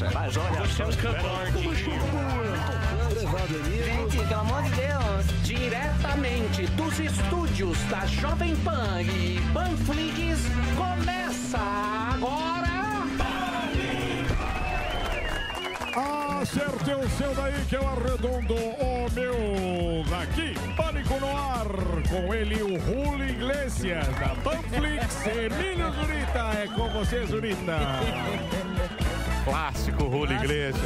Nossa, mas olha, você é um cantor. Gente, pelo amor de Deus. Diretamente dos estúdios da Jovem Pan e Panflix, começa agora. Acerte o seu daí que eu arredondo o meu daqui. Pânico no ar. Com ele, o Julio Iglesias, da Panflix. Emílio Zurita. É com você, Zurita. Clássico Julio Iglesias.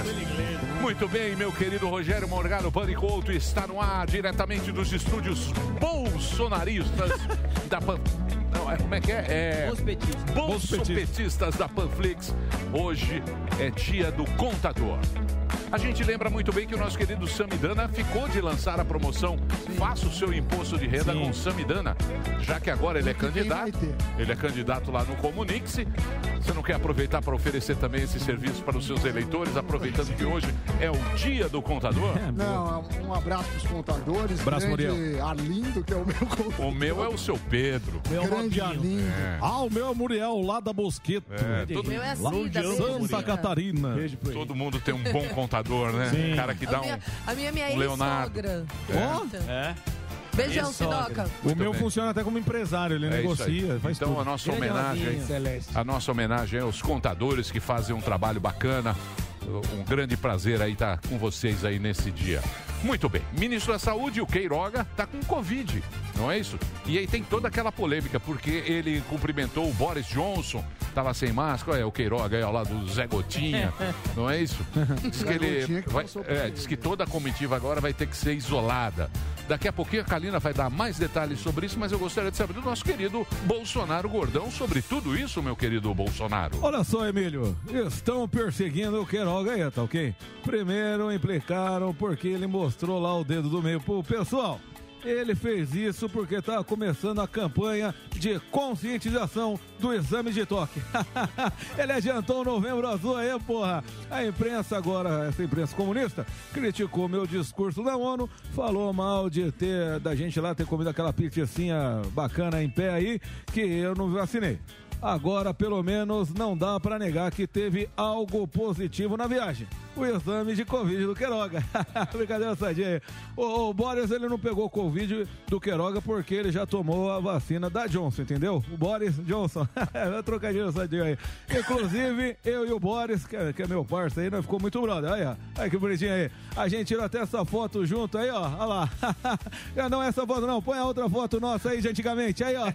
Muito bem, meu querido Rogério Morgado Panicoto está no ar diretamente dos estúdios bolsonaristas da Pan... Não, é, como é que é? é... Bolsopetistas da Panflix. Hoje é dia do contador. A gente lembra muito bem que o nosso querido Samidana ficou de lançar a promoção Faça o seu imposto de renda com Samidana, já que agora ele é candidato. Ele é candidato lá no Comunique-se. Você não quer aproveitar para oferecer também esse serviço para os seus eleitores, aproveitando que hoje é o dia do contador? Não, um abraço pros contadores. Abraço, grande Arlindo, que é o meu contador. O meu é o seu Pedro. Meu Grande Arlindo. É. Ah, o meu é Muriel, lá da Bosqueto. É, todo, Meu é Lá assim, da Santa Catarina. todo mundo tem um bom contador, né? Sim. Um cara que dá A minha, um. a minha, é minha um Leonardo. Ó, É. Beijão. Sidoca. o Muito meu bem. funciona até como empresário, ele É negocia, faz então tudo. a nossa homenagem, a nossa homenagem é aos contadores que fazem um trabalho bacana. Um grande prazer aí estar com vocês aí nesse dia. Muito bem. Ministro da Saúde, o Queiroga, tá com Covid, não é isso? E aí tem toda aquela polêmica, porque ele cumprimentou o Boris Johnson, tava sem máscara, é o Queiroga aí ao lado do Zé Gotinha, não é isso? Diz que ele vai, é, diz que toda a comitiva agora vai ter que ser isolada. Daqui a pouquinho a Kalina vai dar mais detalhes sobre isso, mas eu gostaria de saber do nosso querido Bolsonaro Gordão sobre tudo isso, meu querido Bolsonaro. Olha só, Emílio, estão perseguindo o Queiroga aí, tá ok? Primeiro implicaram porque ele mostrou lá o dedo do meio pro pessoal. Ele fez isso porque tá começando a campanha de conscientização do exame de toque. ele adiantou o novembro azul aí, porra. A imprensa agora, essa imprensa comunista, criticou meu discurso na ONU, falou mal de ter, da gente lá ter comido aquela pizzinha bacana em pé aí, que eu não vacinei. Agora, pelo menos, não dá pra negar que teve algo positivo na viagem. O exame de Covid do Queiroga. Brincadeira sadia aí. O, o Boris, ele não pegou Covid do Queiroga porque ele já tomou a vacina da Johnson, entendeu? O Boris Johnson. Trocadilho sadia aí. Inclusive, eu e o Boris, que é, que é meu parceiro aí, nós ficou muito brother. Aí, ó. Aí que bonitinho aí. A gente tirou até essa foto junto aí, ó. Olha lá. não é essa foto, não. Põe a outra foto nossa aí de antigamente. Aí, ó.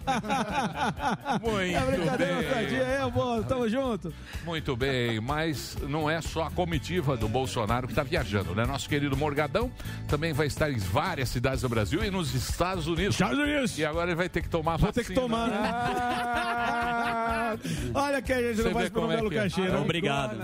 Muito É bem. sadia aí, pô. Tamo junto. Muito bem, mas não é só a comitiva do Bolsonaro que está viajando, né? Nosso querido Morgadão também vai estar em várias cidades do Brasil e nos Estados Unidos. Estados Unidos. E agora ele vai ter que tomar Vou vacina. ter que tomar, né? Olha que a gente Você não um como é belo que é. cachê, Ah, não. obrigado.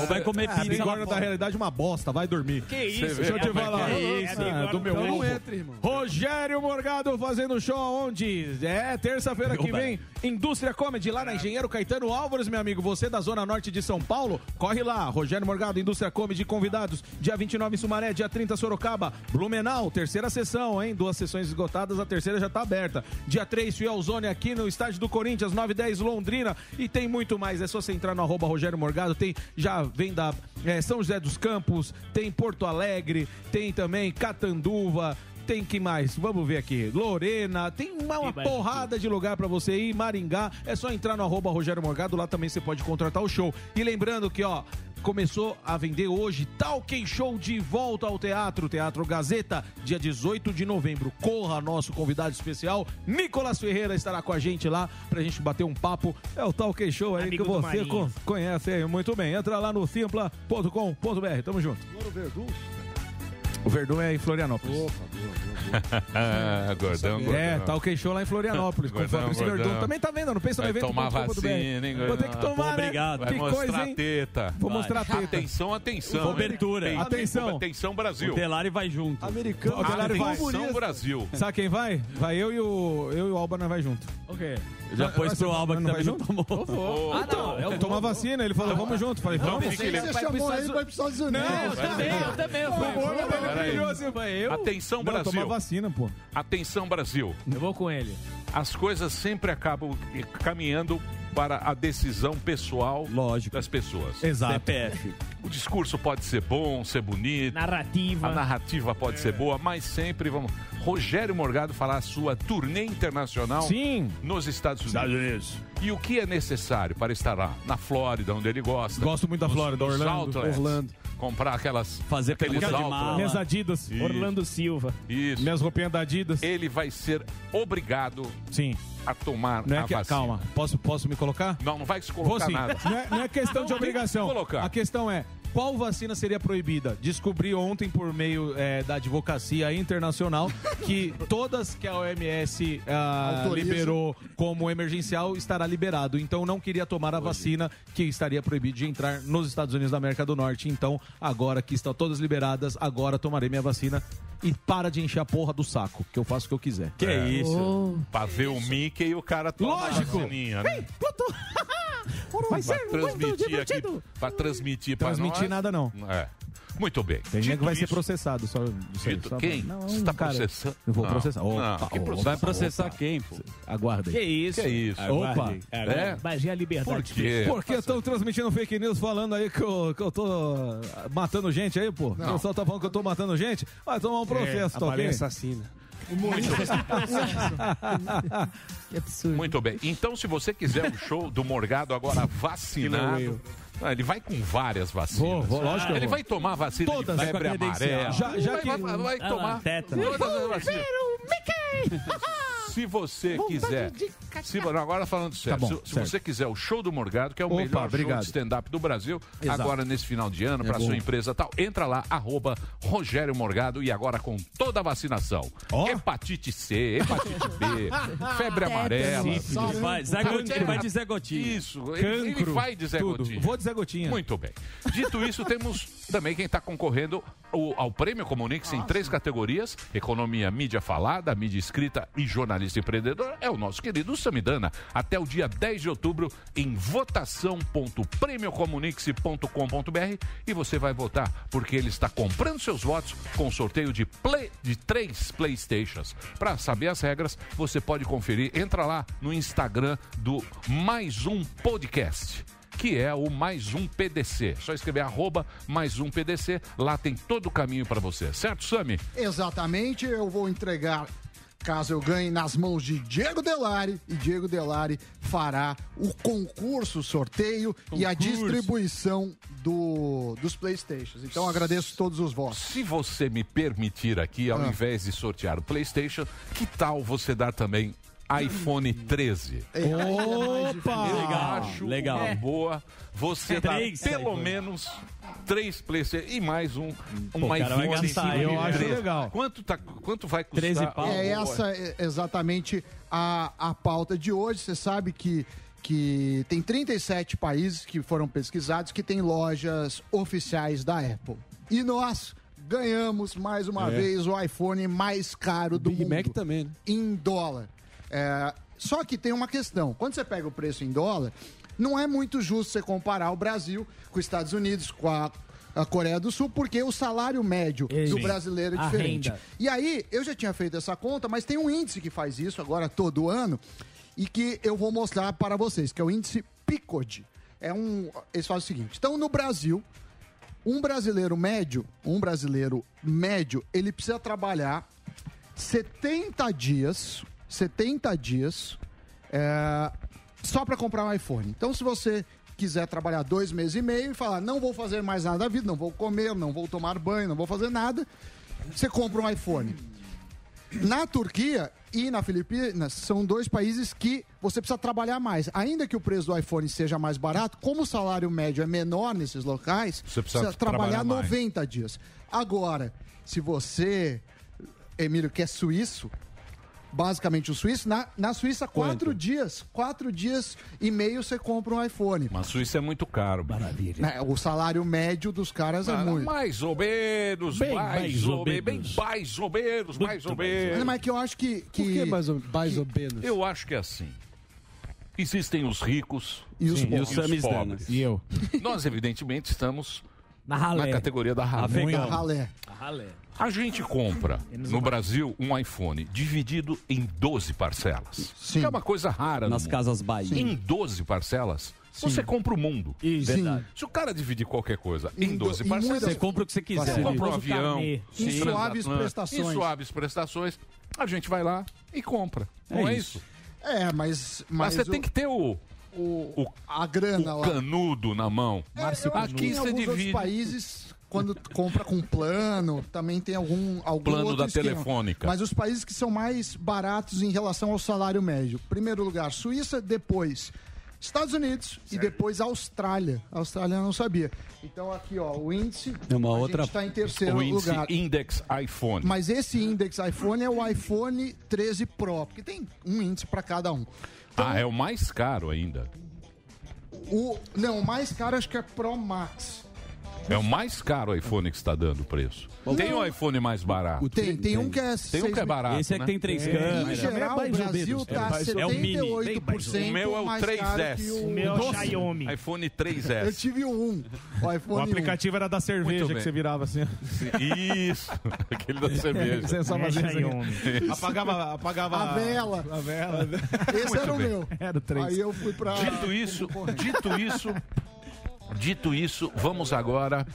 Ou vai comer Ah, pizza bigorna da realidade é uma bosta, vai dormir. Que isso? Deixa eu te é falar. que é isso? Ah, do meu Então entra, irmão. Rogério Morgado fazendo show aonde? É, terça-feira que vem, Indústria Comedy, lá na Engenheiro Caetano Álvares, meu amigo. Você da Zona Norte de São Paulo, corre lá. Rogério Morgado, Indústria Comedy, convidados. Dia 29 em Sumaré, dia 30 Sorocaba. Blumenau, terceira sessão, hein? Duas sessões esgotadas, a terceira já tá aberta. Dia 3, Fielzone aqui no estádio do Corinthians, 9 e 10 Londrina. E tem muito mais, é só você entrar no arroba Rogério Morgado. Tem, já vem da é, São José dos Campos, tem Porto Alegre, tem também Catanduva. Tem que mais? Vamos ver aqui. Lorena, tem uma, uma porrada de lugar pra você ir. Maringá, é só entrar no arroba Rogério Morgado, lá também você pode contratar o show. E lembrando que, ó, começou a vender hoje Talk Show de volta ao teatro, Teatro Gazeta, dia 18 de novembro. Corra, nosso convidado especial, Nicolas Ferreira estará com a gente lá pra gente bater um papo. É o Talk Show aí Amigo que você conhece aí muito bem. Entra lá no simpla.com.br. Tamo junto. O Verdun é em Florianópolis. Opa, boa, gordão, gordão. É, tá o queixou lá em Florianópolis, com o Gordão, Fabrício gordão. Também tá vendo, não pensa no evento. tomar vacina, hein, Vou ter que gordão? tomar, né? Obrigado. Vai Que mostrar coisa, a hein? teta. Vou Vai. mostrar a teta. Atenção, atenção. Cobertura. hein? Atenção. Atenção, Brasil. O Delari vai junto. Americano. O Delari vai. Atenção, Brasil. Sabe quem vai? Vai eu e o, eu e o Alba, nós vai junto. Ok. Já pôs Vai pro Alba que também não junto? tomou. Ah, não. Eu tomar vacina, ele falou, vamos junto. Falei, Então vamos. Você chamou ele pra ir pros Estados Unidos. Não, também, eu também. Eu fui. O olho dele brilhou assim, foi eu. Atenção, Não, tomar Brasil. vacina, pô. Atenção, Brasil. Eu vou com ele. As coisas sempre acabam caminhando para a decisão pessoal das pessoas. Exato. CPF. O discurso pode ser bom, ser bonito. Narrativa. A narrativa pode ser boa, mas sempre vamos. Rogério Morgado falar a sua turnê internacional Sim. nos Estados Unidos. Estados Unidos. E o que é necessário para estar lá? Na Flórida, onde ele gosta. Gosto muito da Flórida, nos Orlando, outlets. Orlando. Comprar aquelas. Fazer de outlets. mala. Minhas Adidas. Isso. Orlando Silva. Isso. Minhas roupinhas da Adidas. Ele vai ser obrigado Sim. a tomar Não é a que, vacina. calma, posso, posso me colocar? Não, não vai se colocar nada. Não é, não é questão de Não tem obrigação. que colocar. A questão é. Qual vacina seria proibida? Descobri ontem, por meio é, da advocacia internacional, que todas que a OMS ah, liberou como emergencial estará liberado. Então não queria tomar a vacina que estaria proibido de entrar nos Estados Unidos da América do Norte. Então, agora que estão todas liberadas, agora tomarei minha vacina. E para de encher a porra do saco, que eu faço o que eu quiser. Que é isso? Pra ver o Mickey e o cara toma Lógico. a vacininha, né? Vai Pra transmitir aqui. Pra transmitir pra Transmitir nós. nada, não. É. Muito bem. Tem gente que vai ser isso- processado. Só, Dito- só- quem? Não, Você um tá cara- processando? Eu vou Não, processar. não, Opa, que opa, processar? Vai processar quem, pô? Aguardem. Que isso? Que isso? Opa. É? Mas e a liberdade? Por quê? Porque estão transmitindo fake news falando aí que eu, que eu tô ah, matando gente aí, pô. O pessoal tá falando que eu tô matando gente. Vai tomar um processo, tá ok? assassina. Que absurdo. Muito bem. Então, se você quiser um show do Morgado agora vacinado. Ah, Ele vai com várias vacinas. Vou, vou, lógico que eu Ele vou. vai tomar vacina Todas. de febre amarela. Já- já vai, que- vai, vai, vai Ah tomar tétano. todas as vacinas. Se você quiser. Se, não, agora falando sério, Tá bom, se, se você quiser o show do Morgado, que é o Opa, melhor show obrigado. de stand-up do Brasil, Exato. agora nesse final de ano, para bom. sua empresa e tal, entra lá, arroba Rogério Morgado e agora com toda a vacinação. Ó. Hepatite C, hepatite B, febre amarela. Ele vai, Zé Gotinha, ele vai de Zé Gotinha. Isso, ele, vai de Zé. Gotinha. Vou de Zé Gotinha. Muito bem. Dito isso, temos também quem está concorrendo ao, ao Prêmio Comunique-se em três categorias: Economia, Mídia Falada, Mídia Escrita e Jornalista Empreendedor. É o nosso querido Samidana. Até o dia 10 de outubro em votação.premiocomunique-se.com.br e você vai votar porque ele está comprando seus votos com sorteio de, play, de três Playstations. Para saber as regras, você pode conferir. Entra lá no Instagram do Mais Um Podcast que é o Mais Um PDC. Só escrever arroba Mais Um PDC, lá tem todo o caminho para você. Certo, Sami? Exatamente, eu vou entregar, caso eu ganhe, nas mãos de Diego Delari. E Diego Delari fará o concurso, o sorteio e a distribuição do, dos Playstations. Então agradeço todos os votos. Se você me permitir aqui, ao Ah. invés de sortear o PlayStation, que tal você dar também iPhone 13? É, é difícil. Eu Legal, acho legal. uma boa você Três pelo iPhone. menos três PlayStation e mais um, um o cara vai iPhone. gastar, eu acho 13. legal. Quanto, tá, quanto vai custar? 13 pau. É essa é exatamente a, a pauta de hoje. Você sabe que, que tem 37 países que foram pesquisados que têm lojas oficiais da Apple. E nós ganhamos mais uma vez o iPhone mais caro do Big mundo. Mac também, né? Em dólar. É, só que tem uma questão. Quando você pega o preço em dólar, não é muito justo você comparar o Brasil com os Estados Unidos, com a, a Coreia do Sul, porque o salário médio do brasileiro é diferente. E aí, eu já tinha feito essa conta, mas tem um índice que faz isso agora todo ano e que eu vou mostrar para vocês, que é o índice PICOD. É um, eles fazem o seguinte. Então, no Brasil, um brasileiro médio, um brasileiro médio, ele precisa trabalhar 70 dias, 70 dias, é, só para comprar um iPhone. Então, se você quiser trabalhar dois meses e meio e falar, não vou fazer mais nada da vida, não vou comer, não vou tomar banho, não vou fazer nada, você compra um iPhone. Na Turquia e na Filipinas são dois países que você precisa trabalhar mais. Ainda que o preço do iPhone seja mais barato, como o salário médio é menor nesses locais, Você precisa trabalhar, trabalhar mais. 90 dias. Agora, se você, Emílio, que é suíço, basicamente o suíço, na, na Suíça, quatro dias, quatro dias e meio você compra um iPhone. Mas Suíça é muito caro. Maravilha. Né, O salário médio dos caras é muito. Mais ou menos, Bem mais, ou menos, bem mais ou menos, mais ou menos. Mas que eu acho que. que Por que mais ou, mais ou menos? Eu acho que é assim. Existem os ricos E os e pobres. os, Samis pobres. E eu? Nós, evidentemente, estamos Na na ralé. categoria da ralé. Da ralé. A gente compra no Brasil um iPhone dividido em 12 parcelas. Sim. É uma coisa rara. Nas casas Bahia. Em 12 parcelas, você compra o mundo. Isso. Verdade. Se o cara dividir qualquer coisa Em em do- 12 em parcelas, muitas- Você compra o que você quiser. você compra um avião. Em sim, suaves prestações. Em suaves prestações, a gente vai lá e compra. Não é isso? É, mas. Mas, Mas, você o, tem que ter o, o- o, a grana o lá. canudo na mão. É, eu acho que Aqui em você alguns outros divide. países, quando compra com plano, também tem algum, algum Plano outro da esquema. telefônica. Mas os países que são mais baratos em relação ao salário médio. Primeiro lugar, Suíça, depois Estados Unidos e depois Austrália. A Austrália eu não sabia. Então aqui, ó, o índice. É uma a outra- está em terceiro O índice lugar. Index iPhone. Mas esse index iPhone é o iPhone 13 Pro, porque tem um índice para cada um. Ah, é o mais caro ainda. O, não, o mais caro acho que é Pro Max. É o mais caro o iPhone que está dando o preço. Tem um iPhone mais barato. Tem, tem um que é Tem um que é barato. Esse é que né? tem três Em câmeras. geral, o mais ou Brasil está É o mini. 78% O meu é o mais caro 3S. que O o... meu é o Xiaomi. iPhone Eu 3S. tive o 1, o iPhone O aplicativo era da cerveja que você virava assim. Isso. Aquele da cerveja. Você só É fazia. Apagava, apagava 1. A vela. A vela. Esse era o meu. Era o 3. Aí eu fui pra... Dito isso, dito isso, dito isso, vamos agora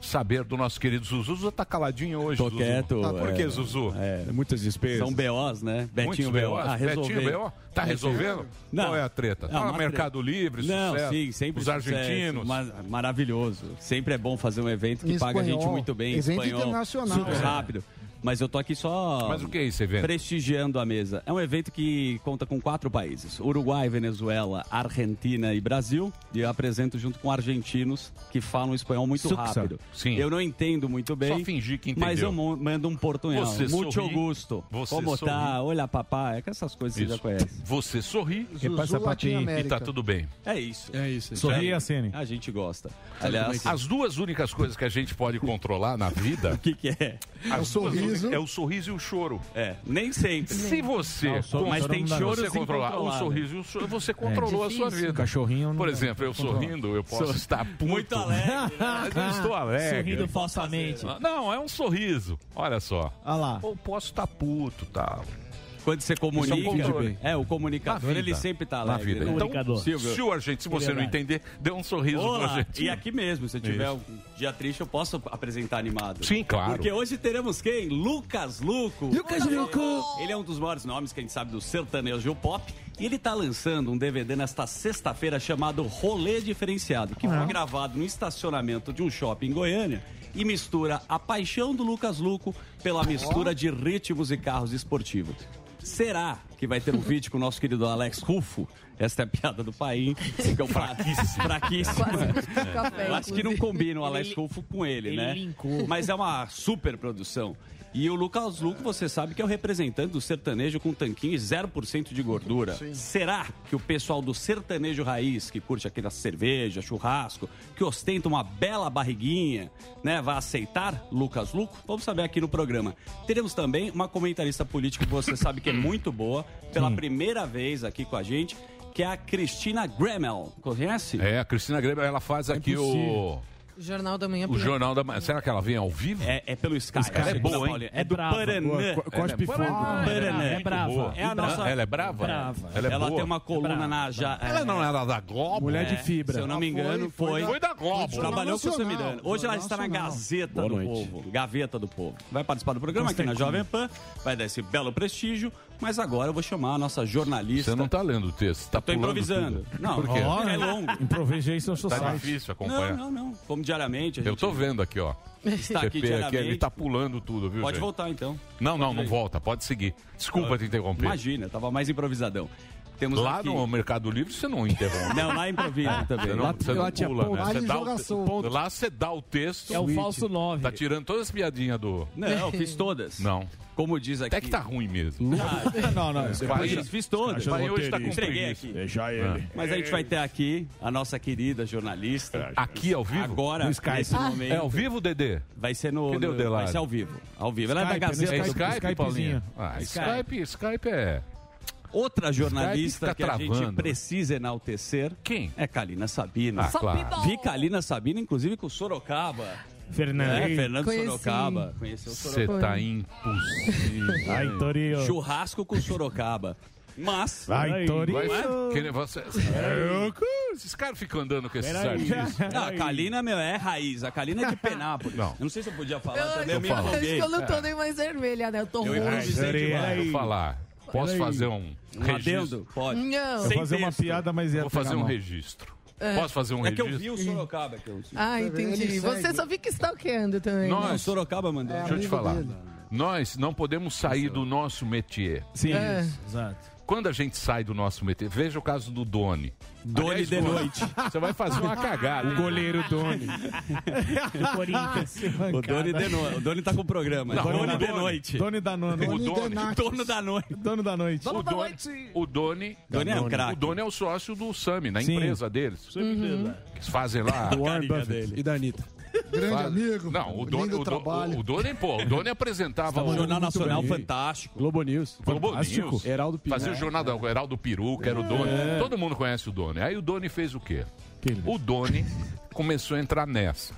saber do nosso querido Zuzu. Zuzu tá caladinho hoje, Tô Zuzu. quieto. Tá, por é, que, Zuzu? É, Muitas despesas. são BOs, né? Betinho Muitos BO. BOs. Ah. Betinho BO? Tá resolvendo? Não. Qual é a treta? Não, Tá no uma Mercado Livre, Não, sucesso. sim, sempre Os sucesso, argentinos. ma- maravilhoso. Sempre é bom fazer um evento que Em paga a gente espanhol. muito bem. em Evento espanhol, internacional. Super É. rápido. Mas eu tô aqui só Mas o que é esse evento? prestigiando a mesa. É um evento que conta com quatro países: Uruguai, Venezuela, Argentina e Brasil. E eu apresento junto com argentinos que falam espanhol muito Suxa. rápido. Sim. Eu não entendo muito bem. Só fingir que entendeu. Mas eu mando um portunhol. Você Muito sorri, gusto. você Como sorri. tá? Olha, papai. É que essas coisas você já Isso. conhece. Você sorri Que passa patinho. Latin e América. tá tudo bem. É isso. É isso. Sorri a cena. A gente gosta. Aliás, As duas únicas coisas que a gente pode controlar na vida o que, que é? as o sorriso. é o sorriso e o choro. É, nem sempre. Se você, Não, o Mas o tem choros você controlar o incontroláveis. sorriso e o choro, você controlou a sua vida. Cachorrinho. não Por exemplo, eu sorrindo, eu posso estar puto. Muito alegre. Mas eu estou alegre. Sorrindo falsamente. Não, é um sorriso. Olha só. Olha lá. Ou posso estar puto, tal. Quando você comunica. É um controle. é, o comunicador, Na ele sempre tá Na alegre. vida. né? Então, Comunicador. Silvio. argentino, se você não Verdade. entender, dê um sorriso Olá, argentino. e aqui mesmo, se tiver Isso. um dia triste, eu posso apresentar animado. Sim, claro. Porque hoje teremos quem? Lucas Luco. Lucas Luco. Ele é um dos maiores nomes que a gente sabe do sertanejo pop. E ele tá lançando um DVD nesta sexta-feira chamado Rolê Diferenciado, que foi gravado no estacionamento de um shopping em Goiânia e mistura a paixão do Lucas Luco pela mistura de ritmos e carros esportivos. Será que vai ter um vídeo com o nosso querido Alex Rufo? Esta é a piada do Paim. Que é o fraquíssimo. fraquíssimo. Acho que não combina o Alex Rufo com ele, ele né? linkou. Mas é uma super produção. E o Lucas Luco, você sabe que é o representante do sertanejo com tanquinho e 0% de gordura. Será que o pessoal do sertanejo raiz, que curte aquela cerveja, churrasco, que ostenta uma bela barriguinha, né, vai aceitar Lucas Luco? Vamos saber aqui no programa. Teremos também uma comentarista política que você sabe que é muito boa, pela primeira vez aqui com a gente, que é a Cristina Gremel. Conhece? É, a Cristina Greber, ela faz aqui o, Jornal da Manhã. o Jornal da Manhã. Será que ela vem ao vivo? É, é pelo Skype. Ela é boa, hein? É É do brava. Paranã. Co- Cospe Ela fogo. é, Paraná. ela É brava. É a nossa- Ela é brava? Brava. Ela é Ela tem uma coluna na... Ja, Ela não era da Globo? Mulher de é, fibra. Se eu não me engano, foi foi. da- Foi da Globo. Trabalhou com o. Semirano. Hoje ela está na. Gazeta Boa do noite. Povo. Gaveta do Povo. Vai participar do programa aqui na Jovem Pan. Vai dar esse belo prestígio. Mas agora eu vou chamar a nossa jornalista. Você não tá lendo o texto, tá Tô pulando improvisando. tudo. Não, Por quê? Ó, é longo. Improvisation Tá Society. difícil Não, acompanhar. não, não. Como diariamente. a Eu gente tô vendo aqui, ó. Está aqui aqui, ele diariamente. tá pulando tudo, viu, Pode gente? voltar então. Não, não, não ir. volta. Pode seguir. Desculpa te interromper. Imagina, eu tava mais improvisadão. Temos Lá aqui... no Mercado Livre você não interrompe. Não, lá improvisa também. Você não, você não lá pula, ponto. né? Lá Você dá o, lá você dá o texto. É o falso 9. Tá tirando todas as piadinhas do. Não, eu fiz todas. Não. Como diz aqui. Até que tá ruim mesmo. Não, não. Você Vai, Fiz, fiz todas. vai hoje tá com Entreguei preguiça. aqui. Deixa ele. Mas a gente vai ter aqui a nossa querida jornalista. Aqui ao vivo? Agora, No Skype. nesse momento. É ao vivo, Dedê? Vai ser no. Cadê o Delário? vai ser ao vivo. Ao vivo. Ela é da Skype, no Gazeta. É Skype, Skype. Paulinha? Ah, Skype, Skype é... Outra jornalista Skype que fica a gente travando. precisa enaltecer Quem? é Kalina Sabina. Ah, claro. Vi Kalina Sabina, inclusive, com o Sorocaba. Fernando. É, Fernando Conheci. Sorocaba. Conheceu Você Sorocaba. tá impossível. Ai, Torinho. Churrasco com Sorocaba. Mas. Vai, Torinho. Vai, que nem você- Esses caras ficam andando com esses artistas. Não, a Kalina, meu, é raiz. A Kalina é de Penápolis. Não. Eu não sei se eu podia falar Eu, também, eu me eu empolguei. que eu não tô nem mais vermelha, né? Eu tô Eu peraí. Vou falar. Posso fazer um Um registro? adendo? Pode. Não. Vou Sem fazer uma piada, mas ia Vou fazer um registro. Posso fazer um É que eu registro? vi o Sorocaba que eu. Ah, entendi. Ele Você segue. só fica stalkeando também. Nós- Não, o Sorocaba mandou. É, Deixa eu te falar. dele. Nós não podemos sair do nosso métier. Sim, É. isso, exato. Quando a gente sai do nosso métier, veja o caso do Doni. Doni Aliás, de Doni, noite. Você vai fazer uma cagada. O goleiro Doni. Do Corinthians. O Doni de noite. O Doni tá com o programa. Não, Doni Doni. de noite. Dono da nona. O Doni Doni. Dono da noite. Dono da noite. o Doni, o Doni, Doni é um o craque. Doni é o sócio do Sami, na Sim. empresa deles. Que fazem lá. Warren Buffett. E da Anitta. Grande faz- amigo. Não, o Doni, o, Do- o, o Doni, pô, o Doni apresentava O o Jornal Nacional bem. fantástico. Globo News. Globo Fantástico. News. Heraldo. Fazia o jornal do Heraldo Peru, que era o Doni. Todo mundo conhece o Doni. Aí o Doni fez o quê? O Doni começou a entrar nessa.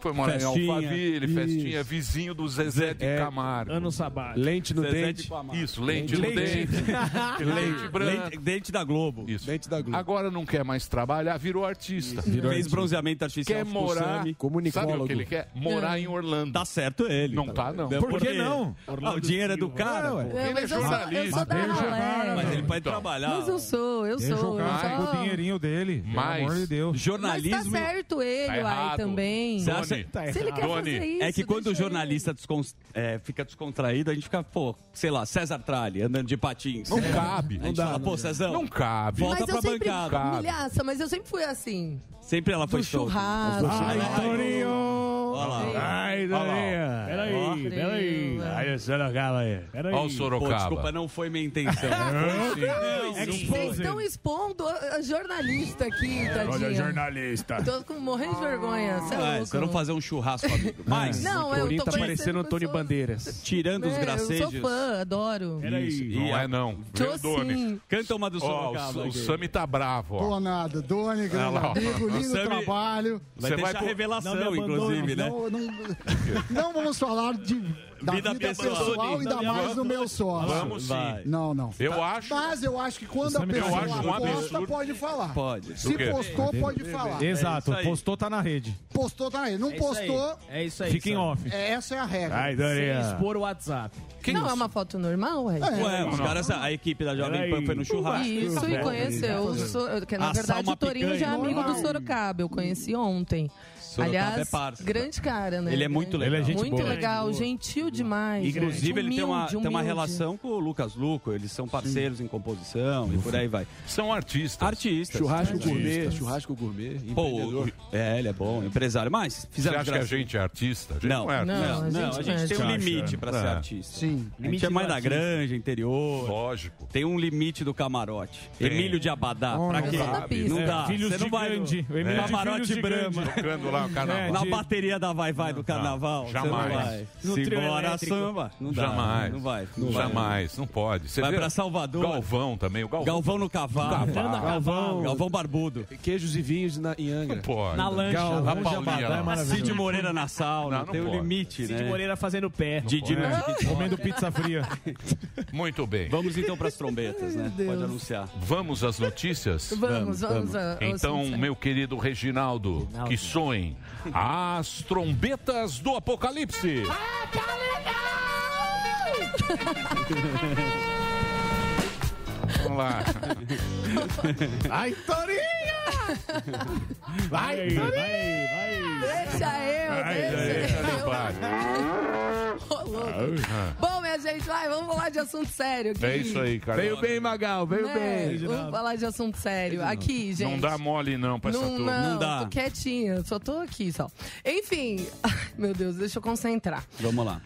Foi morar em Festinha. Alphaville, festinha, vizinho do Zezé de É. Camargo. Ano sabático. Lente no Zezé dente. de. Isso, lente no Leite. dente. Lente branca. Lente- Dente da Globo. Isso. Dente da Globo. Agora não quer mais trabalhar, virou artista. Virou Fez artista. bronzeamento artificial Quer morar. Comunicólogo. Sabe o que ele quer? Morar em Orlando. Tá certo ele. Não tá, não. Por que não? Ah, o dinheiro é do cara. É, Ele é mas eu sou, eu jornalista. Mas ele pode Então. trabalhar. Mas eu sou, eu sou. só- o dinheirinho dele. Mas- Pelo amor de Deus. Mas tá Jornalismo. certo ele, Tá uai, errado. também. Você acha- Se ele quer Doni, fazer isso, É que quando o jornalista descon- é, fica descontraído, a gente fica, pô, sei lá, César Tralli andando de patins. Não cabe. A gente fala, pô, Cezão, Não cabe. Volta Mas pra sempre, bancada. milhaça, mas eu sempre fui assim. sempre ela foi churrasco. Ai, Torinho! Olha lá. Ai, Olha Dorinha. Peraí, peraí. Ai, o Sorocaba aí. Peraí. Olha o Pô, Sorocaba. desculpa, não foi minha intenção. Vocês estão expondo a a jornalista aqui, tadinha. jornalista. Tô com, morrendo de vergonha. Você é louco. você não fazer um churrasco, amigo. Mas, Não, eu tô tá parecendo Antônio Bandeiras. tirando os É, eu gracejos... sou fã, adoro. Isso, e Não é não. Tô Doni. sim. Canta uma do Sorocaba. o. Sami tá bravo, ó. Tô nada. Doni, grande amigo, lindo Sammy- trabalho. Vai Você deixar vai pro- revelação, inclusive, né? Não, não, não vamos falar de, da Vida vida, pessoal. pessoal, ainda Não me mais do meu sócio. Vamos sim. Vai. Não, não. Eu acho. Mas eu acho que quando a tá pessoa um posta, absurdo. pode falar. Pode. Se postou, pode falar. Exato, isso aí. postou, tá na rede. Postou, tá aí. Não postou, É isso aí. Fica em off. é, essa é a regra. Ai, Dorinha. expor o WhatsApp. não, é uma foto normal, ué? Ué, os caras, a equipe da Jovem. Pan foi no churrasco. Isso, e conheceu. So- que, na Assar verdade, o Torinho já é amigo do Sorocaba. Eu conheci ontem. Sorocaba Aliás, é parça. grande cara, né? Ele é muito legal. Ele é gente Muito boa. legal, gentil demais. Inclusive, gente. ele tem uma, Humilde, tem uma relação com o Lucas Luco, eles são parceiros em composição e por aí vai. São artistas. Artistas. Churrasco Artistas. gourmet, churrasco gourmet, Pô, é, ele é bom, empresário. Mas Você fizeram acha que a gente é artista? A gente Não, não, é artista. Não, Não, a não, gente a gente tem um não é. limite pra ser É. artista. Sim. A gente Limite é mais da granja, interior. Lógico. Tem um limite do camarote. Tem. Emílio de Abadá, Oh, pra não quê? dá. Não É, dá. filhos Você não de vai Gandhi. no O Emílio de camarote Brahma. Tocando lá o carnaval. Na bateria da Vai Vai do carnaval. você jamais. Não vai. No elétrico. samba. Não dá, Jamais. Não vai. Não vai. Jamais. Não pode. Você Vai vê pra Salvador. Galvão também. O Galvão. Galvão no cavalo. Cavalo. Galvão. Galvão barbudo. Queijos e vinhos na, em Não Angra. pode. Na lancha. Galvão Paulinha é. Cid Moreira na sauna. Não, não tem um pode. limite, Cid né? Moreira fazendo pé. Didi no. Comendo pizza fria. Muito bem. Vamos então pras trombetas, né? Pode anunciar. Vamos às notícias? Vamos, vamos. ao Então, meu querido Reginaldo, que as trombetas do Apocalipse. Vamos lá. Ai, Torinha! Vai, vai, vai. Deixa eu, deixa eu. Ô, louco. Bom, minha gente, vai, vamos falar de assunto sério aqui. É isso aí, cara. Veio bem, Magal, veio Né? bem. Vamos falar de assunto sério. Aqui, gente. Não dá mole não pra essa Não, turma. não, Não dá. tô quietinha, só tô aqui só. Enfim, meu Deus, deixa eu concentrar. Vamos lá.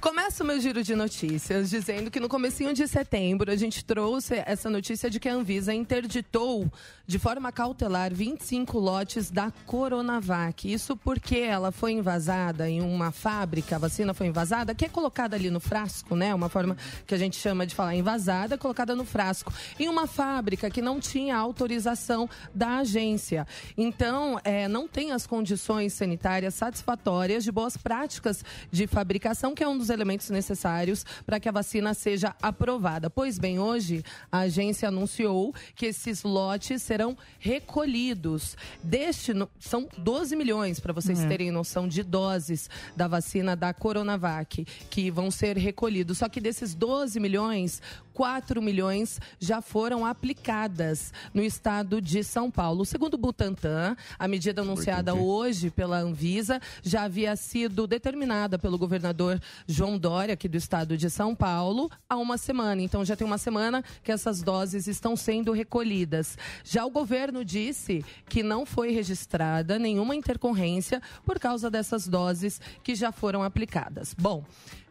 Começa o meu giro de notícias dizendo que no comecinho de setembro a gente trouxe essa notícia de que a Anvisa interditou de forma cautelar 25 lotes da Coronavac. Isso porque ela foi invasada em uma fábrica, a vacina foi invasada, que é colocada ali no frasco, né? Uma forma que a gente chama de falar invasada, colocada no frasco, em uma fábrica que não tinha autorização da agência. Então, é, não tem as condições sanitárias satisfatórias de boas práticas de fabricação, que é um dos elementos necessários para que a vacina seja aprovada. Pois bem, hoje a agência anunciou que esses lotes serão recolhidos. Deste são 12 milhões, para vocês É. terem noção, de doses da vacina da Coronavac que vão ser recolhidos. Só que desses 12 milhões, 4 milhões já foram aplicadas no estado de São Paulo. Segundo o Butantan, a medida anunciada hoje pela Anvisa já havia sido determinada pelo governador João Dória, aqui do estado de São Paulo, há uma semana. Então já tem uma semana que essas doses estão sendo recolhidas. Já o governo disse que não foi registrada nenhuma intercorrência por causa dessas doses que já foram aplicadas. Bom.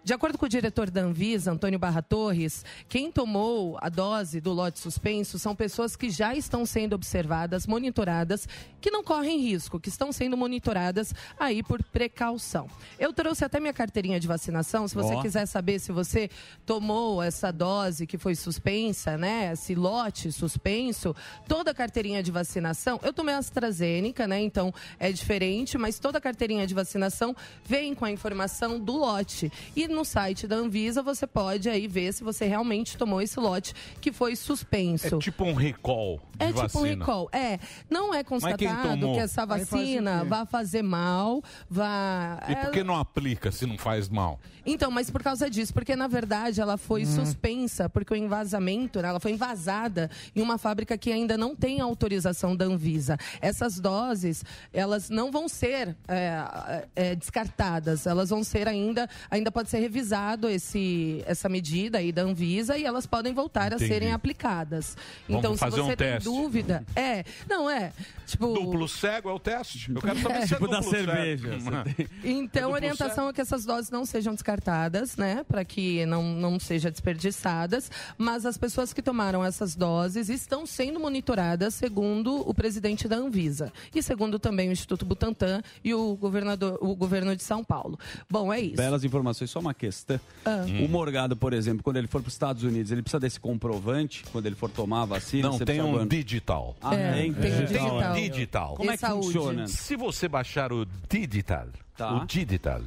De acordo com o diretor da Anvisa, Antônio Barra Torres, quem tomou a dose do lote suspenso são pessoas que já estão sendo observadas, monitoradas, que não correm risco, que estão sendo monitoradas aí por precaução. Eu trouxe até minha carteirinha de vacinação, se você Ó. quiser saber se você tomou essa dose que foi suspensa, né, esse lote suspenso, toda a carteirinha de vacinação, eu tomei a AstraZeneca, né, então é diferente, mas toda a carteirinha de vacinação vem com a informação do lote. E no site da Anvisa você pode aí ver se você realmente tomou esse lote que foi suspenso. É tipo um recall de É tipo vacina. um recall. É, não é constatado que essa faz vacina quê? vai fazer mal, vai... E por que não aplica se não faz mal? Então, mas por causa disso, porque na verdade ela foi suspensa, porque o envasamento, né, ela foi invasada em uma fábrica que ainda não tem autorização da Anvisa. Essas doses, elas não vão ser é, é, descartadas, elas vão ser ainda, ainda pode ser revisado esse, essa medida aí da Anvisa e elas podem voltar Entendi. a serem aplicadas. Vamos então, fazer se você um tem teste. dúvida, é, não é, tipo, Duplo cego é o teste. Eu quero saber É. se é Tipo da cerveja, cego. Então, a orientação é que essas doses não sejam descartadas, né? Para que não, não sejam desperdiçadas. Mas as pessoas que tomaram essas doses estão sendo monitoradas, segundo o presidente da Anvisa. E segundo também o Instituto Butantan e o, governador, o governo de São Paulo. Bom, é isso. Belas informações, só uma questão. Ah. O Morgado, por exemplo, quando ele for para os Estados Unidos, ele precisa desse comprovante quando ele for tomar a vacina? Não, Você tem um do- digital. Ah, É, tem? tem um digital. Tem um digital. Como é que saúde. funciona? Se você baixar o digital, Tá. o digital,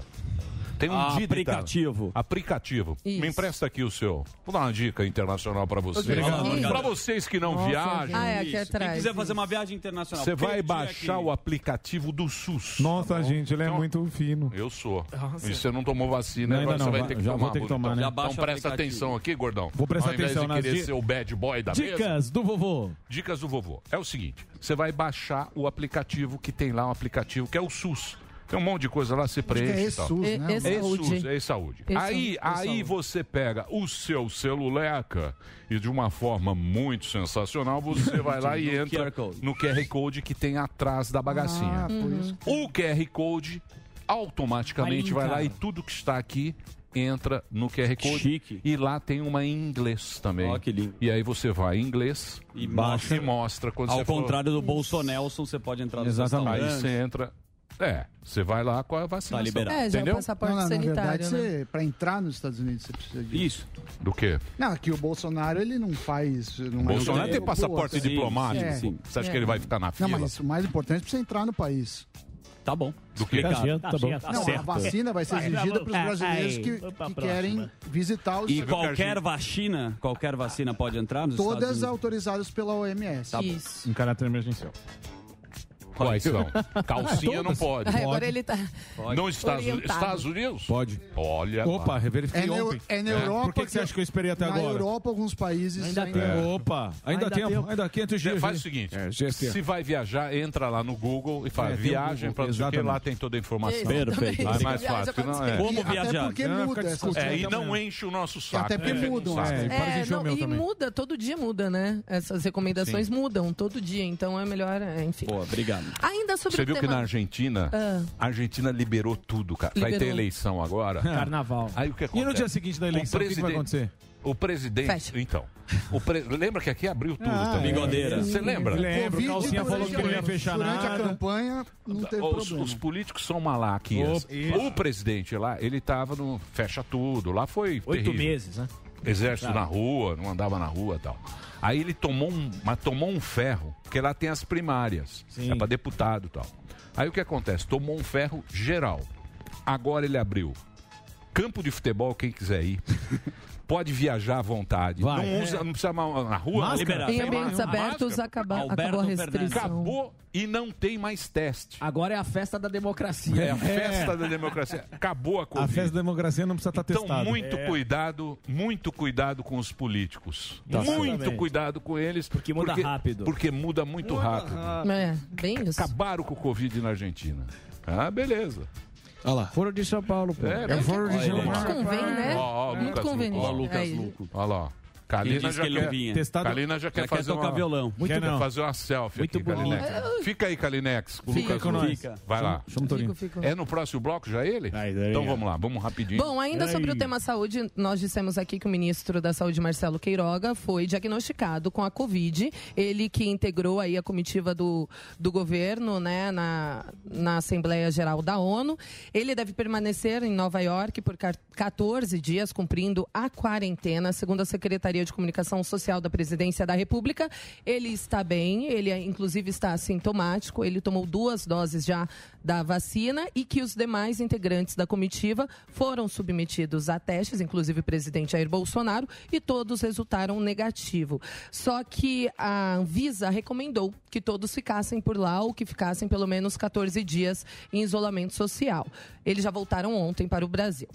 tem um Ah, aplicativo. Aplicativo. Isso. Me empresta aqui o seu. Vou dar uma dica internacional para vocês. Para vocês que não Nossa, viajam, Ah, é aqui Isso. atrás. Quem quiser fazer uma viagem internacional, você vai baixar aqui. o aplicativo do SUS. Nossa, gente, ele é Então, muito fino. Eu sou. Nossa. E você não tomou vacina, Não, agora ainda você não, vai vai- ter que já tomar. vou ter que tomar, né? Então presta atenção aqui, gordão. Vou prestar Ao invés atenção de nas querer ser o bad boy da mesa. Dicas do vovô. Dicas do vovô. É o seguinte: você vai baixar o aplicativo que tem lá um aplicativo que é o SUS. Tem um monte de coisa lá, você preenche. é e tal. E-SUS, né? E-SUS. E-saúde. E-saúde. Aí, aí você pega o seu celuleca e de uma forma muito sensacional, você vai lá e entra no QR Code que tem atrás da bagacinha. Ah, por isso. O QR Code automaticamente Vai vai lá e tudo que está aqui entra no QR Code. Chique. E lá tem uma em inglês também. Ó, que lindo. E aí você vai em inglês E baixa mostra. e mostra quando Ao você for- contrário do Bolsonelson, você pode entrar no Exatamente. Aí você entra. É, você vai lá com a vacinação. Tá liberado. É, já é o Entendeu? passaporte Não, não, na sanitário, verdade, né? para entrar nos Estados Unidos, você precisa disso. Isso. Do quê? Não, aqui o Bolsonaro, ele não faz... Não O Bolsonaro é tem passaporte diplomático. sim, sim. Você acha É. que ele vai ficar na Não, fila? mas o mais importante é você entrar no país. Tá bom. Do quê? Explicado. Tá bom. Tá não, certo. a vacina vai ser exigida para os brasileiros aí, que, que querem visitar os E que qualquer vacina, qualquer vacina pode entrar nos Estados todas Unidos? autorizadas pela OMS. Tá. Isso. Em caráter emergencial. Quais são? Calcinha não pode. Ai, agora ele tá. Não Estados Unidos? Estados Unidos? Pode. Olha. Opa, lá. verifiquei É na, ontem. é na Europa. Por que, que você acha que eu esperei até na agora? Europa, alguns países Ainda ainda. tem. Opa, ainda, Ainda tem, tem. ainda 500 dias. Faz o seguinte: É, se vai viajar, entra lá no Google e fala É, viagem para não sei o que, lá tem toda a informação. Perfeito. É mais fácil. é. Como Até viajar? porque Não, muda. É, e não enche o nosso saco. até porque né? mudam, Saco. É, e É, e muda, todo dia muda, né? Essas recomendações mudam todo dia, então é melhor, é, enfim. Pô, obrigado. Ainda sobre Você o viu que tema... na Argentina, Ah. a Argentina liberou tudo, cara. Vai ter Liberou. eleição agora. Carnaval. Aí o que acontece? E no dia seguinte da eleição, o que que vai acontecer? O presidente. Fecha. Então. O pre- Lembra que aqui abriu tudo Ah, também? Bigodeira. Você lembra? Lembro, Covid, Calcinha falou que não ia fechar Durante a nada. campanha, não teve Os, problema. os políticos são malaquias. Opa. O presidente lá, ele tava no fecha tudo. Lá foi Oito terrível. meses, né? Exército na rua, não andava na rua e tal. Aí ele tomou um, mas tomou um ferro, porque lá tem as primárias. Sim. É pra deputado e tal. Aí o que acontece? Tomou um ferro geral. Agora ele abriu. Campo de futebol, quem quiser ir. Pode viajar à vontade. Vai. Não, usa, não precisa mal- na rua. Máscara. Liberado. Em ambientes máscara. abertos acaba, acabou a Fernandes. restrição. Acabou e não tem mais teste. Agora é a festa da democracia. É a festa da democracia. Acabou a A Covid. festa da democracia não precisa estar Então, testada. muito cuidado, muito cuidado com os políticos. Tá muito Exatamente. cuidado com eles. Porque muda rápido. Porque muda muito rápido. É, bem isso. Acabaram com o Covid na Argentina. Ah, beleza. Olha lá. Foro de São Paulo, pô. É, É foro de. São Muito Paulo. convém, né? Ó, ó, Muito Lucas conveniente. Luco. Ó, Lucas Aí. Luco. Olha lá. Kalina disse já que ele não quer... vinha. Testado. Kalina já quer fazer tocar uma... violão. Muito Quer Quer não. fazer uma selfie Muito aqui, bonito. Kalinex. Fica aí, Kalinex. com o Fica Lucas com nós. Vai lá. Fico, fico. É no próximo bloco já ele? Aí, daí. Então vamos lá, vamos rapidinho. Bom, ainda sobre o tema saúde, nós dissemos aqui que o ministro da Saúde, Marcelo Queiroga, foi diagnosticado com a Covid. Ele que integrou aí a comitiva do, do governo, né, na, na Assembleia Geral da ONU. Ele deve permanecer em Nova York por car- 14 dias, cumprindo a quarentena, segundo a Secretaria de Comunicação Social da Presidência da República. Ele está bem, ele inclusive está assintomático, ele tomou duas doses já da vacina e que os demais integrantes da comitiva foram submetidos a testes, inclusive o presidente Jair Bolsonaro, e todos resultaram negativo. Só que a Anvisa recomendou que todos ficassem por lá ou que ficassem pelo menos 14 dias em isolamento social. Eles já voltaram ontem para o Brasil.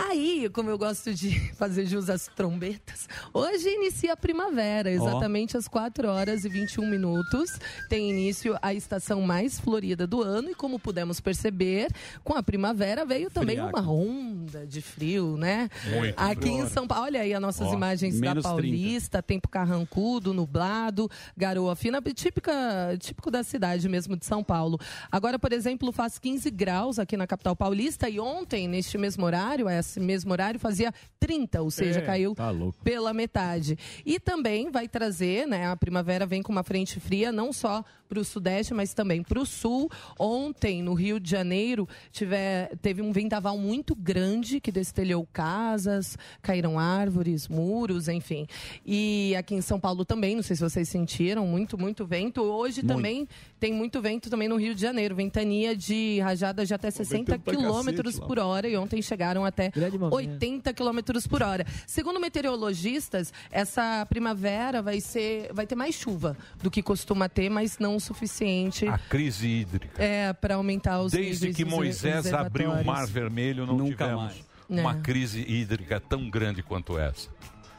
Aí, como eu gosto de fazer jus às trombetas, hoje inicia a primavera, exatamente às 4 horas e 21 minutos. Tem início a estação mais florida do ano e, como pudemos perceber, com a primavera veio também uma onda de frio, né? Muito Aqui em São Paulo, olha aí as nossas Ó, imagens da menos 30. Paulista, tempo carrancudo, nublado, garoa fina, típica, típico da cidade mesmo de São Paulo. Agora, por exemplo, faz 15 graus aqui na capital paulista e ontem, neste mesmo horário, esse mesmo horário, fazia 30, ou seja, É, caiu tá pela metade. E também vai trazer, né? A primavera vem com uma frente fria, não só para o sudeste, mas também para o sul. Ontem, no Rio de Janeiro, tiver, teve um vendaval muito grande que destelhou casas, caíram árvores, muros, enfim. E aqui em São Paulo também, não sei se vocês sentiram, muito, muito vento. Hoje também tem muito vento também no Rio de Janeiro. Ventania de rajadas de até 60 ventando pra quilômetros por hora e ontem chegaram até Grande momento. 80 quilômetros por hora. Segundo meteorologistas, essa primavera vai ser, vai ter mais chuva do que costuma ter, mas não o suficiente A crise hídrica. é, para aumentar os Desde níveis que Moisés abriu o Mar. Vermelho, não Nunca tivemos mais. uma É. crise hídrica tão grande quanto essa.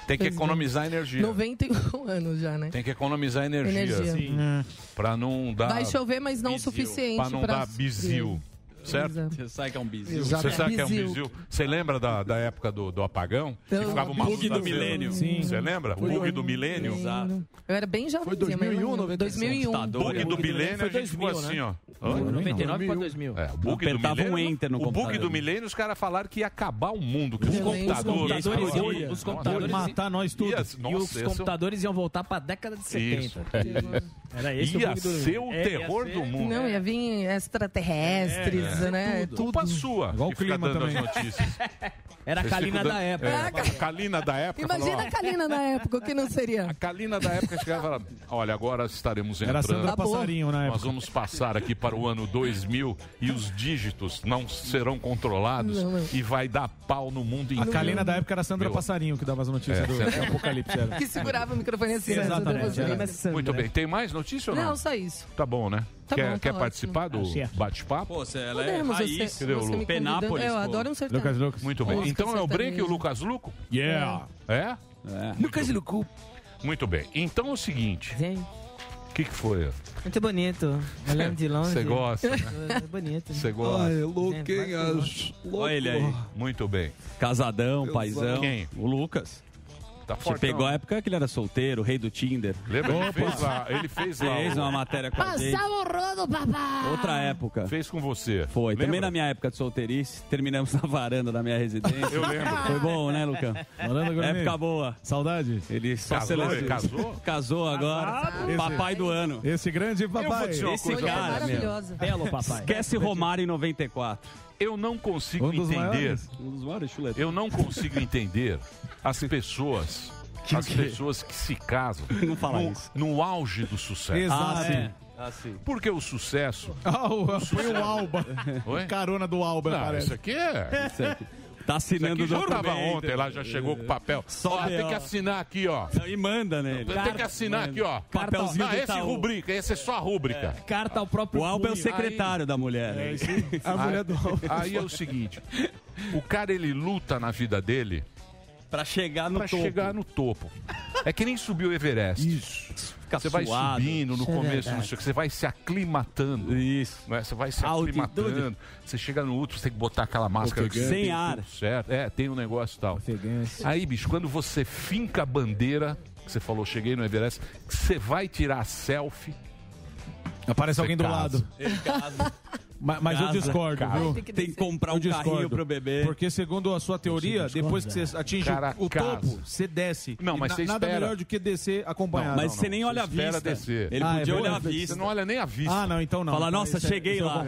Tem que Pois é. economizar energia. 91 anos já, né? Tem que economizar energia. Energia. Pra não dar. Vai chover, mas não o suficiente Pra não pra dar bizil. Certo? Você sabe que é um bizil. Você sabe que é um Bizil. Você lembra da, da época do, do apagão? Que Então, ficava uma Bug do milênio. Você lembra? Bug do milênio? Exato. Eu era bem jovem. Foi 2001, 2001. Computador. Bug do milênio, a Foi gente ficou 2000, assim, ó. Foi Hã? 99 para 2000. É, o bug do Apertava milênio. um enter no o bug do milênio, os caras falaram que ia acabar o mundo, que os computadores. Os computadores, Olha. iam, matar nós tudo. Ia, e os esse- computadores iam voltar para a década de 70. Era esse Ia o ser o É, terror ser- do mundo. Não, ia vir extraterrestres, né? Tudo. Culpa sua. Igual o clima dando também. as notícias. Era a Kalina da época. É, a Kalina da época. Imagina falou, a Kalina na época, o que não seria? A Kalina da época chegava e falava, olha, agora estaremos Era a Sandra entrando. Passarinho na Nós época. vamos passar aqui para o ano 2000 e os dígitos não serão controlados Não, não. e vai dar pau no mundo A inteiro. Kalina da época era a Sandra Meu. Passarinho que dava as notícias É, do, Apocalipse. Era. Que segurava o microfone assim, né? Exatamente, era. Muito bem. Tem mais notícia ou não? Não, só isso. Tá bom, né? Tá quer bom, tá quer ótimo. participar do Tá bate-papo? Pô, você, ela Podemos, é você, raiz. Você Lu? me Penápolis. Eu pô. adoro um sertanejo. Lucas Lucas. Muito bem. Música Então é o Break e o. Lucas Luco? Yeah. É? É. Lucas Lucu. Muito bem. Então é o seguinte. Gente, O que, que foi? muito bonito. Olhando de longe. Você gosta, né? É bonito. Você gosta. Luquinhas. Olha ele aí. Muito bem. Casadão, paizão. Quem? O Lucas. Tá Você fortão. pegou a época que ele era solteiro, o rei do Tinder. Lembra? Ele fez lá. Ele fez lá. Fez uma matéria com a gente. o rodo, papai! Outra época. Fez com você. Foi. Também Lembra? na minha época de solteirice, terminamos na varanda da minha residência. Eu lembro. Foi bom, né, Lucão? Varanda. Época boa. Saudade. Ele só Casou? selecionou. Casou? Casou agora. Esse- Papai do ano. Esse grande papai. Esse cara, você. Maravilhosa. Belo papai. Esquece Romário em 94. Eu não consigo Um dos entender. maiores. Um dos maiores chuletos. Eu não consigo entender as pessoas. As pessoas que se casam Não fala no, isso. no auge do sucesso. Exato. Ah, sim. Ah, sim. Porque o sucesso. Ah, o- foi o Alba. Oi? Carona do Alba, Não, parece. isso aqui é. Isso aqui. Tá assinando o já documento. tava ontem lá, já chegou com papel. Só Ó, tem que assinar aqui, ó. E manda nele. Tem que assinar aqui, ó. Papelzinho Não, esse rubrica, esse é só a rúbrica. Carta ao próprio O Alba é o secretário da mulher. né? A mulher do Alba. Aí é o seguinte: o cara ele luta na vida dele Pra chegar no pra topo. chegar no topo. É que nem subir o Everest. Isso. Fica Você vai suado. subindo no Isso é começo, verdade. não sei o que, você vai se aclimatando. Isso. né? Você vai se Altitude. aclimatando. Você chega no último, você tem que botar aquela máscara Ofegante. que Sem tem ar. tudo Certo. É, tem um negócio e tal. Ofegante. Aí, bicho, quando você finca a bandeira, que você falou, cheguei no Everest, que você vai tirar a selfie. Aparece Você alguém do lado. Ele casa. Ma- Mas, eu discordo, casa. viu? Tem que Tem que comprar um carrinho pro bebê. Porque segundo a sua teoria, depois que você atinge Cara, o casa. topo, você desce. Não, mas na- você Nada espera. melhor do que descer acompanhado. Mas não, você não. nem Você olha a vista. descer. Ele Ah, é podia olhar a verdade. Você vista. não olha nem a vista. Ah, não, então não. Fala, nossa, é- cheguei lá.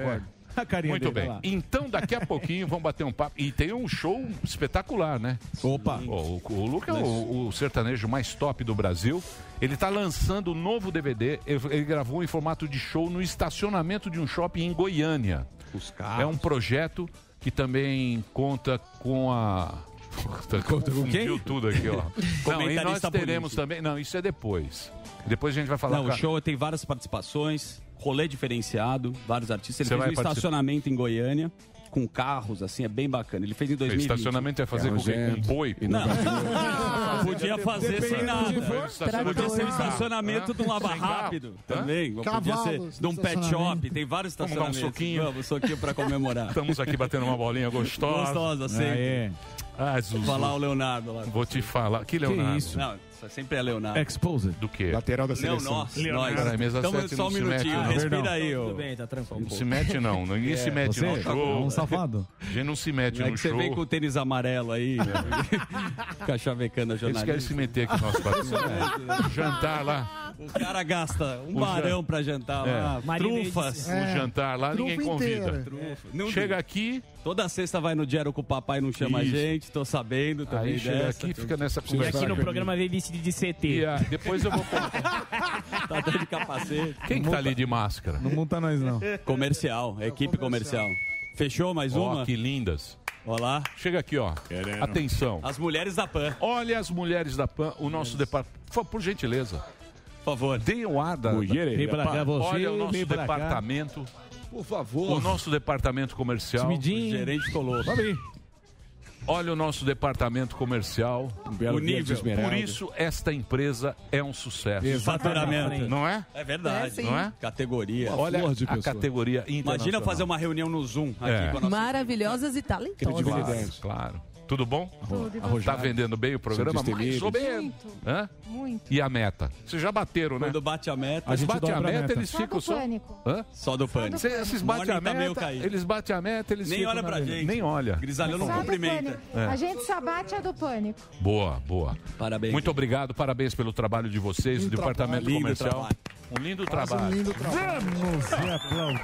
Muito bem. lá. Então, daqui a pouquinho, vamos bater um papo. E tem um show espetacular, né? Opa. Pô, o, o Luca é o, o sertanejo mais top do Brasil. Ele está lançando um novo DVD. Ele, ele gravou em formato de show no estacionamento de um shopping em Goiânia. Os carros. É um projeto que também conta com a. Confundiu tudo aqui, ó. Não, e nós teremos político. também. Não, isso é depois. Depois a gente vai falar Não, o show tem várias participações, rolê diferenciado, vários artistas. Ele Você fez vai um participar? estacionamento em Goiânia, com carros, assim, é bem bacana. Ele fez em 2020. Estacionamento é fazer com quem? Com boi? Não, podia fazer sem nada. Podia ser um estacionamento de um lava rápido Hã? também. Podia Cavalos ser de um pet shop. Tem vários Vamos dar um estacionamentos. soquinho? Vamos, soquinho pra comemorar. Estamos aqui batendo uma bolinha gostosa. Gostosa, sempre. Aê. Ah, Zuzu. Falar o Leonardo lá. Vou te falar. Que Leonardo? isso? Não, isso sempre é Leonardo. Exposed. Do quê? Lateral da Não, seleção. nós. Leonardo. nós. Peraí, mesa Então, sete só não um minutinho. mete, não. Respira aí, Tudo ô. bem, tá tranquilo. Não se mete, não. Ninguém se mete Você no é show. um safado. A gente não se mete É no que você show. vem com o tênis amarelo aí, né? fica chavecando a Eles querem jornalista. se meter aqui no nosso patrocínio. Jantar lá. O cara gasta um O barão jan- pra jantar É. lá. Trufas. É. O jantar lá, ninguém Trufa convida. inteira. Não- Chega aqui, Toda sexta vai no Diário com o papai, não chama Isso. a gente, tô sabendo também aí chega dessa. aqui, fica nessa E conversa. aqui no programa veio vestido de E CT. ah, depois eu vou. Tá dando de capacete. Quem que tá ali de máscara? Não monta nós, não. Comercial, equipe comercial. Fechou mais Ó, uma? que lindas. Olha lá. Chega aqui, ó. Atenção. As mulheres da PAN, Olha as mulheres da PAN, o nosso departamento. Por gentileza, por favor. deem o ar da. Vem pra cá, você. Olha o nosso vem pra cá. departamento. Por favor. O nosso departamento comercial. O Timidinho. gerente. Vamos aí. Olha o nosso departamento comercial. Um belo O nível. esmeralda. Por isso, esta empresa é um sucesso. Faturamento. Não é? É verdade. É, sim. Não é? Categoria. Olha flor de a pessoa. categoria internacional. Imagina fazer uma reunião no Zoom aqui É. com a nossa... Maravilhosas e talentosas. Claro, claro. Tudo bom? Tudo, Tá vendendo bem o programa? Mais ou menos. Muito, Hã? muito. E a meta? Vocês já bateram, né? Quando bate a meta, A Eles gente batem a meta, eles Só ficam do só... pânico. Hã? só do pânico. Cê- Esses batem a tá meta, eles batem a meta, eles Nem olha pra gente. Nem olha. Grisalhão não do cumprimenta. pânico. É. A gente só bate a do pânico. Boa, boa. Parabéns. Muito obrigado, parabéns pelo trabalho de vocês, do departamento comercial. trabalho. Um lindo Faz um trabalho. lindo trabalho. Vamos se aplaudir.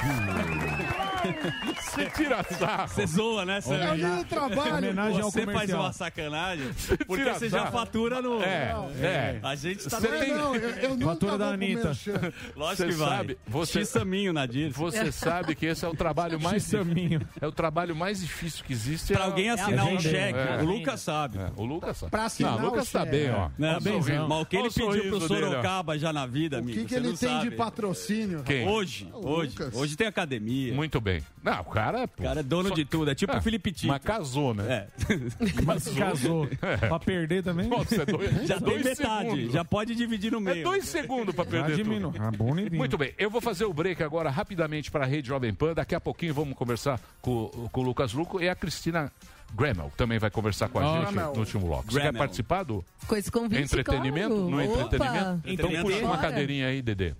Você tira sarro. Você zoa, né? Você, É um lindo trabalho. Homenagem ao você faz uma sacanagem, porque você já fatura no... É, é. A gente tá... Você tem- não, eu, eu nunca Fatura da Anitta. Lógico Você que vai. sabe, você- X-saminho na Dirce. Você sabe que esse é o trabalho mais X-saminho. é o trabalho mais difícil que existe. Pra é- alguém assinar é um vender. cheque, É. o Lucas sabe. É, o Lucas sabe. Pra assinar Não, o Lucas o tá bem, ó. O sorriso. Mas o que ele pediu pro. Sorocaba já na vida, O amigo, que, que ele tem sabe. de patrocínio? Quem? Hoje, O hoje. Lucas. Hoje tem academia. Muito bem. Não, o cara... O cara é dono de tudo, é tipo o Felipe Tito. Mas casou, né? É. Mas casou. Pra perder também? Nossa, é dois, Já tem dois metade, segundos. já pode dividir no meio. É dois segundos pra perder Admino. tudo. Ah, bonitinho. Muito bem, eu vou fazer o break agora rapidamente para a Rede Jovem Pan. Daqui a pouquinho vamos conversar com, com o Lucas Luco e a Cristina Gremel também vai conversar com a gente no último bloco. Você quer participar do Com esse convite, entretenimento? claro. No Opa. entretenimento? Então puxa uma cadeirinha aí, Dedê.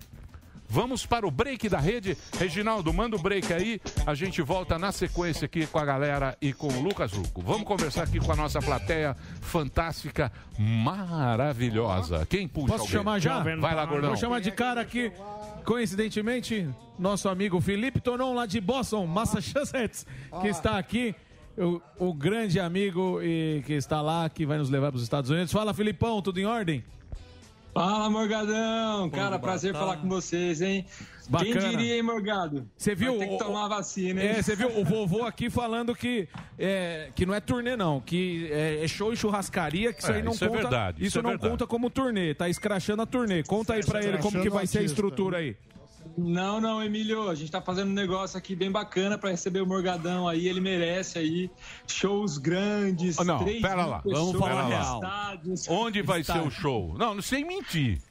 Vamos para o break da rede. Reginaldo, manda o break aí. A gente volta na sequência aqui com a galera e com o Lucas Luco. Vamos conversar aqui com a nossa plateia fantástica, maravilhosa. Quem puxa Posso alguém? chamar já? Vai lá, gordão. Vou chamar de cara aqui, coincidentemente, nosso amigo Felipe Tonon, lá de Boston, Massachusetts, que está aqui. O, o grande amigo e, que está lá, que vai nos levar para os Estados Unidos. Fala, Filipão, tudo em ordem? Fala, Morgadão! Cara, prazer falar com vocês, hein? Bacana. Quem diria, hein, Morgado? Você viu? Vai ter que tomar a vacina, hein? É, você viu o vovô aqui falando que, é, que não é turnê, não, que é, é show e churrascaria, que isso É, aí não isso é conta. verdade, isso isso é não verdade. conta como turnê, tá escrachando a turnê. Conta aí pra ele como que vai ser a estrutura aí. Não, não, Emílio, a gente tá fazendo um negócio aqui bem bacana pra receber o Morgadão aí, ele merece aí shows grandes, Ah, não, três pera lá, vamos falar real. estádio. Onde vai ser o show? Não, não sem mentir.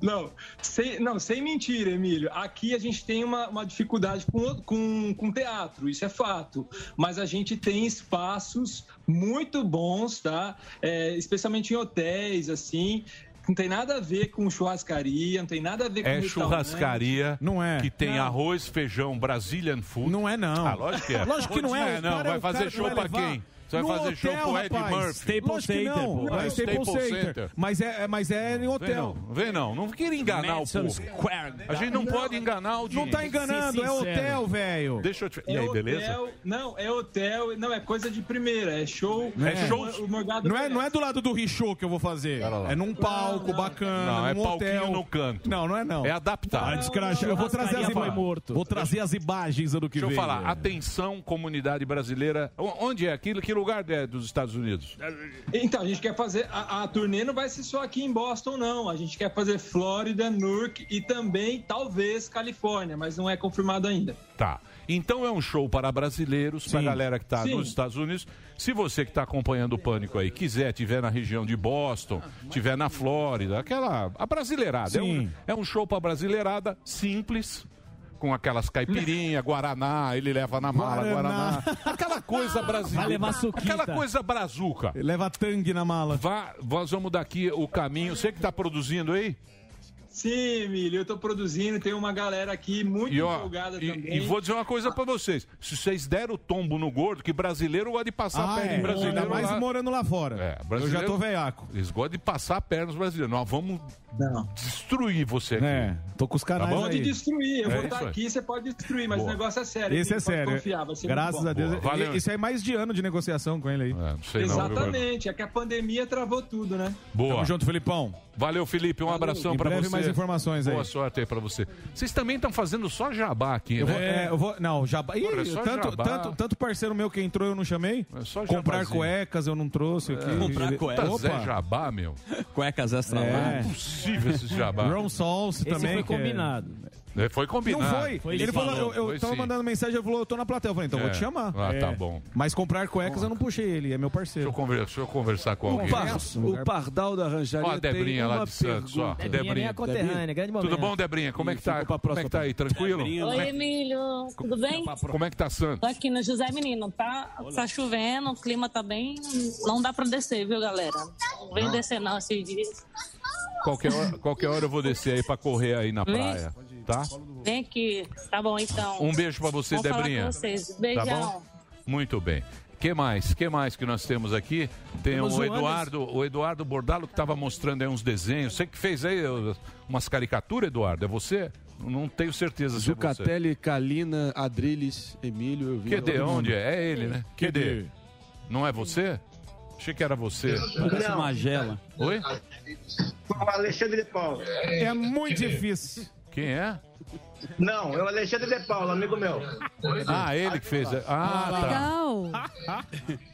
Não sem, não, sem mentira, Emílio. Aqui a gente tem uma, uma dificuldade com, com, com teatro, isso é fato. Mas a gente tem espaços muito bons, tá? É, especialmente em hotéis, assim. Não tem nada a ver com churrascaria, não tem nada a ver com É churrascaria Não é. que tem Não. arroz, feijão, Brazilian food. Não é, não. Ah, lógico que é. Lógico que não é. É, não, é vai fazer show pra quem? Você vai no fazer show hotel, pro Ed rapaz. Murphy? Staple Lógico que Center, não. pô. É É, Staple Staple Center. Center. Mas é, é- mas é em Vem hotel. não, vem não. Não queira enganar Madison o povo. Square. A gente não, pode enganar o Não dinheiro. tá enganando, é hotel, velho. Deixa eu te... E É aí, beleza? hotel, não, é hotel, não, é coisa de primeira, é show. É show. O Morgado Não é, não é do lado do Richow que eu vou fazer. É num palco bacana, Não, é num palquinho hotel. no canto. Não, não é não. É adaptado. Ah, descracha. Eu vou trazer as imagens. Vou trazer as imagens ano que Deixa eu vem. falar, atenção comunidade brasileira. O- Onde é aquilo? Que lugar é dos Estados Unidos? Então, a gente quer fazer. A, a turnê não vai ser só aqui em Boston, não. A gente quer fazer Flórida, Newark e também, talvez, Califórnia, mas não é confirmado ainda. Tá. Então é um show para brasileiros, para a galera que está nos Estados Unidos. Se você que está acompanhando o Pânico aí quiser, tiver na região de Boston, tiver na Flórida, aquela. A brasileirada. É um, é um show para brasileirada simples. Com aquelas caipirinha, Guaraná, ele leva na mala, Guaraná. Guaraná. Aquela coisa brasileira. Vai levar suquita. Aquela coisa brazuca. Leva tangue na mala. Vá, nós vamos daqui o caminho. Você que está produzindo aí? Sim, Emílio, eu tô produzindo, tem uma galera aqui muito E, ó, empolgada e, também. e vou dizer uma coisa pra vocês. Se vocês deram o tombo no gordo, que brasileiro gosta de passar a Ah, perna é. em brasileiro. Ainda mais lá. morando lá fora. É, eu já brasileiro- tô veiaco. Eles gostam de passar a perna nos brasileiros. Nós vamos Não. destruir você aqui. É, tô com os canais Tá bom? Pode destruir, eu É vou estar aí. aqui, você pode destruir, mas Boa. o negócio é sério. Esse é sério. Confiar, vai ser muito Graças a Deus. Valeu. Isso aí é mais de ano de negociação com ele aí. É, não sei não? Exatamente, é que a pandemia travou tudo, né? Boa. Tamo junto, Felipão. Valeu, Felipe. Um abração Em pra breve você. Mais informações aí. Boa sorte aí pra você. Vocês também estão fazendo só jabá aqui, Eu vou, né? é, eu vou, não, jabá. Ih, Porra, é só tanto, jabá. tanto, tanto parceiro meu que entrou eu não chamei. É só Comprar jabazinho. cuecas eu não trouxe aqui. Comprar Ele- cueca. Puta Zé Opa. Jabá, meu. Cuecas extra É. large. Impossível esse jabá. Ron Esse também. foi que é- combinado. É, Foi Não combinado. foi. Foi ele ele falou, falou. eu, eu Foi tava sim. mandando mensagem, ele falou, eu tô na plateia. Eu falei, então vou É. te chamar. Ah, tá É. bom. Mas comprar cuecas eu não puxei ele, é meu Deixa parceiro. eu, conver- deixa eu conversar com alguém. Par- O Pardal da Ranjaria Ó a Debrinha lá de Santos, ó. Debrinha é minha conterrânea, grande momento. Tudo bom, Debrinha? Como é que tá? Como é que tá aí? Tranquilo? Debrinha, Oi, é, Emílio, tudo bem? como é que tá Santos? Tô aqui no José Menino, tá? Tá chovendo, o clima tá bem. Não dá pra descer, viu, galera? Não vem descer não esses dias. Qualquer hora, qualquer hora eu vou descer aí pra correr aí na praia, tá? Vem aqui. Tá bom, então. Um beijo pra você, Vou falar Debrinha. com vocês. Tá Beijão. bom? Muito bem. que mais? que mais que nós temos aqui? Tem Temos o Eduardo, o Eduardo Bordalo que estava mostrando aí uns desenhos. Você que fez aí umas caricaturas, Eduardo? É você? Não tenho certeza se é. Zucatelli, Kalina, Adriles, Emílio. Eu vi todo mundo. onde é? É ele, né? QD. Não é você? Achei que era você. Parece Magela. Oi? Alexandre de Paula. É muito difícil. Quem é? Não, é o Alexandre de Paula, amigo meu. Ah, ele que fez. Ah, tá. Legal.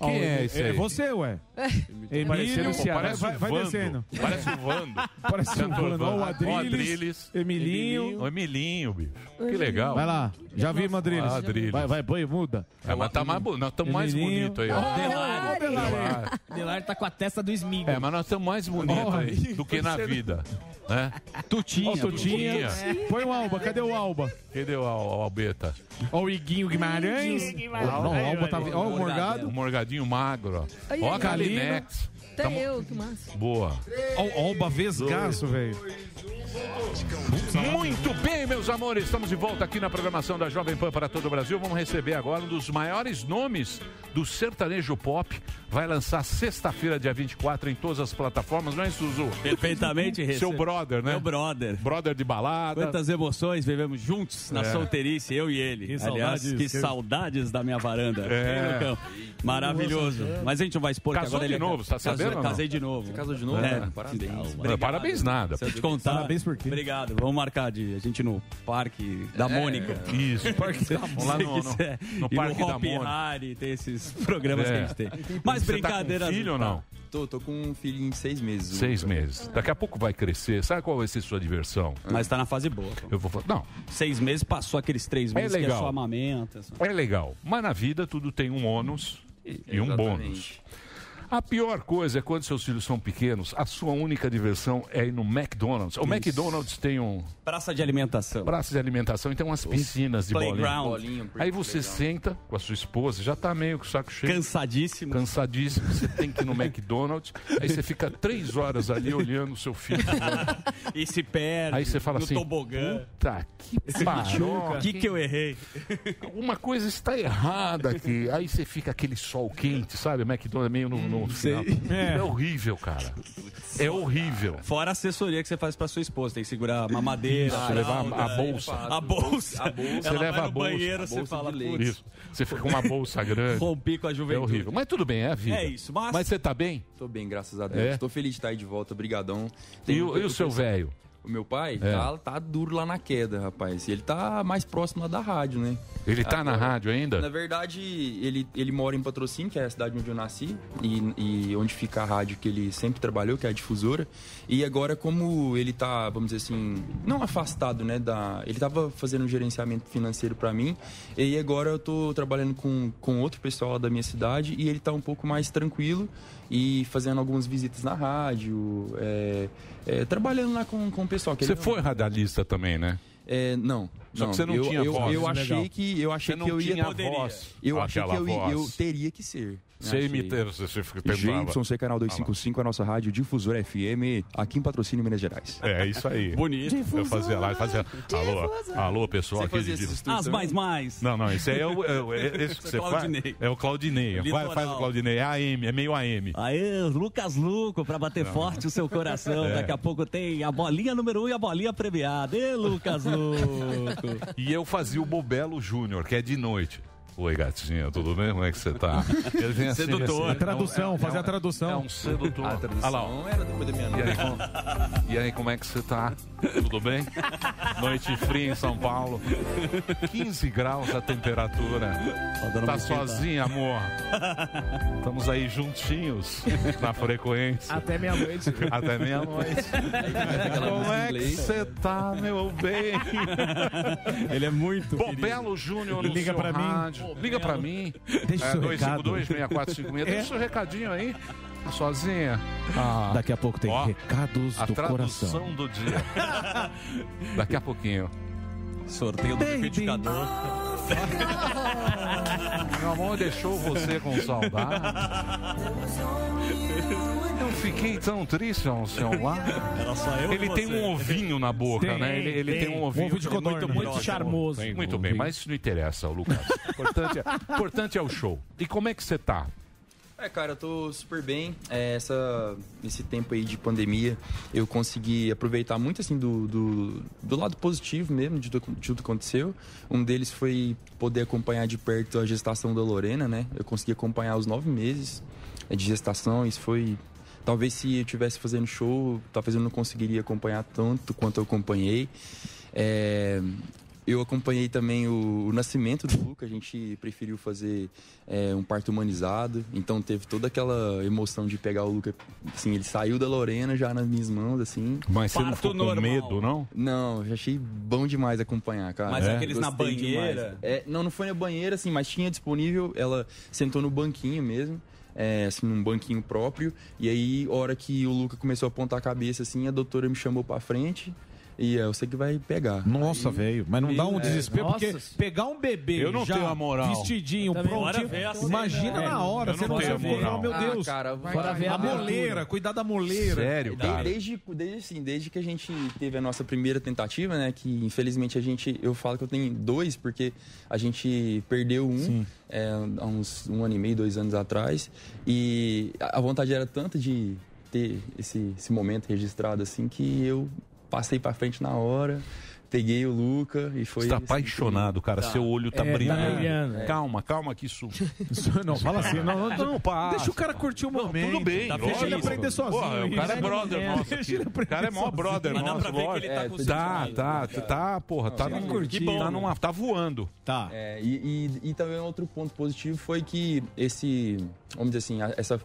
Quem é esse É aí? você, ué. Parecendo Emílio, um Ceará. vai, vai, Vando. descendo. Parece o Vando. Parece o Cantor Vando. Ó, o Adriles, Adriles. Emilinho. O Emilinho, bicho. Que legal. Vai lá. Já vi, Madriles. Ah, Adriles. Vai, vai, põe, muda. É, mas tá mais bonito. Nós estamos mais Emilinho. bonitos aí, ó. Delari. Delari. Delari tá com a testa do Smigo. É, mas nós estamos mais bonitos aí do que na vida. Né? Tutinha. Tutinha. Põe o Alba. Cadê o Alba? Cadê o, o Albeta? Ó o Iguinho Guimarães. Não, o Alba tá... Ó o Morgado. O Morgadinho magro, ó. Ai, Ó ai, a ai. Até Tamo- eu, que massa. Boa. Ó o Alba Vesgaço, velho. Muito bem, meus amores, estamos de volta aqui na programação da Jovem Pan para todo o Brasil. Vamos receber agora um dos maiores nomes do sertanejo pop. Vai lançar sexta-feira, dia 24, em todas as plataformas, não é, Suzu? Perfeitamente Seu recebo. brother, né? Meu brother. Brother de balada. Quantas emoções vivemos juntos na É. solteirice, eu e ele. Que Aliás, saudades, que que- saudades da minha varanda. É. Maravilhoso. Mas a gente não vai expor que Casou agora de ele novo, você tá sabendo não? Casei de novo. Casou de novo? É. Parabéns. Não, parabéns nada. Se eu te contar. Parabéns por quê? Obrigado. Vamos marcar de a gente no Parque da Mônica. Isso. Parque da Mônica. Lá no- no- no e Parque no da Mônica. Harry, tem esses programas É. que a gente tem. Mas Você tá com brincadeira. filho ou não? Tô, tô com um filhinho de seis meses. Seis meses. Daqui a pouco vai crescer. Sabe qual vai ser sua diversão? Mas tá na fase boa. pô. Eu vou falar. Não, Seis meses passou aqueles três meses que é legal. só amamenta. só- é legal. Mas na vida tudo tem um ônus e um Exatamente. bônus. A pior coisa é quando seus filhos são pequenos, a sua única diversão é ir no McDonald's. O McDonald's tem um Praça de alimentação. praça de alimentação e tem umas piscinas de Playground. bolinha. Bolinha, Aí você playground. senta com a sua esposa, já tá meio com o saco cheio. Cansadíssimo. Cansadíssimo, você tem que ir no McDonald's, aí você fica três horas ali olhando o seu filho. E se perde. Aí você fala no assim: tobogã. Puta que pariu. O que, que eu errei? Uma coisa está errada aqui. Aí você fica aquele sol quente, sabe? O McDonald's meio no, no final. É. horrível, cara. É horrível. Fora a assessoria que você faz pra sua esposa. Tem que segurar a mamadeira. Isso, levar a- fralda, a bolsa. A bolsa. A bolsa. Você Ela leva vai a no bolsa, banheiro, a você bolsa fala, de leite. Isso. Você fica com uma bolsa grande. rompi com a É juventude. horrível. Mas tudo bem, é a vida. É isso, mas- Mas você tá bem? Tô bem, graças a Deus. É? Tô feliz de estar aí de volta, brigadão. E Tem e o seu velho? O meu pai É. tá, tá duro lá na queda, rapaz. Ele tá mais próximo lá da rádio, né? Ele tá na Agora- rádio ainda? Na verdade, ele, ele mora em Patrocínio, que é a cidade onde eu nasci, e, e onde fica a rádio que ele sempre trabalhou, que é a difusora. E agora, como ele tá, vamos dizer assim, não afastado, né, da... Ele tava fazendo um gerenciamento financeiro para mim, e agora eu tô trabalhando com, com outro pessoal lá da minha cidade, e ele tá um pouco mais tranquilo, e fazendo algumas visitas na rádio, é, é, trabalhando lá com, com o pessoal. que Você foi radialista também, né? É, não. Só que você não eu, tinha eu, voz. Eu Legal. achei que eu achei Você que não eu ia voz. Eu achei que eu, ia- eu teria que ser. Imita, você você tentava. JYC Canal 255, a nossa rádio Difusora FM, aqui em Patrocínio, Minas Gerais. É isso aí. Bonito. Eu fazia lá, fazia. Alô, alô, pessoal Você aqui fazia de. estúdios As mais mais. Não, não, esse aí é o. É, é esse que você é faz. Claudinei. É o Claudinei. Vai, faz o Claudinei. É AM, é meio AM. Aê, Lucas Luco, pra bater forte o seu coração. É. Daqui a pouco tem a bolinha número um e a bolinha premiada. Ê, Lucas Luco. E eu fazia o Bobelo Júnior, que é de noite. Oi, gatinha, tudo bem? Como é que você tá? Ele vem assim, Sedutor. assim, Tradução, é um- fazer é a um- tradução. É um sedutor. A tradução lá, era depois da minha E noite. aí, como, e aí, como é que você tá? Tudo bem? Noite fria em São Paulo. 15 graus a temperatura. Tá esquentada. sozinha, amor? Estamos aí juntinhos na frequência. Até meia-noite. Até meia-noite. Como é que você tá, meu bem? Ele é muito. Bom, querido. Belo Júnior no Liga seu pra mim. Liga pra mim. Deixa o é, seu 252-6456. Deixa o seu recadinho aí. Sozinha. Ah, Daqui a pouco tem Ó, recados a do tradução coração. do dia. Daqui a pouquinho. Sorteio do liquidificador. Meu amor deixou você com saudade. Eu fiquei tão triste ao seu lado. Era só eu Ele e tem você. um ovinho na boca, Tem, né? Ele, ele tem, tem. um ovinho, Um de muito, codorna. muito, Muito charmoso. Tem, muito bem, mas isso não interessa, Lucas. O importante é, o importante é o show. E como é que você tá? É, cara, eu tô super bem. É, essa, esse tempo aí de pandemia, eu consegui aproveitar muito, assim, do, do, do lado positivo mesmo de, de tudo que aconteceu. Um deles foi poder acompanhar de perto a gestação da Lorena, né? Eu consegui acompanhar os nove meses é, de gestação. Isso foi... Talvez se eu estivesse fazendo show, talvez eu não conseguiria acompanhar tanto quanto eu acompanhei. É, eu acompanhei também o, o nascimento do Luca. A gente preferiu fazer é, um parto humanizado. Então teve toda aquela emoção de pegar o Luca. Assim, ele saiu da Lorena já nas minhas mãos, assim. Mas você não Parto ficou com normal. medo, não? Não, eu achei bom demais acompanhar, cara. Mas É? aqueles na Gostei banheira? demais. É, não, não foi na banheira, assim, mas tinha disponível. Ela sentou no banquinho mesmo. É, assim, num banquinho próprio. E aí, hora que o Luca começou a apontar a cabeça, assim, a doutora me chamou pra frente. E é você que vai pegar. Nossa, velho. Mas não dá um É, desespero, nossa. porque pegar um bebê Eu não já tenho a moral. vestidinho, Eu prontinho, a cena. imagina É, na hora. eu você não não tenho sabe, a moral. oh, meu Ah, Deus. cara, vai- Bora ver a vai- moleira, cuidar da moleira. Sério, De- Desde, desde, assim, desde que a gente teve a nossa primeira tentativa, né? Que infelizmente a gente. Eu falo que eu tenho dois, porque a gente perdeu um é, há uns um ano e meio, dois anos atrás. E a a vontade era tanta de ter esse, esse momento registrado assim que eu passei pra frente na hora. Peguei o Luca e foi. Você tá assim, apaixonado, cara. Tá. Seu olho tá É, tá brilhando. é. Calma, calma que isso. Não, fala assim. Não, não, Não, passa. Deixa o cara curtir o momento. Tudo bem, Tá Deixa ele aprender sozinho. Porra, o cara é brother É, nosso. deixa aqui. ele O cara é mó brother Mas dá nosso. pra ver que ele tá É, com Tá, sentimento, tá, cara. tá, porra, tá, Não, num- curtindo. tá, numa, tá voando. Tá. É, e, e, e também outro ponto positivo foi que esse, vamos dizer assim, essa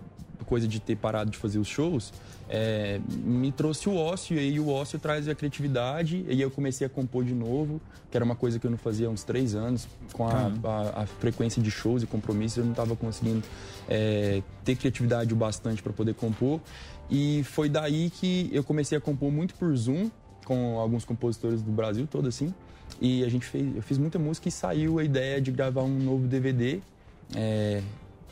coisa de ter parado de fazer os shows é, me trouxe o ócio, e aí o ócio traz a criatividade, e aí eu comecei a compor de novo, que era uma coisa que eu não fazia há uns três anos, com a, a- a frequência de shows e compromissos, eu não estava conseguindo é, ter criatividade o bastante para poder compor, e foi daí que eu comecei a compor muito por Zoom, com alguns compositores do Brasil todo assim, e a gente fez, eu fiz muita música e saiu a ideia de gravar um novo DVD. é,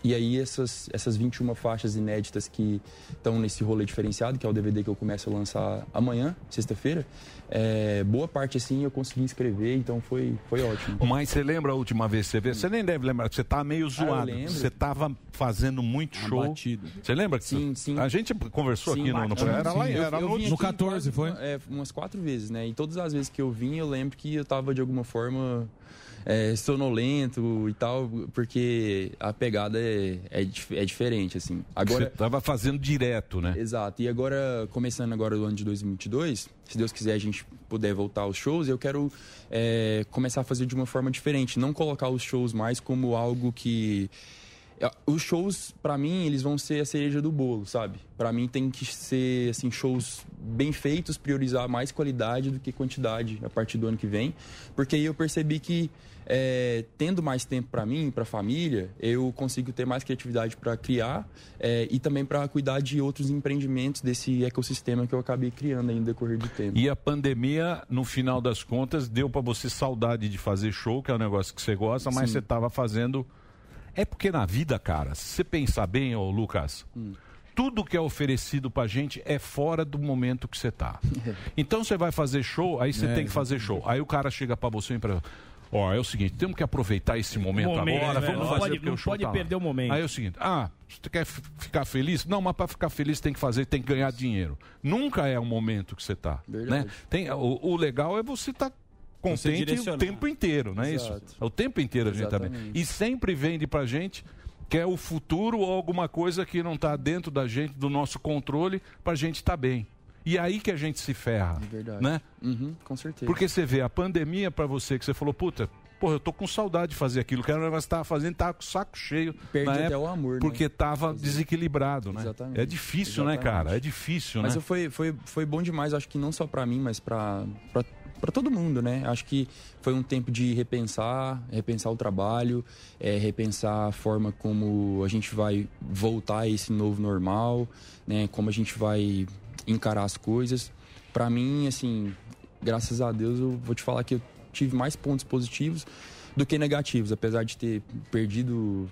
e aí essas, essas 21 faixas inéditas que estão nesse rolê diferenciado, que é o DVD que eu começo a lançar amanhã, sexta-feira, é, boa parte assim eu consegui escrever, então foi, foi ótimo. Mas você lembra a última vez que você fez? Você nem deve lembrar, você tá meio zoado. lembro. você tava fazendo muito show. Abatido. Você lembra? que Sim, sim. A gente conversou Sim, aqui no, no era lá, Sim. Eu- era eu no, no aqui 14, foi? É, umas quatro vezes, né? E todas as vezes que eu vim, eu lembro que eu tava de alguma forma é, sonolento e tal, porque a pegada é, é, é diferente, assim. Agora, Você tava fazendo direto, né? Exato. E agora, começando agora o ano de 2022, se Deus quiser a gente puder voltar aos shows, eu quero é, começar a fazer de uma forma diferente. Não colocar os shows mais como algo que... É, Os shows, pra mim, eles vão ser a cereja do bolo, sabe? Pra mim tem que ser, assim, shows bem feitos, priorizar mais qualidade do que quantidade a partir do ano que vem. Porque aí eu percebi que, é, tendo mais tempo pra mim, pra família, eu consigo ter mais criatividade pra criar é, e também pra cuidar de outros empreendimentos desse ecossistema que eu acabei criando aí no decorrer do tempo. E a pandemia, no final das contas, deu pra você saudade de fazer show, que é um negócio que você gosta, mas Sim. você tava fazendo. É porque na vida, cara, se você pensar bem, ô Lucas, Hum. tudo que é oferecido pra gente é fora do momento que você tá. Então você vai fazer show, aí você É, tem que fazer show. Aí o cara chega pra você e fala, Ó, é o seguinte, temos que aproveitar esse momento, Momento, agora, né? vamos Não fazer pode- porque não o show pode tá lá. perder o momento. Aí é o seguinte, ah, você quer ficar feliz? Não, mas para ficar feliz tem que fazer, tem que ganhar dinheiro. Nunca é o momento que você tá, Verdade. né? Tem, o, o legal é você estar Você contente o tempo inteiro, não é Exato. isso? É o tempo inteiro a gente tá bem. Exatamente. E sempre vende pra gente que é o futuro ou alguma coisa que não tá dentro da gente, do nosso controle, pra gente estar bem. E aí que a gente se ferra, Verdade. né? Uhum, com certeza. Porque você vê a pandemia pra você, que você falou, puta, porra, eu tô com saudade de fazer aquilo, que era um negócio que tava fazendo, tava com o saco cheio. Perde na até época, o amor, né? Porque tava desequilibrado, né? Exatamente. É difícil, né, Exatamente. cara? É difícil, Mas né? foi, foi, foi bom demais, acho que não só pra mim, mas pra pra- pra todo mundo, né? Acho que foi um tempo de repensar, repensar o trabalho, é, repensar a forma como a gente vai voltar a esse novo normal, né? Como a gente vai encarar as coisas. Pra mim, assim, graças a Deus, eu vou te falar que eu tive mais pontos positivos do que negativos, apesar de ter perdido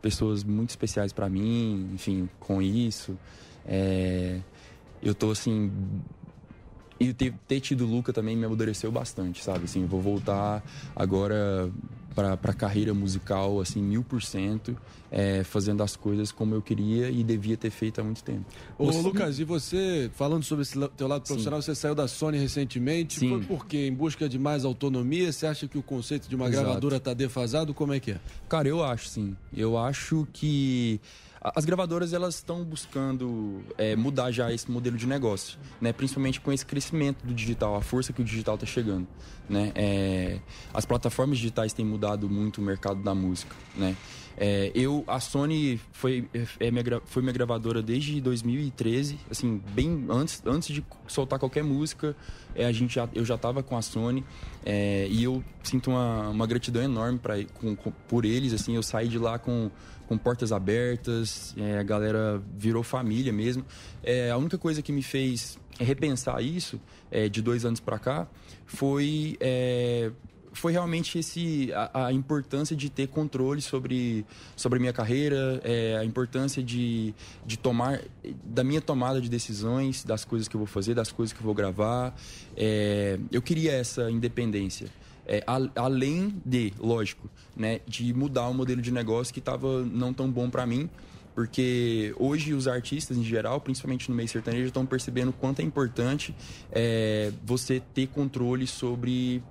pessoas muito especiais pra mim, enfim, com isso. É, eu tô assim. E ter, ter tido o Luca também me amadureceu bastante, sabe? Assim, vou voltar agora para a carreira musical, assim, mil por cento, é, fazendo as coisas como eu queria e devia ter feito há muito tempo. Ô, Você- Lucas, e você, falando sobre esse teu lado profissional, você saiu da Sony recentemente. Sim. Foi por quê? Em busca de mais autonomia? Você acha que o conceito de uma Exato. gravadora tá defasado? Como é que é? Cara, eu acho sim. Eu acho que as gravadoras elas estão buscando é, mudar já esse modelo de negócio, né? Principalmente com esse crescimento do digital, a força que o digital está chegando, né? É, as plataformas digitais têm mudado muito o mercado da música, né? É, eu, a Sony foi, é minha, gra- foi minha gravadora desde 2013, assim, bem antes, antes de soltar qualquer música, é, a gente já, eu já estava com a Sony é, e eu sinto uma, uma gratidão enorme pra, com, com- por eles, assim, eu saí de lá com, com portas abertas, é, a galera virou família mesmo. É, a única coisa que me fez repensar isso, é, de dois anos para cá, foi é, foi realmente esse a, a importância de ter controle sobre sobre a minha carreira é, a importância de, de tomar da minha tomada de decisões das coisas que eu vou fazer das coisas que eu vou gravar É, eu queria essa independência É, a- além de lógico né de mudar o modelo de negócio que estava não tão bom para mim porque hoje os artistas em geral, principalmente no meio sertanejo, estão percebendo o quanto é importante é, você ter controle sobre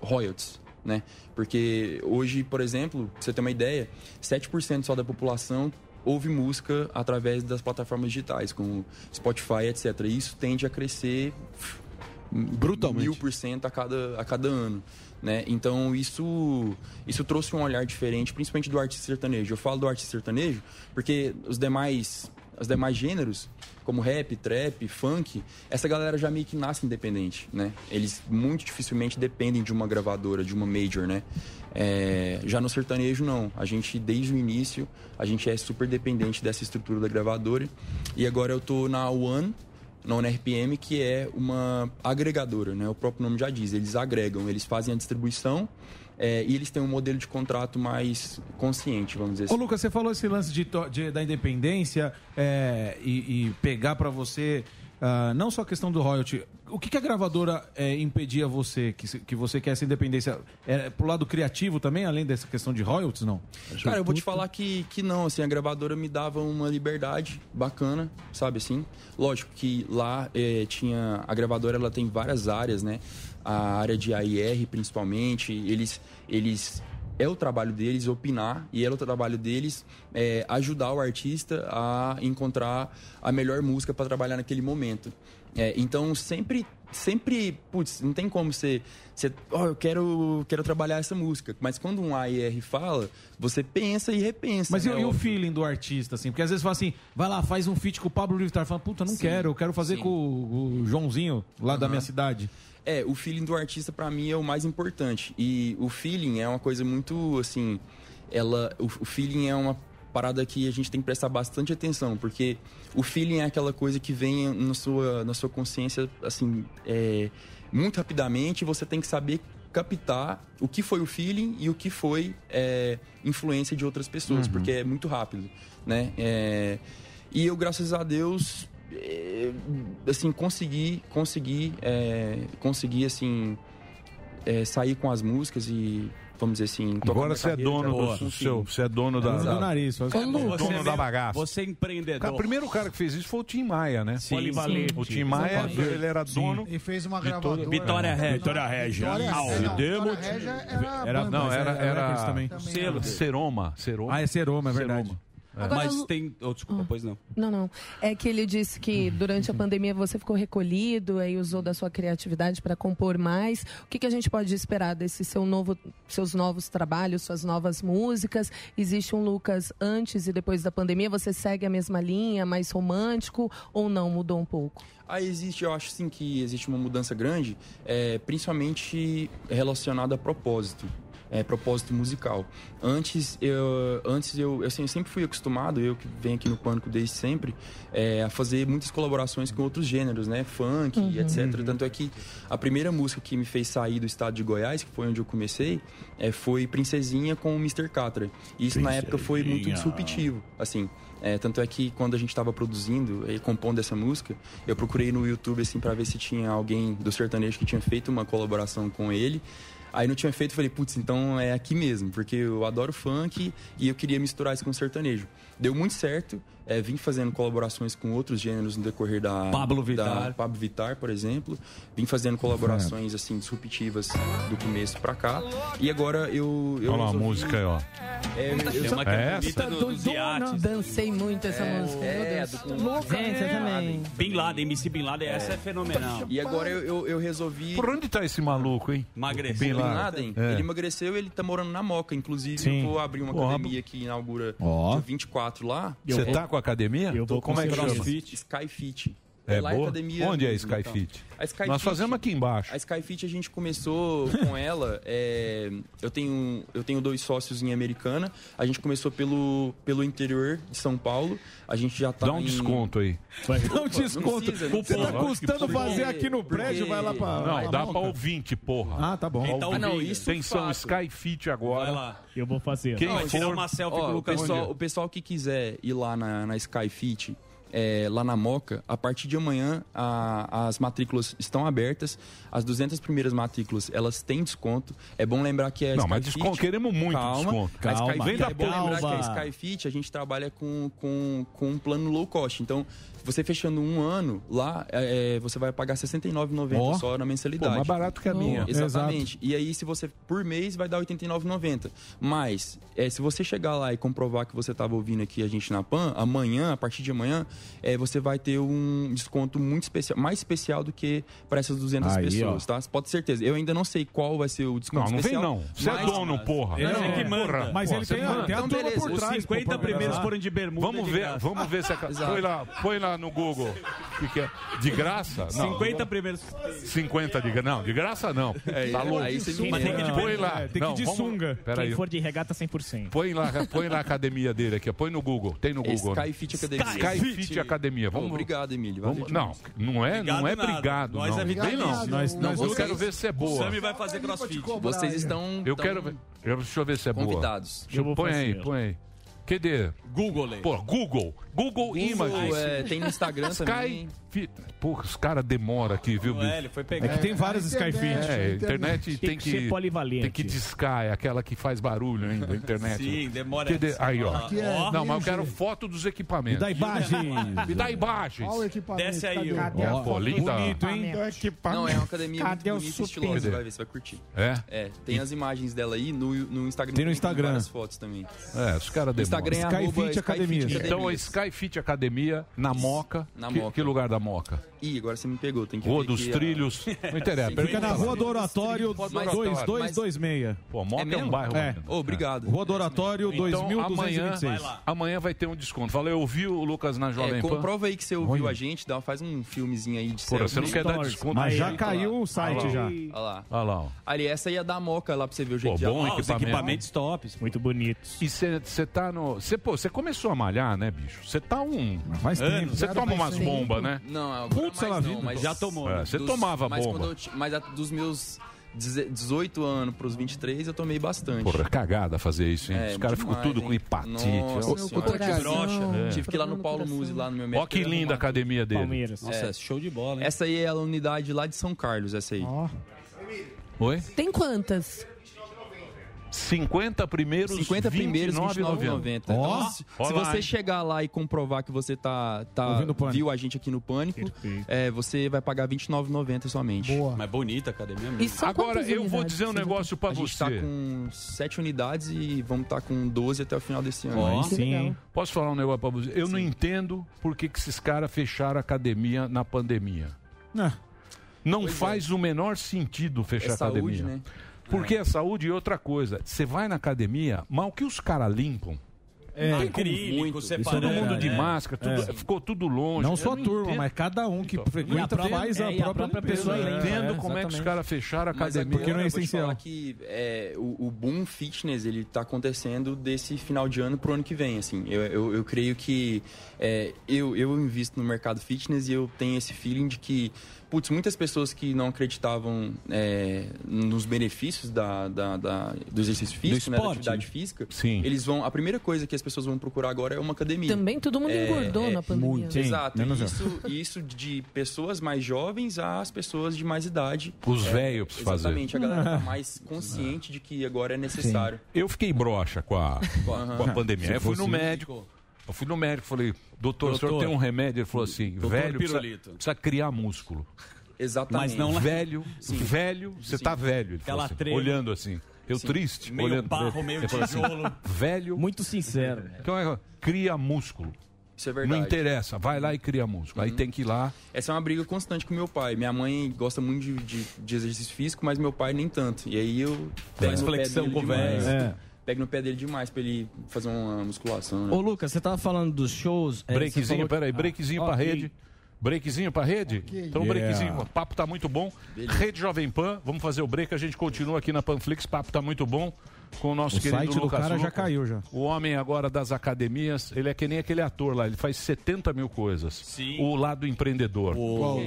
royalties, né? Porque hoje, por exemplo, pra você ter uma ideia, 7% só da população ouve música através das plataformas digitais, como Spotify, etc. E isso tende a crescer brutalmente mil por cento a cada, a cada ano. Né? Então isso, isso trouxe um olhar diferente, principalmente do artista sertanejo. Eu falo do artista sertanejo porque os demais, os demais gêneros, como rap, trap, funk, essa galera já meio que nasce independente, né? Eles muito dificilmente dependem de uma gravadora, de uma major, né? É, já no sertanejo não. A gente desde o início a gente é super dependente dessa estrutura da gravadora. E agora eu tô na One, na ONRPM, que é uma agregadora, né? O próprio nome já diz, eles agregam, eles fazem a distribuição é, e eles têm um modelo de contrato mais consciente, vamos dizer Ô, assim. Lucas, você falou esse lance de, de- da independência é, e, e pegar pra você ah, não só a questão do royalty. O que, que a gravadora é, impedia você, que, que você quer essa independência? É pro lado criativo também, além dessa questão de royalties, não? Cara, eu vou te falar que, que não, assim, a gravadora me dava uma liberdade bacana, sabe assim? Lógico que lá eh, tinha. A gravadora ela tem várias áreas, né? A área de AIR, principalmente, eles. eles é o trabalho deles opinar e é o trabalho deles é, ajudar o artista a encontrar a melhor música para trabalhar naquele momento. É, então sempre, sempre, putz, não tem como você, você ó, eu quero, quero trabalhar essa música. Mas quando um AIR fala, você pensa e repensa. Mas né? o- e o feeling do artista, assim? Porque às vezes fala assim, vai lá, faz um feat com o Pablo Vittar. Fala, puta, não Sim, quero, eu quero fazer sim. com o, o Joãozinho, lá da Aham. minha cidade. É, o feeling do artista pra mim é o mais importante. E o feeling é uma coisa muito assim, ela o, o feeling é uma parada que a gente tem que prestar bastante atenção, porque o feeling é aquela coisa que vem na sua na sua consciência assim, é, muito rapidamente, você tem que saber captar o que foi o feeling e o que foi é, influência de outras pessoas, Uhum. porque é muito rápido, né? É, e eu, graças a Deus, assim, consegui, consegui, é, consegui, assim, é, sair com as músicas e, vamos dizer assim... Agora você é dono de do o seu, você é dono da, Exato. da- Ô, Lu, dono você da é- bagaça. Você é empreendedor. Cara, o primeiro cara que fez isso foi o Tim Maia, né? Sim, Polivalente. O Tim Maia, Exatamente. ele era Sim. dono. E fez uma gravadora. todo- Vitória Regia. Vitória Regia. Ao é, não, era Era, era, era era recordes também. selo. Seroma, Seroma. Ah, é Seroma, é verdade. Seroma. Agora, Mas tem. Oh, desculpa, pois não. Não, não. É que ele disse que durante a pandemia você ficou recolhido, aí usou da sua criatividade para compor mais. O que, que a gente pode esperar desse seu novo, seus novos trabalhos, suas novas músicas? Existe um Lucas antes e depois da pandemia? Você segue a mesma linha, mais romântico ou não? Mudou um pouco? Ah, existe, eu acho sim que existe uma mudança grande, é, principalmente relacionada a propósito. É, propósito musical. Antes, eu, antes eu, assim, eu sempre fui acostumado, eu que venho aqui no Pânico desde sempre, é, a fazer muitas colaborações com outros gêneros, né? Funk Uhum. etc. Tanto é que a primeira música que me fez sair do estado de Goiás, que foi onde eu comecei, é, foi Princesinha com o Mr. Catra. E isso na época foi muito disruptivo, assim. É, tanto é que quando a gente estava produzindo e compondo essa música, eu procurei no YouTube assim para ver se tinha alguém do sertanejo que tinha feito uma colaboração com ele. Aí não tinha feito, eu falei, putz, então é aqui mesmo, porque eu adoro funk e eu queria misturar isso com sertanejo. Deu muito certo, é, vim fazendo colaborações com outros gêneros no decorrer da... Pablo da- Vittar. Pablo Vittar, por exemplo. Vim fazendo colaborações, assim, disruptivas do começo pra cá. E agora eu... eu Olha lá a resolvi- música aí, ó. É, eu, eu, é bonita do- dos iates. Dancei muito essa música. é, Meu Deus. do- louca. Gente, eu também. Bin Laden, MC Bin Laden, essa é fenomenal. E agora eu, eu, eu resolvi... Por onde tá esse maluco, hein? Bin Bin Laden. Laden, É. ele emagreceu ele tá morando na Moca. Inclusive, Sim. eu vou abrir uma Porra. academia que inaugura Ó. dia 24 lá. Você É- tá com a academia? Eu vou Como é que chama? Skyfit. É lá boa? academia- Onde é a Skyfit? A Skyfit- Nós fazemos aqui embaixo. A Skyfit a gente começou com ela. é, eu, tenho, eu tenho dois sócios em Americana. A gente começou pelo, pelo interior de São Paulo. A gente já tá. Dá um em- desconto aí. Dá um desconto. precisa, não Você tá custando Porque- fazer aqui no prédio, porque- vai lá pra. Não, pra dá pra ouvinte, porra. Ah, tá bom. Então, Ah, não, isso Atenção. Skyfit agora. Vai lá. Eu vou fazer. Quem Vai tirar for... uma selfie Ó, com o o, Lucas pessoal, o pessoal que quiser ir lá na, na Skyfit, é, lá na Moca, a partir de amanhã a- as matrículas estão abertas. As 200 primeiras matrículas, elas têm desconto. É bom lembrar que é Não, mas Skyfit- desconto, queremos muito calma, desconto. Calma. Skyfit, Vem da é bom lembrar que a Skyfit a gente trabalha com, com, com um plano low cost. Então, você fechando um ano lá, é, é, você vai pagar R$ 69,90 Ó. só na Pô, mensalidade. mais barato que a minha. Exatamente. E aí, se você, por mês, vai dar R$ 89,90. Mas, é, se você chegar lá e comprovar que você estava ouvindo aqui a gente na PAN, amanhã, a partir de amanhã, é, você vai ter um desconto muito especial, mais especial do que para essas 200 Aí, pessoas, tá? Pode ter certeza. Eu ainda não sei qual vai ser o desconto Não, não vem especial. não. Você é mas- dono, porra. Ele Não, é que porra. manda. Mas Pô, ele tem, a- manda. tem a Então, turma beleza. por Os trás. 50 pô, primeiros foram de bermuda. Vamos de ver, graça. vamos ver se a... Exato. põe lá, põe lá no Google. Que que é? De graça? Não. 50 primeiros. 50 de graça. Não, de graça não. tá louco. aí você Mas tem que de Põe lá. É, tem que de vamos- sunga. Pera aí. Quem for de regata 100%. Põe lá, põe lá a academia dele aqui. ó. Põe no Google. Tem no É Google. né? Skyfit Academia. Skyfit Academia. Vamos, Obrigado, Emílio. Vamos, não, não é, não é Obrigado nada. obrigado. Nós não. é Não. Nós, Não, nós Eu quero ver se é O boa. Sami vai fazer crossfit. Vocês estão, Eu quero ver. eu- Deixa eu ver se é boa. convidados. Põe aí, põe aí. Cadê? Google. Pô, Google. Google, Images. Google, é, tem no Instagram Sky. também. Fi- Pô, os caras demoram aqui, viu, é, ele foi É pegar. que tem vários Skyfit. É, a internet tem, Tem que ser polivalente. Tem que discar, é aquela que faz barulho ainda, a internet. Sim, demora. Cadê? Aí, ó. Aqui é Não, mas eu 3G. quero foto dos E equipamentos. da imagem. Me dá imagens. Olha o equipamento. Desce aí, cadê? ó. Ó, pô, linda. Bonito, hein? Não, é uma academia Cadê o muito bonita e estilosa. Você vai ver, você vai curtir. É? É, tem as imagens dela aí no, no Instagram. Tem no Instagram. várias fotos também. É, os caras demoram. Instagram é Skyfit Academia. Então, a Skyfit Academia, na Moca. Na que, Moca. que lugar da Moca? Ih, agora você me pegou. Tem que Rua dos que Trilhos. Não interessa. Fica na Rua do Oratório Rua do Oratório. 2226. Pô, Moca é, É um bairro. É. Ô, obrigado. Rua do Oratório Então, amanhã, 2226. amanhã vai ter um desconto. Fala, eu ouvi o Lucas na Jovem É, Pan. comprova aí que você ouviu Olha. a gente, dá, faz um filmezinho aí de selfie. você não quer dar Stories. desconto Mas já caiu o site já. Olha lá. Olha lá, ó. Ali, essa aí é da Moca lá pra você ver o jeito Pô, de bom os equipamento. equipamentos tops. Muito bonitos. E você tá no. Você você começou a malhar, né, bicho? Você tá um. Você toma umas bombas, né? Não, agora Putz, mais ela não, vida. mas Já tomou. É, você dos- tomava mas bomba. quando eu mas a- dos meus deze- 18 anos pros 23, eu tomei bastante. Porra, é cagada fazer isso, hein? É, Os caras ficam tudo com hein? hepatite. Nossa ó. senhora. Coração. Broxa. É. Tive que ir lá no Paulo no Musi, lá no meu Ó, médico. que ele linda a academia dele. Palmeiras. Nossa, é show de bola, hein? Essa aí é a unidade lá de São Carlos, essa aí. Oi? Tem quantas? 50 primeiros, 50 primeiros, 29,90. 29,90. Então, Ó, se, se você chegar lá e comprovar que você tá, tá viu a gente aqui no Pânico, é, você vai pagar R$29,90 somente. Boa. Mas bonita a academia mesmo. Agora, eu vou dizer um negócio pra A gente tá você. com 7 unidades e vamos estar com 12 até o final desse ano. Que Sim. Posso falar um negócio pra você? Eu não entendo por que, que esses caras fecharam a academia na pandemia. Ah, Não Pois é. faz o menor sentido fechar É a saúde, academia. né? Porque é saúde e outra coisa. Você vai na academia, mas o que os caras limpam? É, Não tem Acrílico, muito. separado. Todo mundo É, de é. máscara, tudo- É. ficou tudo longe. Não só a turma, entendo. mas cada um que E a frequenta própria- faz a é, e a própria, própria pessoa Eu não É, entendo é, como é que os caras fecharam a Mas academia. agora Porque não é eu vou te essencial. falar que é, o, o boom fitness ele tá acontecendo desse final de ano pro ano que vem. Assim, eu, eu, eu creio que é, eu, eu invisto no mercado fitness e eu tenho esse feeling de que putz, muitas pessoas que não acreditavam é, nos benefícios da, da- da- do exercício físico, né, da atividade né? física, Sim. eles vão. A primeira coisa que as pessoas vão procurar agora é uma academia. Também todo mundo engordou na pandemia. Muito, Sim, exato. Isso, isso de pessoas mais jovens às pessoas de mais idade. Os É, velhos precisam fazer. Exatamente, a galera tá mais consciente de que agora é necessário. Eu fiquei broxa com a, com a, com a pandemia. Eu fui no médico. Eu fui no médico falei, doutor, o senhor Doutor. tem um remédio? Ele falou assim, Doutor velho, precisa, Pirulito. precisa criar músculo. Exatamente. Mas não lá- Velho, Sim. velho, você Sim. tá velho. Ele falou Aquela assim, olhando assim. Eu Sim. triste, Meio olhando barro, meio assim, tijolo. velho, Muito sincero. então é, cria músculo. Isso é verdade. Uhum. Não interessa, vai lá e cria músculo. Aí tem que ir lá. Essa é uma briga constante com meu pai. Minha mãe gosta muito de, de- de exercício físico, mas meu pai nem tanto. E aí eu pé flexão com o velho. É. Pego no pé dele demais pra ele fazer uma musculação. Né? Ô, Lucas, você tava falando dos shows. é, Breakzinho, falou peraí, breakzinho pra ok. rede. Breakzinho pra rede? Então, Yeah. breakzinho, o papo tá muito bom. Rede Jovem Pan, vamos fazer o break, a gente continua aqui na Panflix, papo tá muito bom com o nosso O querido site do Lucas cara já Luco. caiu já. O homem agora das academias, ele é que nem aquele ator lá, ele faz 70 mil coisas. Sim. O lado empreendedor. Qual?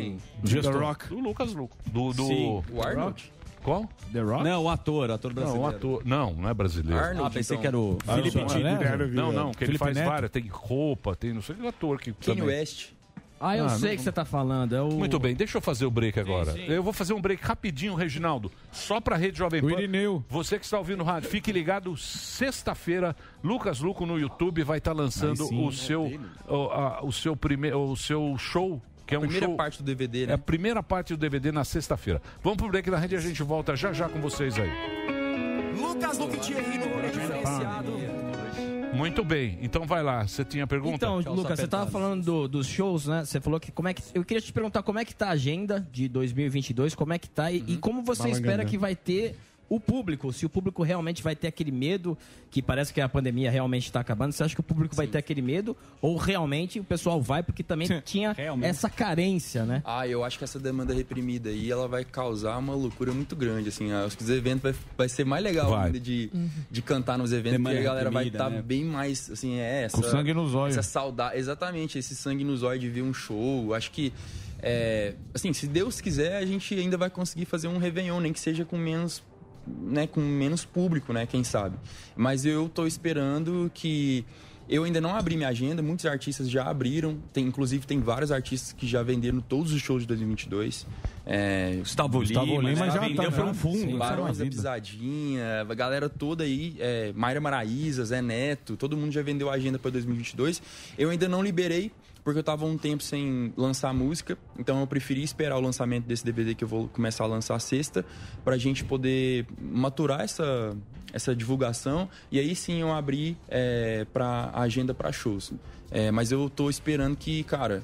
Gestor. The Rock. Do Lucas Luco. Do, do... Sim. O Arnold? Qual? The Rock? Não, o ator, o ator Não, brasileiro. o ator. Não, não é brasileiro. Arnold, Ah, pensei então. que era o Felipe não, Tito. né? Não, não, que ele Felipe faz Neto? várias, tem roupa, tem não sei que ator que Kanye também. West. Ah, eu Ah, sei não- que você tá falando. É o... Muito bem, deixa eu fazer o break agora. sim. Eu vou fazer um break rapidinho, Reginaldo. Só pra Rede Jovem O Pan. Irineu. Você que está ouvindo o rádio, fique ligado. Sexta-feira, Lucas Luco no YouTube vai estar lançando Aí sim. o seu, o, a- o seu primeiro, o seu show. Que é um Primeira show, parte do DVD, é né? a primeira parte do DVD na sexta-feira. Vamos pro break da rede e a gente volta já já com vocês aí. Lucas no rolê diferenciado. Muito bem, então vai lá. Você tinha pergunta? Então, Lucas, você tava falando do- dos shows, né? Você falou que como é que. Eu queria te perguntar como é que tá a agenda de 2022, como é que tá e, e como você Balangandã. espera que vai ter o público, se o público realmente vai ter aquele medo, que parece que a pandemia realmente está acabando, você acha que o público vai ter aquele medo ou realmente o pessoal vai porque também tinha essa carência, né? Ah, eu acho que essa demanda reprimida aí, ela vai causar uma loucura muito grande, assim. Acho que os eventos vai, vai ser mais legal Vai. ainda de, de cantar nos eventos, Demanda porque a galera vai estar né? bem mais, assim, é essa... Com sangue nos olhos. Essa saudade, exatamente, esse sangue nos olhos de ver um show. Acho que, é, assim, se Deus quiser, a gente ainda vai conseguir fazer um Réveillon, nem que seja com menos né, com menos público, né, quem sabe. Mas eu tô esperando que eu ainda não abri minha agenda, muitos artistas já abriram, tem inclusive tem vários artistas que já venderam todos os shows de 2022. É, Gustavo Gustavo Lima, Lima já vendeu tá- pra um já- fundo. sim. Barões da vida. Pisadinha, a galera toda aí, é, Mayra Maraíza, Zé Neto, todo mundo já vendeu a agenda para 2022. Eu ainda não liberei, porque eu tava um tempo sem lançar música, então eu preferi esperar o lançamento desse DVD que eu vou começar a lançar sexta, pra gente poder maturar essa, essa divulgação e aí sim eu abrir é, pra agenda para shows. É, mas eu tô esperando que, cara,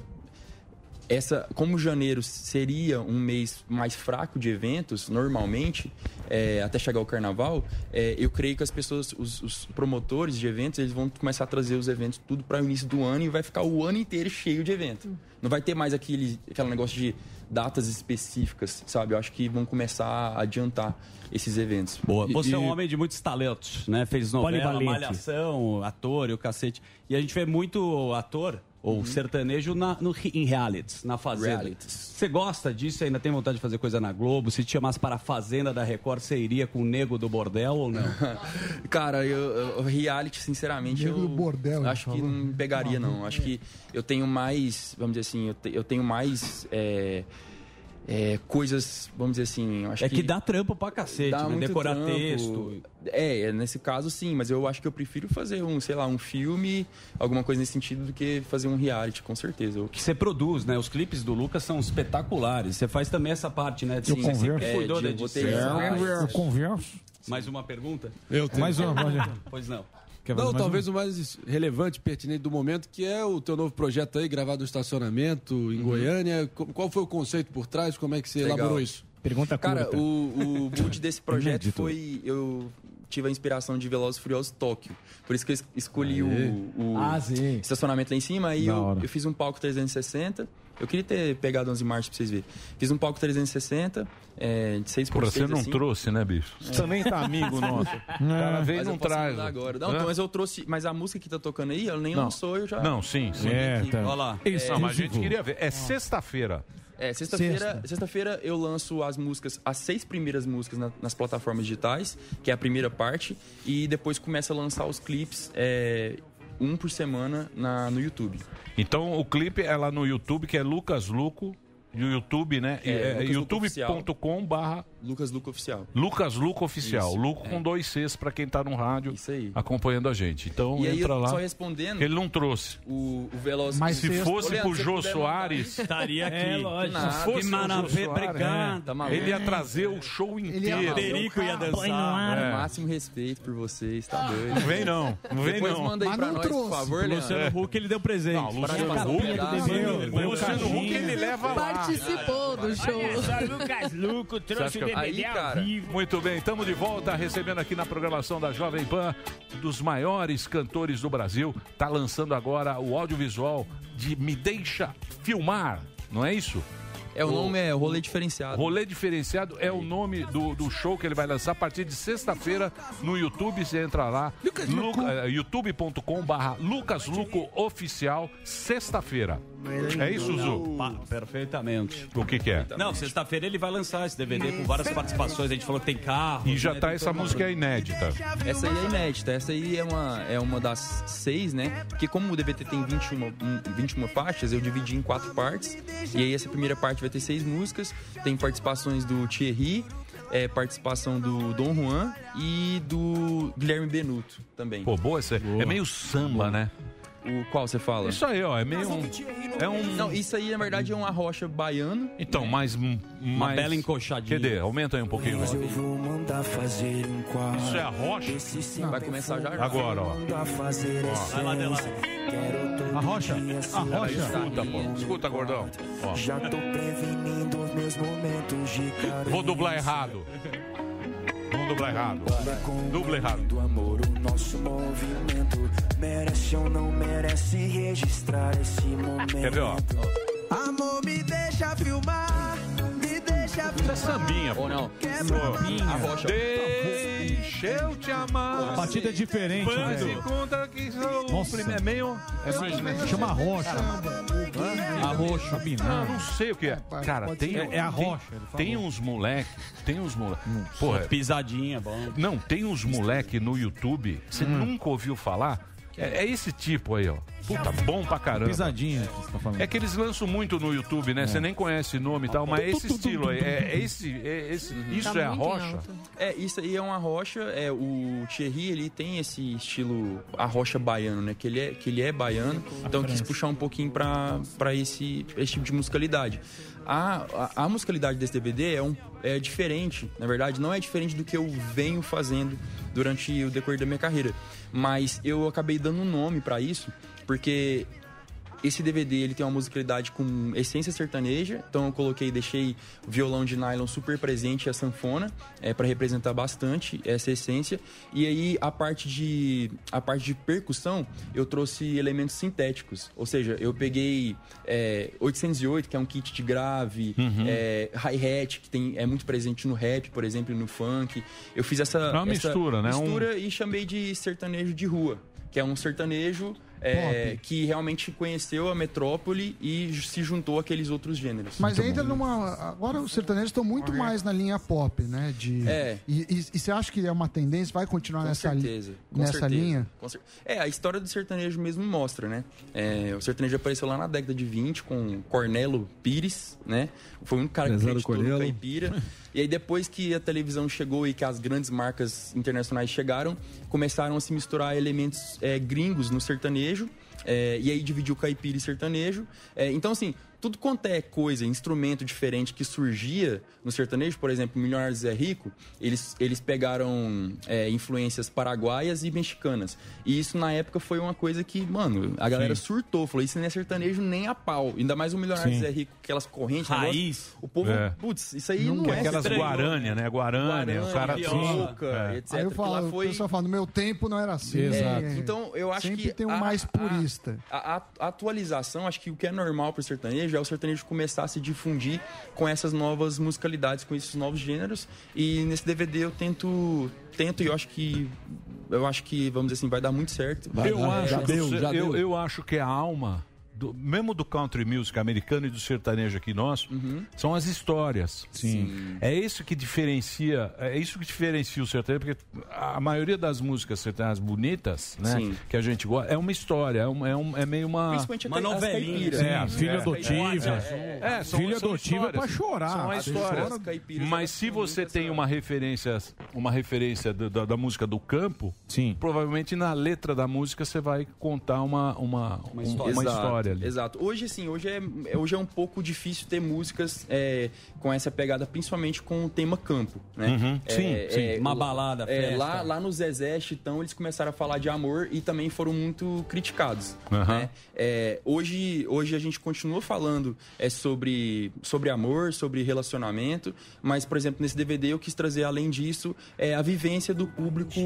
essa, como janeiro seria um mês mais fraco de eventos, normalmente, é, até chegar o carnaval, é, eu creio que as pessoas, os, os promotores de eventos, eles vão começar a trazer os eventos tudo para o início do ano e vai ficar o ano inteiro cheio de evento. Não vai ter mais aquele, aquele negócio de datas específicas, sabe? Eu acho que vão começar a adiantar esses eventos. Boa. Você E- é um homem de muitos talentos, né? Fez novela, malhação, ator e o cacete. E a gente vê muito ator ou sertanejo na, no, em realities, na Fazenda. Realities. Você gosta disso? Ainda tem vontade de fazer coisa na Globo? Se te chamasse para a Fazenda da Record, você iria com o nego do bordel ou não? Cara, eu, eu- reality, sinceramente, Nego eu do bordel, acho que falou. não me pegaria, não. Acho que eu tenho mais, vamos dizer assim, eu, te- eu tenho mais é, é, coisas, vamos dizer assim, eu acho É que dá trampo pra cacete, dá né? muito Decorar trampo. texto. É, é, nesse caso sim, mas eu acho que eu prefiro fazer um, sei lá, um filme, alguma coisa nesse sentido, do que fazer um reality, com certeza. Eu- Que você produz, né? Os clipes do Lucas são espetaculares. Você faz também essa parte, né? Eu Você converso. sempre cuidou É, da de edição. roteiro. Eu converso. Mais uma pergunta? Eu tenho. Mais uma, pode. Pois não. Quer Não, mais talvez o mais relevante, pertinente do momento, que é o teu novo projeto aí, gravado no estacionamento em Goiânia. Co- Qual foi o conceito por trás? Como é que você Legal. elaborou isso? Pergunta Cara, curta. o, o mood desse projeto Inédito. foi. Eu tive a inspiração de Velozes e Furiosos Tóquio. Por isso que eu es- escolhi o, o Ah, estacionamento lá em cima. Aí Da eu, eu fiz um palco 360. Eu queria ter pegado 11 marças pra vocês verem. Fiz um palco 360, é, de 6 por Porra, 6 você não assim. trouxe, né, bicho? Você também tá amigo nosso. Cara e Mas não eu traz. agora. Não, então, mas eu trouxe. Mas a música que tá tocando aí, ela nem Não. lançou, eu já. Não, sim, sim. É, tá. Olha lá. Isso, não, mas a gente queria ver. É sexta-feira. É, sexta-feira sexta-feira eu lanço as músicas, as seis primeiras músicas na- nas plataformas digitais, que é a primeira parte, e depois começa a lançar os clipes é, um por semana na, no YouTube. Então o clipe é lá no YouTube, que é Lucas Luco. E o YouTube, né? É, É, youtube.com barra Lucas Luco Oficial. Lucas Luco Oficial. Isso, Luco é. com dois Cs pra quem tá no rádio acompanhando a gente. Então E aí, entra lá. só respondendo- Ele não trouxe. O, o Veloz... Mas se fosse pro Jô Soares, aí. estaria aqui. É, lógico. Se fosse Que o Jô maravilha, Soares, obrigado. é, Tá. Ele ia trazer o show inteiro. Federico ia dançar. É. Máximo respeito por vocês, tá doido. Não vem não, não vem Depois não. manda aí Mas pra não nós, trouxe. por favor, O Leandro. Luciano Huck, ele deu presente. Não, o Luciano Para- Huck, para- para- Luciano Huck ele leva lá. Participou do show. Lucas Luco trouxe DVD ao vivo. Muito bem, estamos de volta recebendo aqui na programação da Jovem Pan um dos maiores cantores do Brasil. Tá lançando agora o audiovisual de Me Deixa Filmar, não é isso? É, o nome é Rolê Diferenciado. Rolê Diferenciado é o nome do, do show que ele vai lançar a partir de sexta-feira no YouTube. Você entra lá, eh, youtube.com barra Lucas Luco Oficial, sexta-feira. É isso, Zu? Pa- perfeitamente. O que que é? Não, sexta-feira ele vai lançar esse DVD com várias participações. A gente falou que tem carro. E já né, tá essa música é inédita. Essa aí é inédita. Essa aí é uma, é uma das seis, né? Porque como o DVD tem 21, um, 21 faixas, eu dividi em quatro partes. E aí essa primeira parte vai ter seis músicas. Tem participações do Thierry, é, participação do Dom Juan e do Guilherme Benuto também. Pô, boa essa. É meio samba, né? O qual você fala? Isso aí, ó, é meio um... É um... Não, isso aí na verdade é uma rocha baiano. Então, mais... Uma bela encoxadinha. Cadê? Aumenta aí um pouquinho. Mas eu vou mandar fazer um quadro. Isso é a rocha? Vai começar já. Agora, ó. Vai lá, Delano. A rocha? A rocha? Escuta, pô. Escuta, gordão. Ó. Já tô prevenindo meus momentos de. Vou dublar errado. Vamos dublar errado. Dubla errado. Do amor, o nosso movimento merece ou não merece registrar esse momento. Quer ver, ó? Amor, me deixa filmar, me deixa filmar. Isso é sambinha, pô. Ou não? Sambinha. A rocha. Deixa eu te amar. A batida é diferente, Faz né? de conta que sou o Nossa. primeiro. É meio... É mais- chama rocha. A roxa. Eu não sei o que é. Cara, tem. É- é a rocha. Tem uns moleque. Tem uns moleque. Porra. Pisadinha, bom. Não, tem uns moleque no YouTube. Você Hum. nunca ouviu falar? É, é esse tipo aí, ó. Puta, bom pra caramba. Pisadinha que você tá falando. É que eles lançam muito no YouTube, né? Você nem conhece o nome e tal, mas é esse estilo aí. É, é esse, é esse, isso é a rocha? É, isso aí é uma rocha. É, o Thierry, ele tem esse estilo, a rocha baiano, né? Que ele é, que ele é baiano. Então eu quis puxar um pouquinho pra, pra esse, esse tipo de musicalidade. A, a, a musicalidade desse DVD é, um, é diferente, na verdade, não é diferente do que eu venho fazendo durante o decorrer da minha carreira. Mas eu acabei dando um nome pra isso, porque esse DVD ele tem uma musicalidade com essência sertaneja, então eu coloquei, deixei o violão de nylon super presente e a sanfona é para representar bastante essa essência. E aí a parte de a parte de percussão eu trouxe elementos sintéticos, ou seja, eu peguei é, 808 que é um kit de grave, Uhum. é, hi-hat que tem é muito presente no rap, por exemplo, no funk. Eu fiz essa É uma essa mistura, né? Um- Mistura e chamei de sertanejo de rua, que é um sertanejo é, que realmente conheceu a metrópole e se juntou àqueles outros gêneros. Mas entra numa. Agora os sertanejos estão muito mais na linha pop, né? De... É. E, e- e você acha que é uma tendência? Vai continuar Com nessa, li- certeza. Com nessa certeza. linha? Com cer- É, a história do sertanejo mesmo mostra, né? É, o sertanejo apareceu lá na década de 20 com Cornelo Pires, né? Foi único cara que Prezado acreditou caipira. e aí depois que a televisão chegou e que as grandes marcas internacionais chegaram, começaram a se misturar elementos é, gringos no sertanejo. É, e aí dividiu caipira e sertanejo. É, então, assim, tudo quanto é coisa, instrumento diferente que surgia no sertanejo, por exemplo, Milionários é Rico, eles, eles pegaram é, influências paraguaias e mexicanas. E isso na época foi uma coisa que, mano, a galera Sim. surtou, falou: isso não é sertanejo nem a pau. Ainda mais o Milionários é Rico, aquelas correntes, Raiz. negócio, o povo, É. putz, isso aí não, é aquelas. Guarânia, né? Guarânia, o cara É. etc. Aí eu falo, foi... o pessoal fala, no meu tempo não era assim. É, É. então eu acho Sempre que tem um a- mais a- purista. A, a- a atualização, acho que o que é normal pro sertanejo é o sertanejo começar a se difundir com essas novas musicalidades, com esses novos gêneros. E nesse DVD eu tento, tento e eu acho que eu acho que vamos dizer assim vai dar muito certo. eu, acho que, o- eu, eu acho que a alma do- mesmo do country music americano e do sertanejo aqui nosso, são as histórias. Sim. É isso que diferencia, é isso que diferencia o sertanejo, porque a maioria das músicas sertanejas bonitas, né, Sim. que a gente gosta, é uma história, é, um, é, um- é meio uma Principalmente uma novelinha. É, Sim, filha é. adotiva. É, são, Filha adotiva é pra chorar. São as histórias. Mas se você tem uma referência, uma referência da, da- da música do campo, provavelmente na letra da música você vai contar uma, uma, uma, uma Exato, história ali. Exato. Hoje, assim, hoje é, hoje é um pouco difícil ter músicas é, com essa pegada, principalmente com o tema campo, né? Uhum. É, Sim, é, sim. Uma lá- balada, é, festa. lá, lá no Zezé, Chitão, eles começaram a falar de amor e também foram muito criticados. Aham. né? É, hoje, hoje a gente continua falando é, sobre, sobre amor, sobre relacionamento, mas, por exemplo, nesse DVD eu quis trazer, além disso, é, a vivência do público,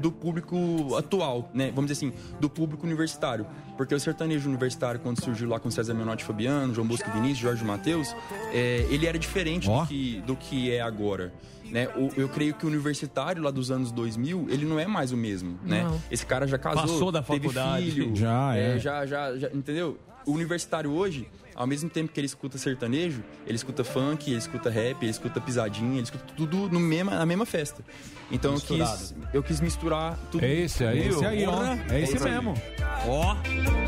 do público atual, né? Vamos dizer assim, do público universitário. Porque o sertanejo universitário, quando surgiu lá com César Menotti Fabiano, João Bosco e Vinícius, Jorge Matheus, é, ele era diferente do que, do que é agora. Né? O- eu creio que o universitário lá dos anos 2000, ele não é mais o mesmo, né? Esse cara já casou, Passou da teve faculdade. filho, Já, é. já, já, já, entendeu? O universitário hoje, ao mesmo tempo que ele escuta sertanejo, ele escuta funk, ele escuta rap, ele escuta pisadinha, ele escuta tudo no mesma, na mesma festa. Então eu quis, eu quis misturar tudo. É esse aí, Esse ô? aí, ó. É esse aí. mesmo. Ó,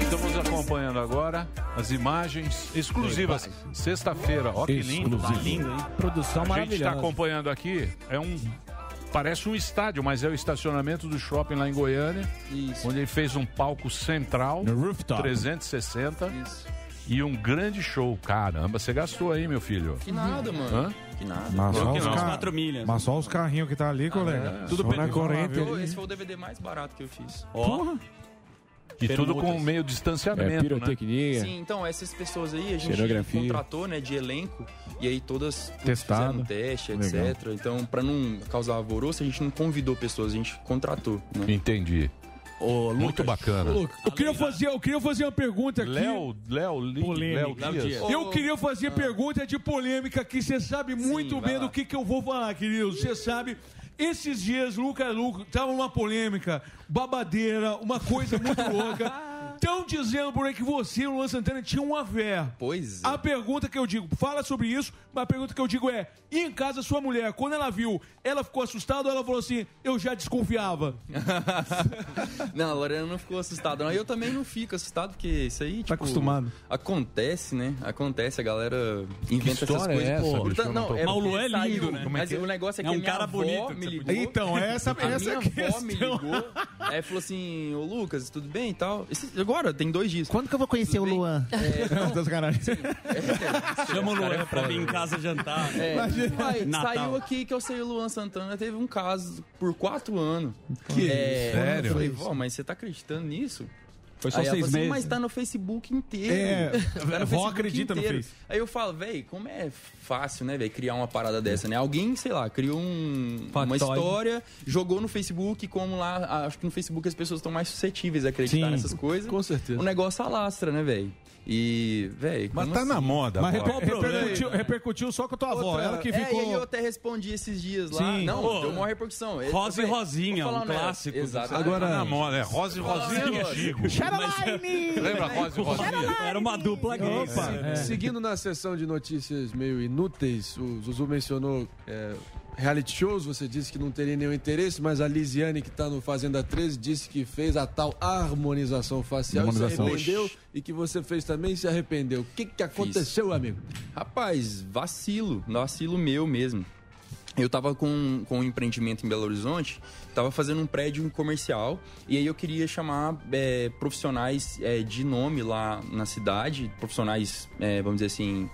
estamos acompanhando agora as imagens exclusivas. Sexta-feira, ó que lindo. Tá lindo, hein? Produção A gente está maravilhosa. acompanhando aqui, é um. Parece um estádio, mas é o estacionamento do shopping lá em Goiânia. Onde ele fez um palco central. No rooftop. 360. E um grande show. Caramba, você gastou aí, meu filho. Que nada, mano. Hã? Que nada. Mas só, os ca-. Mas só os carrinhos que tá ali, colega. Tudo só na corrente. Esse foi o DVD mais barato que eu fiz. Porra. E tudo com meio distanciamento, né? Sim, então essas pessoas aí a gente contratou, né, de elenco e aí todas Testado. fizeram teste, Legal. etc. Então, pra não causar alvoroço, a gente não convidou pessoas, a gente contratou. Né? Entendi. Muito bacana. Eu queria fazer, eu queria fazer uma pergunta aqui. Léo, Léo, Léo Dias. Eu queria fazer pergunta de polêmica aqui. Você sabe muito bem do que, que eu vou falar, querido. Você sabe. Esses dias, Lucas Lucas, tava uma polêmica, babadeira, uma coisa muito louca. Estão dizendo por aí que você, Luan Santana, tinha uma fé. Pois A pergunta que eu digo, fala sobre isso, mas a pergunta que eu digo é: e em casa sua mulher, quando ela viu, ela ficou assustada ou ela falou assim, eu já desconfiava? Não, a Lorena não ficou assustada. não. Eu também não fico assustado, porque isso aí, tipo... acostumado. Acontece, né? Acontece, a galera inventa essas história coisas. é essa, Pô, bicho? Eu não não, é Mas o porque Lu é lindo, saiu, né? É Mas que é? o negócio é que É um a minha cara avó bonito, me ligou. Então, essa- a essa minha é a avó me questão. ligou, aí falou assim, ô Lucas, tudo bem e tal? Esse- agora, tem dois dias. Quando que eu vou conhecer o Luan? É, não, Das caras. Chama o Luan é pra vir em casa jantar. É, Pai, Natal. saiu aqui que eu sei o Luan Santana teve um caso por quatro anos. Que é? Sério? Eu falei, vó, mas você tá acreditando nisso? Foi só Aí seis assim, meses. Mas tá no Facebook inteiro. É, Tá no vó Facebook acredita no inteiro. Face. Aí eu falo, velho, como é fácil, né, velho, criar uma parada dessa, né? Alguém, sei lá, criou um- uma história, jogou no Facebook, como lá, acho que no Facebook as pessoas estão mais suscetíveis a acreditar Sim, nessas coisas. com certeza. O negócio alastra, né, velho? E, velho. Mas tá na assim? moda Mas agora. reper- repercutiu, repercutiu só com a tua avó. Outra- Ela que É, ficou. e aí eu até respondi esses dias lá. Sim. Não, Pô, deu uma repercussão. Rosa e Rosinha, um clássico. Exato. Agora, tá na moda, é Rosa e Rosinha e. Chico. Lembra Rosa e Rosinha? Era uma dupla gay. Opa, cara. Seguindo na sessão de notícias meio inúteis, o Zuzu mencionou é, reality shows, você disse que não teria nenhum interesse, mas a Lisiane, que está no Fazenda 13, disse que fez a tal harmonização facial e se Harmonização. arrependeu e que você fez também e se arrependeu. O que, que aconteceu, amigo? Rapaz, vacilo. Vacilo meu mesmo. Eu tava com, com um empreendimento em Belo Horizonte, tava fazendo um prédio comercial e aí eu queria chamar é, profissionais é, de nome lá na cidade, profissionais, é, vamos dizer assim,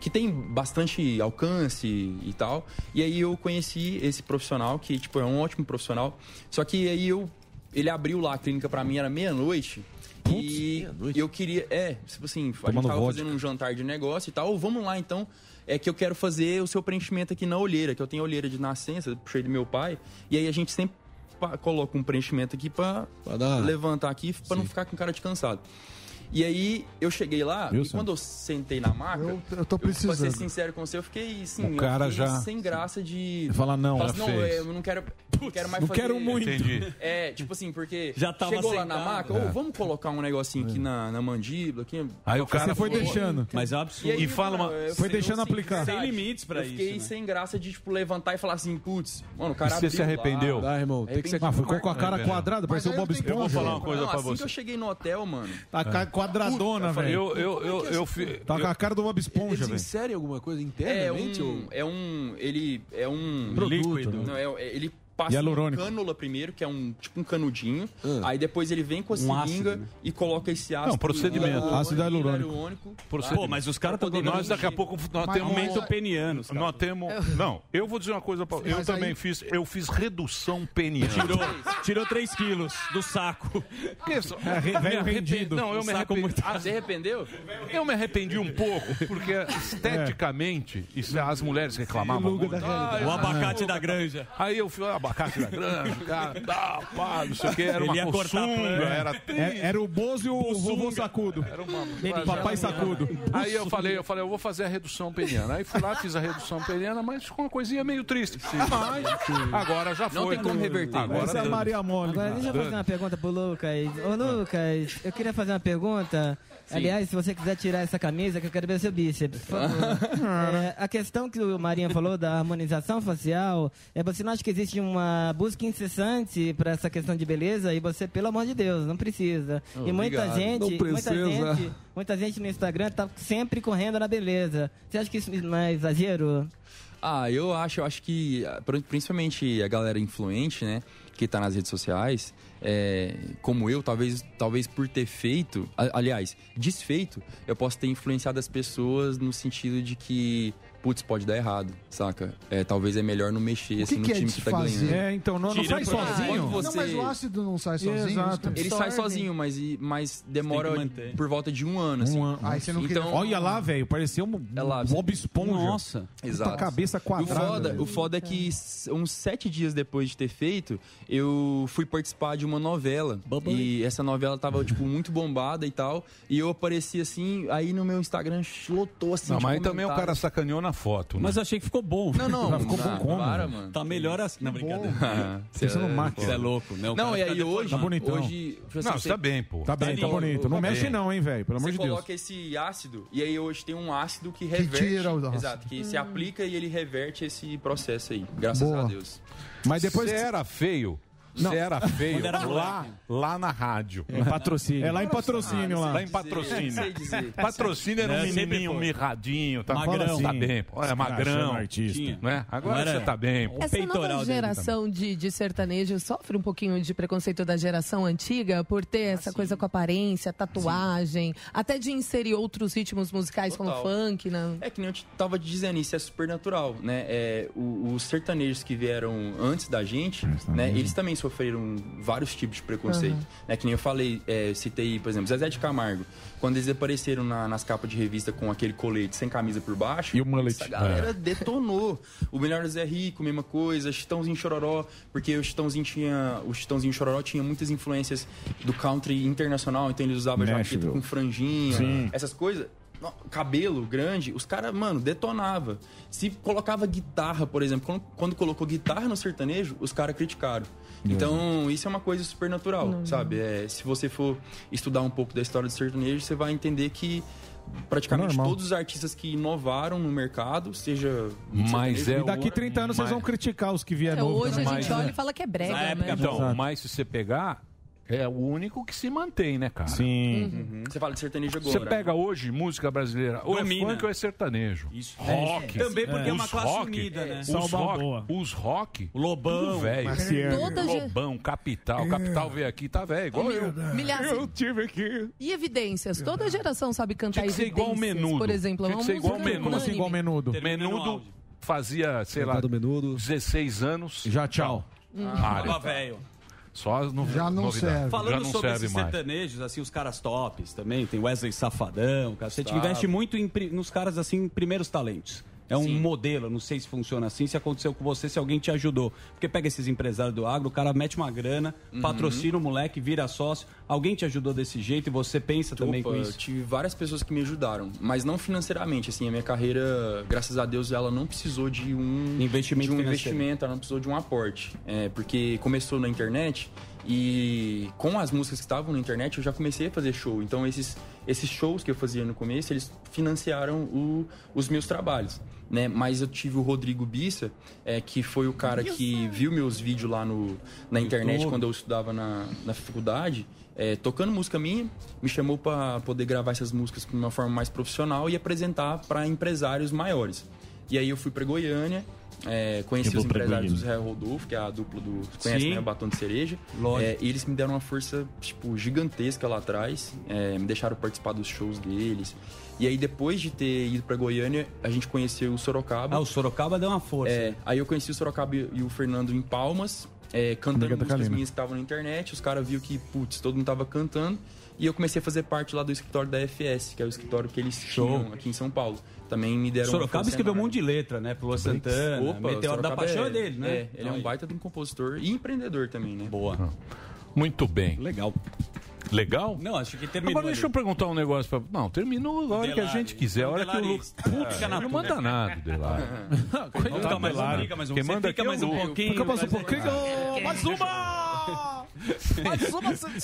que tem bastante alcance e tal. E aí eu conheci esse profissional que, tipo, é um ótimo profissional. Só que aí eu... Ele abriu lá a clínica pra mim, era meia-noite. E eu queria... É, tipo assim, a Tomando gente tava vodka. fazendo um jantar de negócio e tal. Vamos lá, então. É que eu quero fazer o seu preenchimento aqui na olheira, que eu tenho olheira de nascença, puxei do meu pai. E aí a gente sempre coloca um preenchimento aqui pra, dar- levantar aqui, pra não ficar com cara de cansado. E aí eu cheguei lá Viu, e quando eu sentei na maca, Eu- eu tô pra precisando. ser sincero com você, eu fiquei assim, O cara eu fiquei já- sem graça de. Fala não, Falar já assim, não, fez. eu não quero. não quero mais não fazer. quero muito. Entendi. É, tipo assim, porque Já tava chegou lá sem na maca, ô, vamos colocar um negocinho aqui na, na mandíbula. Aqui, Aí o cara Você foi falou- deixando. Mas é um absurdo. E, aí, E fala uma- mano, eu Foi deixando eu, assim, aplicar. Sem limites pra eu fiquei isso, né? sem graça de, tipo, levantar e falar assim, putz, mano, o cara E você se arrependeu? Lá, Ah, irmão, tem que ser- Ah, ficou com a cara É, quadrada, pareceu o Bob aí eu Eu vou Esponja. falar uma coisa Não, pra assim você. que eu cheguei no hotel, mano, Tá ca- quadradona, velho. Eu, eu, eu, eu, fi- Tá com a cara do Bob Esponja, Eles velho. inserem alguma coisa é internamente? um, ou... é um, ele é um Líquido. Não, é, é- ele passa Hialurônico. um cânula primeiro, que é um tipo um canudinho. Aí depois ele vem com a Um seringa ácido, né? e coloca esse ácido. Não, procedimento. Ácido hialurônico. hialurônico. Pô, mas os caras estão Nós daqui a pouco nós Mas- temos Aumento peniano. Nós temos. Não, eu vou dizer uma coisa pra Eu Mas também aí- fiz. Eu fiz redução peniana. Tirou, tirou 3 quilos do saco. Isso. É, velho rendido. Não, eu me arrependi. muito- Ah, você arrependeu? Eu me arrependi um pouco, porque esteticamente, isso, as mulheres reclamavam muito. Ah, O abacate da granja. Aí eu fui, ah, abacate da granja, cara, dá, pá, não sei o que, era Ele uma ia cortar a coçunga, planta. era É- Era o Bozo e o vovô Sacudo. Era uma... Papai Sacudo. Aí eu falei, eu falei, eu vou fazer a redução peniana. Aí fui lá, fiz a redução peniana, mas ficou uma coisinha meio triste. Mas agora já foi. Não tem como reverter. Agora Essa é. Maria Mônica. Agora deixa eu fazer uma pergunta pro Lucas. Ô Lucas, eu queria fazer uma pergunta. Aliás, se você quiser tirar essa camisa, que eu quero ver seu bíceps, por favor. É, a questão que o Marinho falou da harmonização facial, é você não acha que existe uma busca incessante para essa questão de beleza e você, pelo amor de Deus, não precisa. e muita Obrigado. gente, muita gente, muita gente no Instagram tá sempre correndo na beleza. Você acha que isso não é exagero? Ah, eu acho, eu acho que ah, pr- principalmente a galera influente, né, que tá nas redes sociais, é, como eu, talvez, talvez por ter feito, aliás, desfeito, eu posso ter influenciado as pessoas no sentido de que, putz, pode dar errado, saca? É, talvez é melhor não mexer que assim no que é time que tá desfazer? ganhando. É, então, não, não pra- sozinho. Quando Não, você- mas o ácido não sai sozinho. Exato. Ele sai sozinho, mas, mas demora por volta de um ano, assim. Um ano. Aí você não Então, queria... Olha lá, velho, parecia um É lá, Bob Esponja. Nossa. Exato. Puta cabeça O quadrada. foda, velho. o foda é que uns sete dias depois de ter feito, eu fui participar de uma novela. E essa novela tava, tipo, muito bombada e tal. E eu apareci assim, aí no meu Instagram lotou assim. Não, de mas aí também o cara sacaneou na foto. né? Mas eu achei que ficou bom. Não, não, ficou bom não, como, Para, mano. Tá melhor assim. Não, brincadeira. Ah, máquina. Você é louco, né? O Não, cara e aí hoje. Tá bonitão. Hoje, assim, Não, você tá bem, pô. Tá bem, tá lindo. bonito. Não Tá mexe bem. não, hein, velho. Pelo amor Você de Deus. coloca esse ácido e aí hoje tem um ácido que reverte. tira o ácido. Exato, que se aplica e ele reverte esse processo aí. Graças Boa. a Deus. Mas depois... Você era feio. Você era feio lá, lá na rádio. É patrocínio. É lá em patrocínio lá. Lá em patrocínio. Sei dizer. Patrocínio era um É, sempre menininho mirradinho, tá, Magrão. tá bem, pô. É magrão, artista. Né? Agora Não era- você tá bem, pô. Essa peitoral nova geração de, de sertanejo sofre um pouquinho de preconceito da geração antiga por ter essa coisa com aparência, tatuagem, até de inserir outros ritmos musicais como Total. funk, né? É que nem eu tava dizendo, isso é super natural, né? É, os sertanejos que vieram antes da gente, né? Eles também sofreram vários tipos de preconceito. Uhum. Né? Que nem eu falei, é, citei, por exemplo, Zezé de Camargo. Quando eles apareceram na- nas capas de revista com aquele colete sem camisa por baixo, E o mullet. essa galera detonou. O Melhor Zé Rico, mesma coisa, Chitãozinho Chororó, porque o Chitãozinho tinha. O Chitãozinho Chororó tinha muitas influências do country internacional, então eles usavam Nashville. jaqueta com franjinha, Sim. essas coisas. Cabelo grande, os caras, mano, detonava. Se colocava guitarra, por exemplo, quando, quando colocou guitarra no sertanejo, os caras criticaram. Então, isso é uma coisa super natural, sabe? É, se você for estudar um pouco da história do sertanejo, você vai entender que praticamente Normal. todos os artistas que inovaram no mercado, seja. Mas é E daqui 30 anos vocês vão criticar os que vieram É, novo. hoje a né? gente olha e fala que é brega, Na né? época, Então, Exato. mas se você pegar, é o único que se mantém, né, cara? Sim. Uhum. Você fala de sertanejo Você agora. pega hoje música brasileira, ou é Domina. funk ou é sertanejo. Isso. Rock. Também porque é uma Os classe rock, unida, né? Os rock, os rock, Lobão. velho. Ge- Lobão, Capital. Capital veio aqui, tá velho, igual eu. Milhares. Eu tive aqui. E evidências? Toda geração sabe cantar Tinha que ser igual Menudo. por exemplo. é Tinha uma que ser igual Menudo. Como assim, igual menudo? Menudo fazia, sei lá, Mercado Menudo. 16 anos. Já tchau. Área. Tava velho. Só no, Já não novidade. serve. Falando não sobre serve esses mais. sertanejos, assim, os caras tops também, tem Wesley Safadão, cara. Você investe muito em nos caras, assim, primeiros talentos. É um modelo, eu não sei se funciona assim, se aconteceu com você, se alguém te ajudou. Porque pega esses empresários do agro, o cara mete uma grana, Uhum. patrocina o moleque, vira sócio. Alguém te ajudou desse jeito e você pensa também Opa, com eu isso? tive várias pessoas que me ajudaram, mas não financeiramente. Assim, a minha carreira, graças a Deus, ela não precisou de um Investimento de um investimento, ela não precisou de um aporte, é, porque começou na internet e com as músicas que estavam na internet eu já comecei a fazer show. Então esses esses shows que eu fazia no começo eles financiaram o- os meus trabalhos. Né? Mas eu tive o Rodrigo Bissa, é, que foi o cara que viu meus vídeos lá no, na internet quando eu estudava na, na faculdade, é, tocando música minha, me chamou para poder gravar essas músicas de uma forma mais profissional e apresentar para empresários maiores. E aí eu fui para Goiânia, é, conheci Eu os empresários do. Zé Rodolfo, que é a dupla do. Conhece, Sim. né? O Batom de Cereja. Lógico. É, e eles me deram uma força, tipo, gigantesca lá atrás. é, me deixaram participar dos shows deles. E aí, depois de ter ido pra Goiânia, a gente conheceu o Sorocaba. Ah, o Sorocaba deu uma força. É, aí eu conheci o Sorocaba e o Fernando em Palmas, é, cantando Amiga da músicas minhas que estavam na internet. Os caras viram que, putz, todo mundo tava cantando. E eu comecei a fazer parte lá do escritório da FS, que é o escritório que eles Show. tinham aqui em São Paulo. Também me deram Sorocaba escreveu um monte de letra, né? Pro Luan Santana, Opa, Meteoro da Paixão é dele, né? É, ele é um baita de um compositor e empreendedor também, né? Boa. Muito bem. Legal. Legal? Não, acho que terminou. Agora deixa eu perguntar um negócio pra. Não, terminou a hora que a Delari. gente quiser, a hora que o Lu. Fica na não manda nada, Delari. Quem Você manda fica aqui é o mais um pouquinho. Fica mais um pouquinho. Mais uma!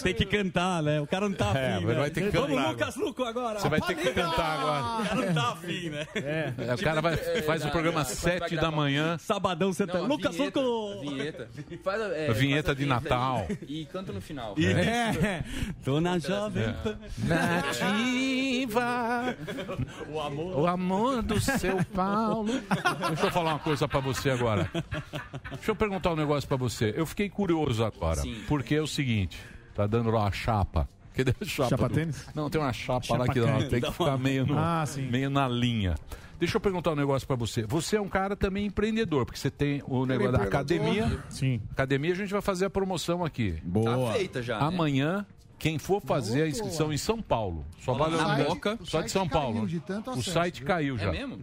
Tem que cantar, né? O cara não tá É, afim, né? vai ter que Vamos, cantar Lucas Luco agora. Você vai ter que cantar agora. O cara não tá afim, né? É, o cara vai, faz o programa às 7 da manhã. Sabadão, você tá... Lucas vinheta, Luco! a Vinheta. Faz a, é, vinheta faz a de Natal. aí E canta no final. Isso. É. Dona Jovem Pan. Nativa. O amor. O amor do seu Paulo. Deixa eu falar uma coisa pra você agora. Deixa eu perguntar um negócio pra você. Eu fiquei curioso agora. Sim. Porque é o seguinte: tá dando lá a chapa. Cadê a chapa? Chapa do- tênis? Não, tem uma chapa, Chapa lá que canha. tem que ficar uma- meio, no- Ah, sim. meio na linha. Deixa eu perguntar um negócio pra você. Você é um cara também empreendedor, porque você tem o negócio da academia. Sim. Academia a gente vai fazer a promoção aqui. Tá feita já. né? Amanhã, quem for fazer a inscrição em São Paulo, só vale Na Moca. só de São Paulo. o site caiu já. É mesmo?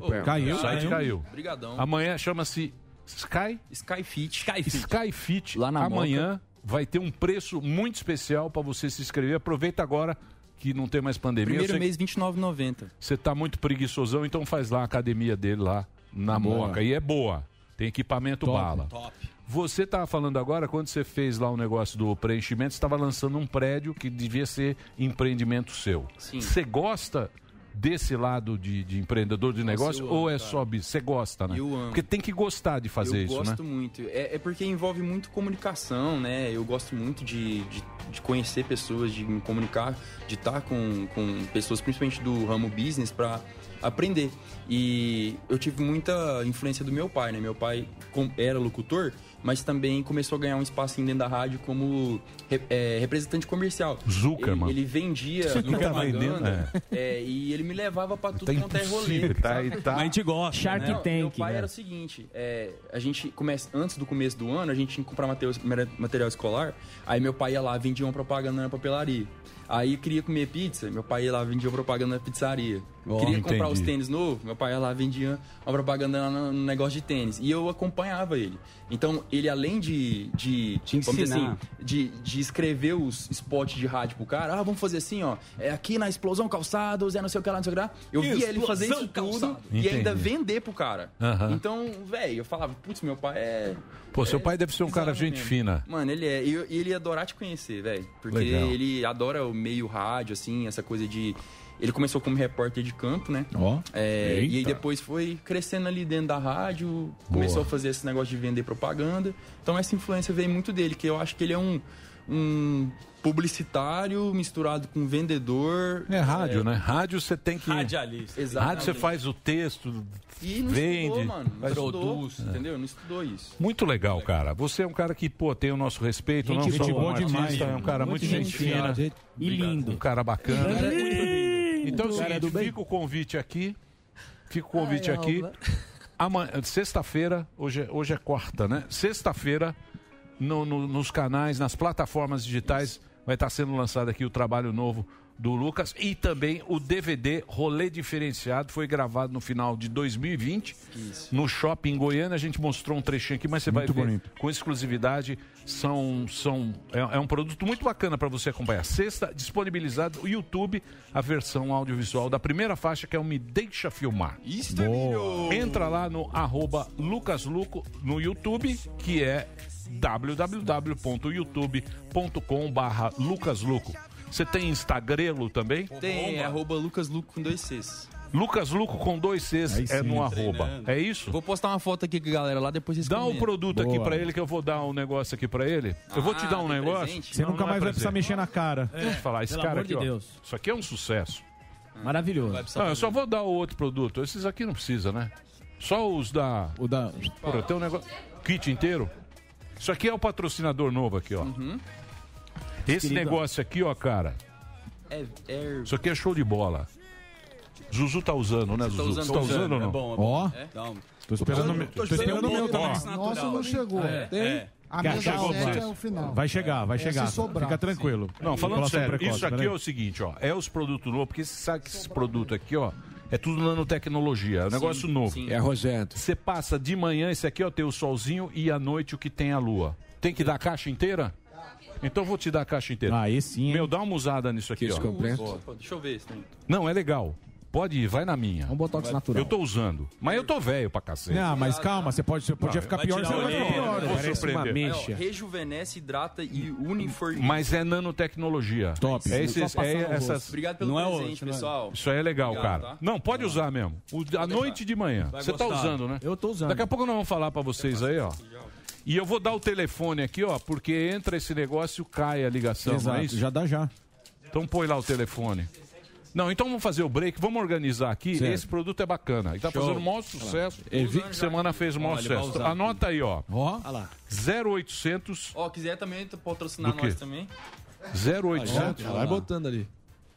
Ô, Caiu? O site caiu. Obrigadão. Amanhã chama-se Sky Skyfit. Skyfit. Skyfit. Lá na Amanhã vai ter um preço muito especial para você se inscrever. Aproveita agora que não tem mais pandemia. Primeiro mês, R$29,90. Você tá muito preguiçosão, então faz lá a academia dele lá na Boa. Moca. E é boa. Tem equipamento Top. bala. Top. Você estava falando agora, quando você fez lá o negócio do preenchimento, você estava lançando um prédio que devia ser empreendimento seu. Sim. Você gosta desse lado de, de empreendedor de negócio eu amo, ou é cara. só bis? Você gosta, né? Eu amo. Porque tem que gostar de fazer eu isso, gosto né? muito. É, é porque envolve muito comunicação, né? Eu gosto muito de, de, de conhecer pessoas, de me comunicar, de estar com, com pessoas, principalmente do ramo business, para aprender. E eu tive muita influência do meu pai, né? Meu pai era locutor, mas também começou a ganhar um espacinho dentro da rádio como é, representante comercial. Zuckerman. Ele, ele vendia Você tá propaganda, vendendo, é, e ele me levava para tudo Tá quanto é rolê. impossível, tá, tá- Mas a gente gosta, Shark né? Tank, meu pai né? era o seguinte, é, a gente começa antes do começo do ano, a gente tinha que comprar material, material escolar, aí meu pai ia lá, vendia uma propaganda na papelaria. Aí eu queria comer pizza, meu pai ia lá, vendia uma propaganda na pizzaria. Ó, queria comprar entendi. os tênis novos, meu pai ia lá, vendia uma propaganda lá no, negócio de tênis. E eu acompanhava ele. Então, ele além de, de, Te vamos dizer ensinar. assim, de, de escrever os spots de rádio pro cara, ah, vamos fazer assim, ó, é aqui na Explosão Calçados, é não sei o que lá, não sei o que lá. Eu via ele fazer isso tudo e ainda vender pro cara. Então, velho, eu falava, putz, meu pai é. Pô, seu é pai deve ser um cara gente mesmo. fina. Mano, ele é. E e ele ia adorar te conhecer, velho. Porque Legal. ele adora o meio rádio, assim, essa coisa de. Ele começou como repórter de campo, né? Ó. É, e aí depois foi crescendo ali dentro da rádio, começou a fazer esse negócio de vender propaganda. Então essa influência veio muito dele, que eu acho que ele é um, um publicitário misturado com vendedor. É rádio, né? Rádio você tem que. Radialista. Exatamente. Rádio você faz o texto, E não vende, estudou, mano. Não faz- estudou, entendeu? Não estudou isso. Muito legal, cara. Você é um cara que, pô, tem o nosso respeito, Gente não só boa como demais, artista, é um cara muito, gente fina. E lindo. Um cara bacana. É o Cara seguinte, fica o convite aqui. Fica o convite Ai, aqui. Amanhã, sexta-feira, hoje, é- hoje é quarta, né? Sexta-feira, no- no- nos canais, nas plataformas digitais, vai estar sendo lançado aqui o trabalho novo do Lucas e também o DVD Rolê Diferenciado foi gravado no final de 2020 no shopping em Goiânia. A gente mostrou um trechinho aqui, mas você Muito vai ver bonito. com exclusividade. São, são, é, é um produto muito bacana para você acompanhar. Sexta, disponibilizado no YouTube, a versão audiovisual da primeira faixa, que é o Me Deixa Filmar. Isso, Entra lá no arroba lucasluco no YouTube, que é www.youtube.com barra lucasluco. Você tem Instagrelo também? Tem, é arroba Lucas Luco com dois Cs. Lucas Luco com dois Cs é no arroba. É isso? Vou postar uma foto aqui com a galera lá, depois vocês Dá o comentam. produto aqui pra ele que eu vou dar um negócio aqui pra ele. Eu vou te Ah, dar um negócio. presente? Você Não, nunca não é mais vai precisar mexer na cara. Deixa eu te falar, esse Pelo cara aqui, de ó, Deus. Isso aqui é um sucesso. Maravilhoso. Não, eu só vou dar o outro produto. Esses aqui não precisa, né? Só os da. O da. Pô, tem um negócio. Kit inteiro. Isso aqui é o patrocinador novo aqui, ó. Uhum. Esse Querido. negócio aqui, ó, cara. É, é... Isso aqui é show de bola. Zuzu tá usando, né, tá Zuzu? usando Você tá usando ou não? É bom, é bom. Ó. É? Tô esperando, o meu- tô esperando o meu também. Nossa, não chegou. É, Tem? A Quer- minha chegou sete é o final. Vai chegar, vai É, chegar. se sobrar. Fica tranquilo. Não, falando Colação sério, precoce, isso aqui peraí. é o seguinte, ó. É os produtos novos, porque você sabe que esse produto aqui, ó, é tudo nanotecnologia, é um negócio novo. sim. É arrojento. Você passa de manhã, esse aqui, ó, tem o solzinho e à noite o que tem a lua. Tem que dar a caixa inteira? Então eu vou te dar a caixa inteira. Ah, esse sim. Meu, dá uma usada nisso aqui, ó. Deixa eu ver esse tem. Não, é legal. Pode ir, vai na minha. É um botox natural. Eu tô usando. Mas eu tô velho pra cacete. Não, mas calma, você pode, você podia Não, ficar pior, você vai ficar pior. Parece uma mecha. rejuvenesce, hidrata e uniformiza. Mas é nanotecnologia. Top. É esses, é essas... Obrigado pelo Não é presente, é? pessoal. Isso aí é legal, Obrigado, cara. tá? Não, pode usar mesmo. O, à noite e de manhã. Vai Você tá usando, né? Eu tô usando. Daqui a pouco nós vamos falar pra vocês aí, ó. E eu vou dar o telefone aqui, ó, porque entra esse negócio cai a ligação, não Exato, é isso? já dá já. Então põe lá o telefone. Não, então vamos fazer o break, vamos organizar aqui. Certo. Esse produto é bacana. E tá Show. fazendo o maior sucesso. Que já. semana fez o maior Olha, sucesso. Anota aí, ó. Ó. Olha lá. 0800 Ó, quiser também patrocinar nós também. 0800. Já vai botando ali.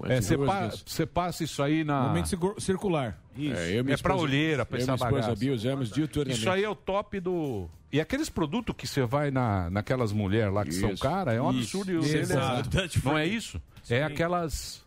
É, você pa- passa isso aí na. Momento circu- circular. Isso. É, eu É pra esposa- olheira, pra eu e essa bagaça. Bia usamos diuturnamente. Isso aí é o top do. E aqueles produtos que você vai na, naquelas mulheres lá que são Isso. caras, é um Isso. absurdo. o Isso. dele é- Exato. Não é isso? É aquelas.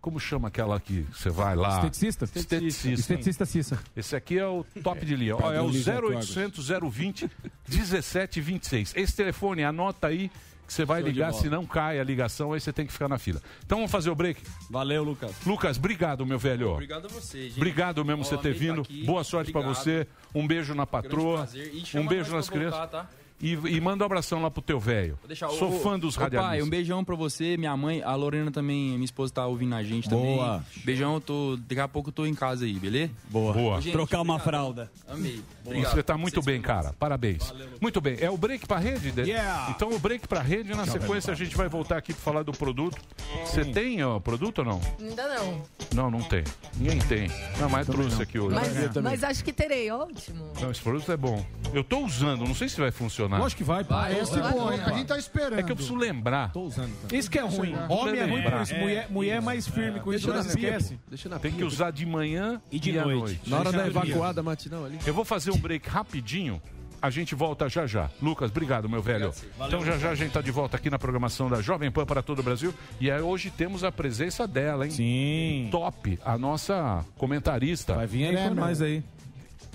Como chama aquela que você vai lá? Esteticista? Esteticista. Esteticista Cissa. Esse aqui é o top de linha. Ó, é o Padroniza 0800 020 1726. Esse telefone, anota aí que você vai Show ligar, se não cai a ligação, aí você tem que ficar na fila. Então vamos fazer o break. Valeu, Lucas. Lucas, obrigado, meu velho. Obrigado a você, gente. Obrigado mesmo Ó, você ter tá vindo. aqui. Boa sorte pra Obrigado. você. Um beijo na patroa. prazer. E Um beijo nas pra voltar, crianças. tá? E, e manda um abração lá pro teu velho. Vou deixar Sou o- fã dos Ô, Pai, radialistas. um beijão pra você, minha mãe, a Lorena também, minha esposa tá ouvindo a gente também. Boa. Beijão, eu tô, daqui a pouco eu tô em casa aí, beleza? Boa. Boa. Gente, Trocar uma obrigado. fralda. Amei. Obrigado. Você tá muito bem, cara. Parabéns. Muito bem. É o break pra rede? Yeah. Então o break pra rede, na sequência a gente vai voltar aqui pra falar do produto. Você tem ó, produto ou não? Ainda não. Não, não tem. Ninguém tem. Não, mas trouxe aqui hoje. Mas, mas acho que terei, ótimo. Não, esse produto é bom. Eu tô usando, não sei se vai funcionar. Lógico que vai, pô. Ah, esse é bom, hein? A gente tá esperando. É que eu preciso lembrar. Tô usando. Isso que é ruim. Homem é ruim por isso. Mulher, mulher é mais firme com isso. Deixa Não na pia, esquece. Deixa na Tem que usar de manhã e, de noite. noite. Na hora da evacuada matinal ali. Eu vou fazer um break rapidinho. A gente volta já já. Lucas, obrigado, meu velho. então já já a gente tá de volta aqui na programação da Jovem Pan para todo o Brasil. E aí, hoje temos a presença dela, hein? Sim. Top, a nossa comentarista. Vai vir aí com nós aí.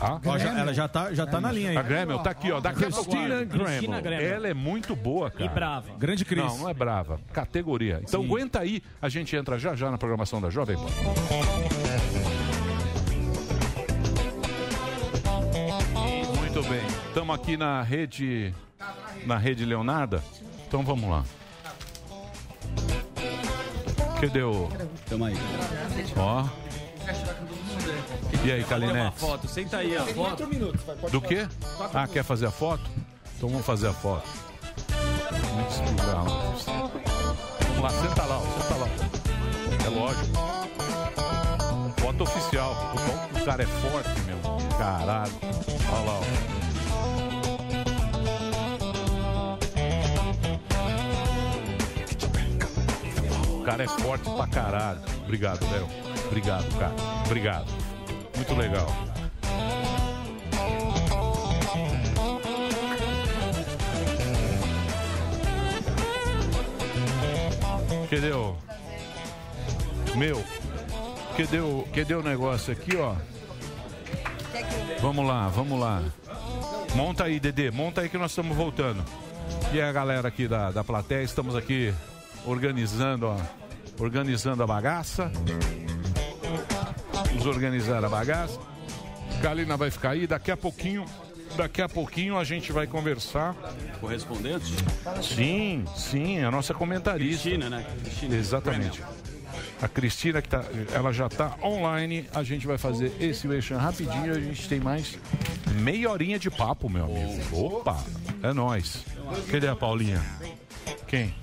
Ah, Ó, já- ela já tá, já tá na linha aí. A Grêmio tá aqui, ó. Daqui a pouco. Cristina Cristina Grêmio. Ela é muito boa, cara. E brava. Grande Cris. Não, não é brava. Categoria. Então aguenta aí, a gente entra já já na programação da Jovem Pan. Muito bem. Estamos aqui na rede na rede Leonarda. Então vamos lá. Cadê o Tamo aí. ó? E aí, Uma Kalinete? foto, senta aí, ó. Foto. Do quê? Ah, quer fazer a foto? Então vamos fazer a foto. Vamos lá, senta lá, ó, senta lá. É lógico. Foto oficial. O bom- O cara é forte, meu. Caralho. Olha lá, ó. O cara é forte pra caralho. Obrigado, Léo. Obrigado, cara. Obrigado. Muito legal. Entendeu? Meu, que deu, que deu o negócio aqui, ó. Vamos lá, vamos lá. Monta aí, Dedê, monta aí que nós estamos voltando. E a galera aqui da, da plateia, estamos aqui organizando, ó, organizando a bagaça. Vamos organizar a bagaça. Galina vai ficar aí, daqui a pouquinho, daqui a pouquinho a gente vai conversar. Correspondente? Sim, sim, a nossa comentarista. Cristina, né? Cristina. Exatamente. A Cristina, que tá, ela já está online, a gente vai fazer esse mexão rapidinho. A gente tem mais meia horinha de papo, meu amigo. Opa, é nóis. Cadê a Paulinha? Quem?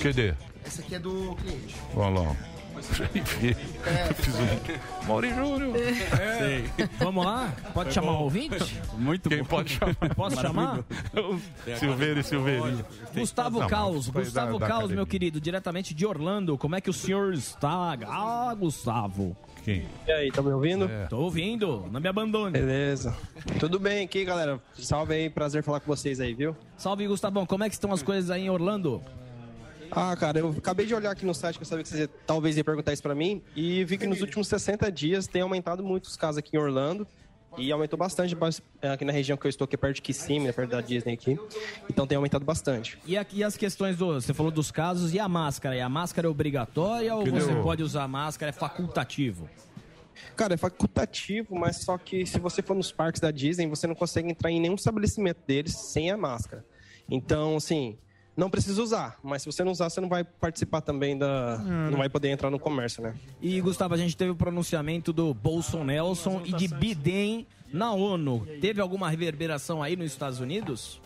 Cadê? Essa aqui é do cliente. Olha lá. Fiz um... Mauri Júnior. É. Vamos lá? Pode chamar o ouvinte? Muito Quem pode chamar? Posso chamar? Silveira e Silveirinho. Gustavo Não, Caos, mas foi Gustavo da- Caos, academia. meu querido, diretamente de Orlando. Como é que o senhor está? Ah, Gustavo. Quem? E aí, tá me ouvindo? Tô ouvindo, não me abandone. Beleza. Tudo bem aqui, galera? Salve aí, prazer falar com vocês aí, viu? Salve, Gustavão. Como é que estão as coisas aí em Orlando? Ah, cara, eu acabei de olhar aqui no site que eu sabia que você talvez ia perguntar isso pra mim e vi que nos últimos 60 dias tem aumentado muito os casos aqui em Orlando e aumentou bastante bas- aqui na região que eu estou, que é perto de Kissimmee, perto da Disney aqui. Então tem aumentado bastante. E aqui as questões do. Você falou dos casos e a máscara. E a máscara é obrigatória ou você pode usar a máscara? É facultativo? Cara, é facultativo, mas só que se você for nos parques da Disney, você não consegue entrar em nenhum estabelecimento deles sem a máscara. Então, assim, não precisa usar, mas se você não usar, você não vai participar também da. Hum. Não vai poder entrar no comércio, né? E, Gustavo, a gente teve o pronunciamento do Bolsonaro e de Biden na ONU. Teve alguma reverberação aí nos Estados Unidos?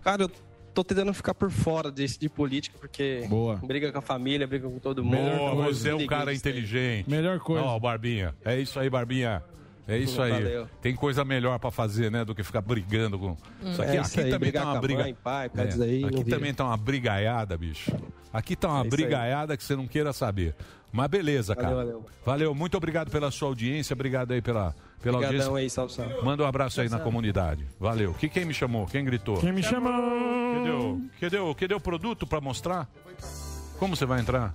Cara, eu tô tentando ficar por fora desse de política, porque Boa. briga com a família, briga com todo mundo. Boa, você é um cara inteligente. Melhor coisa. Ó, Barbinha. É isso aí, Barbinha. É isso aí. Valeu. Tem coisa melhor pra fazer, né? Do que ficar brigando com. Hum. Isso aqui, É isso aqui aí, também tá uma briga. mãe, pai, É, aí, aqui também tá uma brigaiada, bicho. Aqui tá uma É brigaiada que você não queira saber. Mas beleza, Valeu, cara. valeu. Valeu, muito obrigado pela sua audiência, obrigado aí pela, pela Obrigadão audiência. aí, salve, salve. Manda um abraço aí na comunidade. Valeu. Que quem me chamou? Quem gritou? Quem me chamou? Cadê o, cadê o, cadê o produto pra mostrar? Como você vai entrar?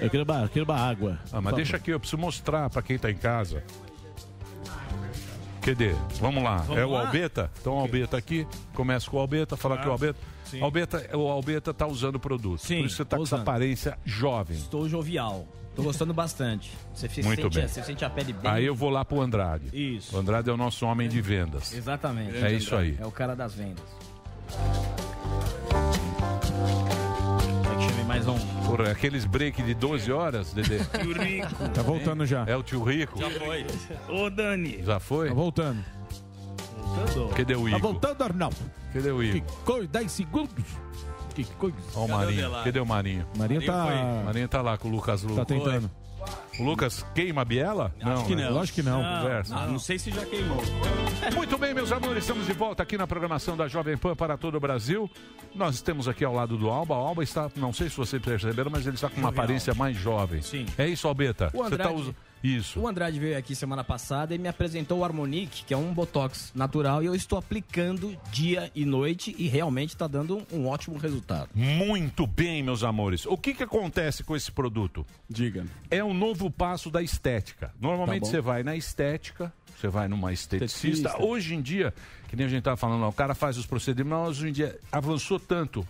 Eu quero, eu quero água. Ah, mas deixa aqui, eu preciso mostrar pra quem tá em casa. Cadê? Vamos lá. Vamos é o lá? Albeta? Então o Albeta aqui. Começa com o Albeta, fala Ah, que o Albeta. sim. Albeta. O Albeta tá usando o produto. Sim, Por isso você tá tô com essa usando. aparência jovem. Estou jovial. Tô gostando bastante. Você Muito sente, bem. Você sente a pele bem. Aí eu vou lá pro Andrade. Isso. O Andrade é o nosso homem de vendas. Exatamente. É isso aí. É o cara das vendas. É que chame mais um. Porra, aqueles break de 12 horas, Dedê. Tio Rico. Tá voltando já. É o tio Rico? Já foi. Ô, Dani. Já foi? Tá voltando. Cadê o Tá Igor? voltando, Arnaldo. Cadê o Igor? Que coisa, 10 segundos. Que coisa. Ó o Marinho. Cadê o Marinho? Marinho tá- Marinho tá lá com o Lucas Luco. Tá tentando. O Lucas queima a biela? Acho que né? não. Lógico que não. Conversa. Ah, não sei se já queimou. Muito bem, meus amores, estamos de volta aqui na programação da Jovem Pan para todo o Brasil. Nós temos aqui ao lado do Alba. O Alba está, não sei se vocês perceberam, mas ele está com uma aparência mais jovem. Sim. É isso, Albeta? Você Andrade, tá usando. Isso. O Andrade veio aqui semana passada e me apresentou o Harmonic, que é um botox natural, e eu estou aplicando dia e noite e realmente está dando um ótimo resultado. Muito bem, meus amores. O que, que acontece com esse produto? Diga. É um novo passo da estética. Normalmente Tá você vai na estética, você vai numa esteticista. Esteticista. Hoje em dia, que nem a gente estava falando, o cara faz os procedimentos, mas hoje em dia avançou tanto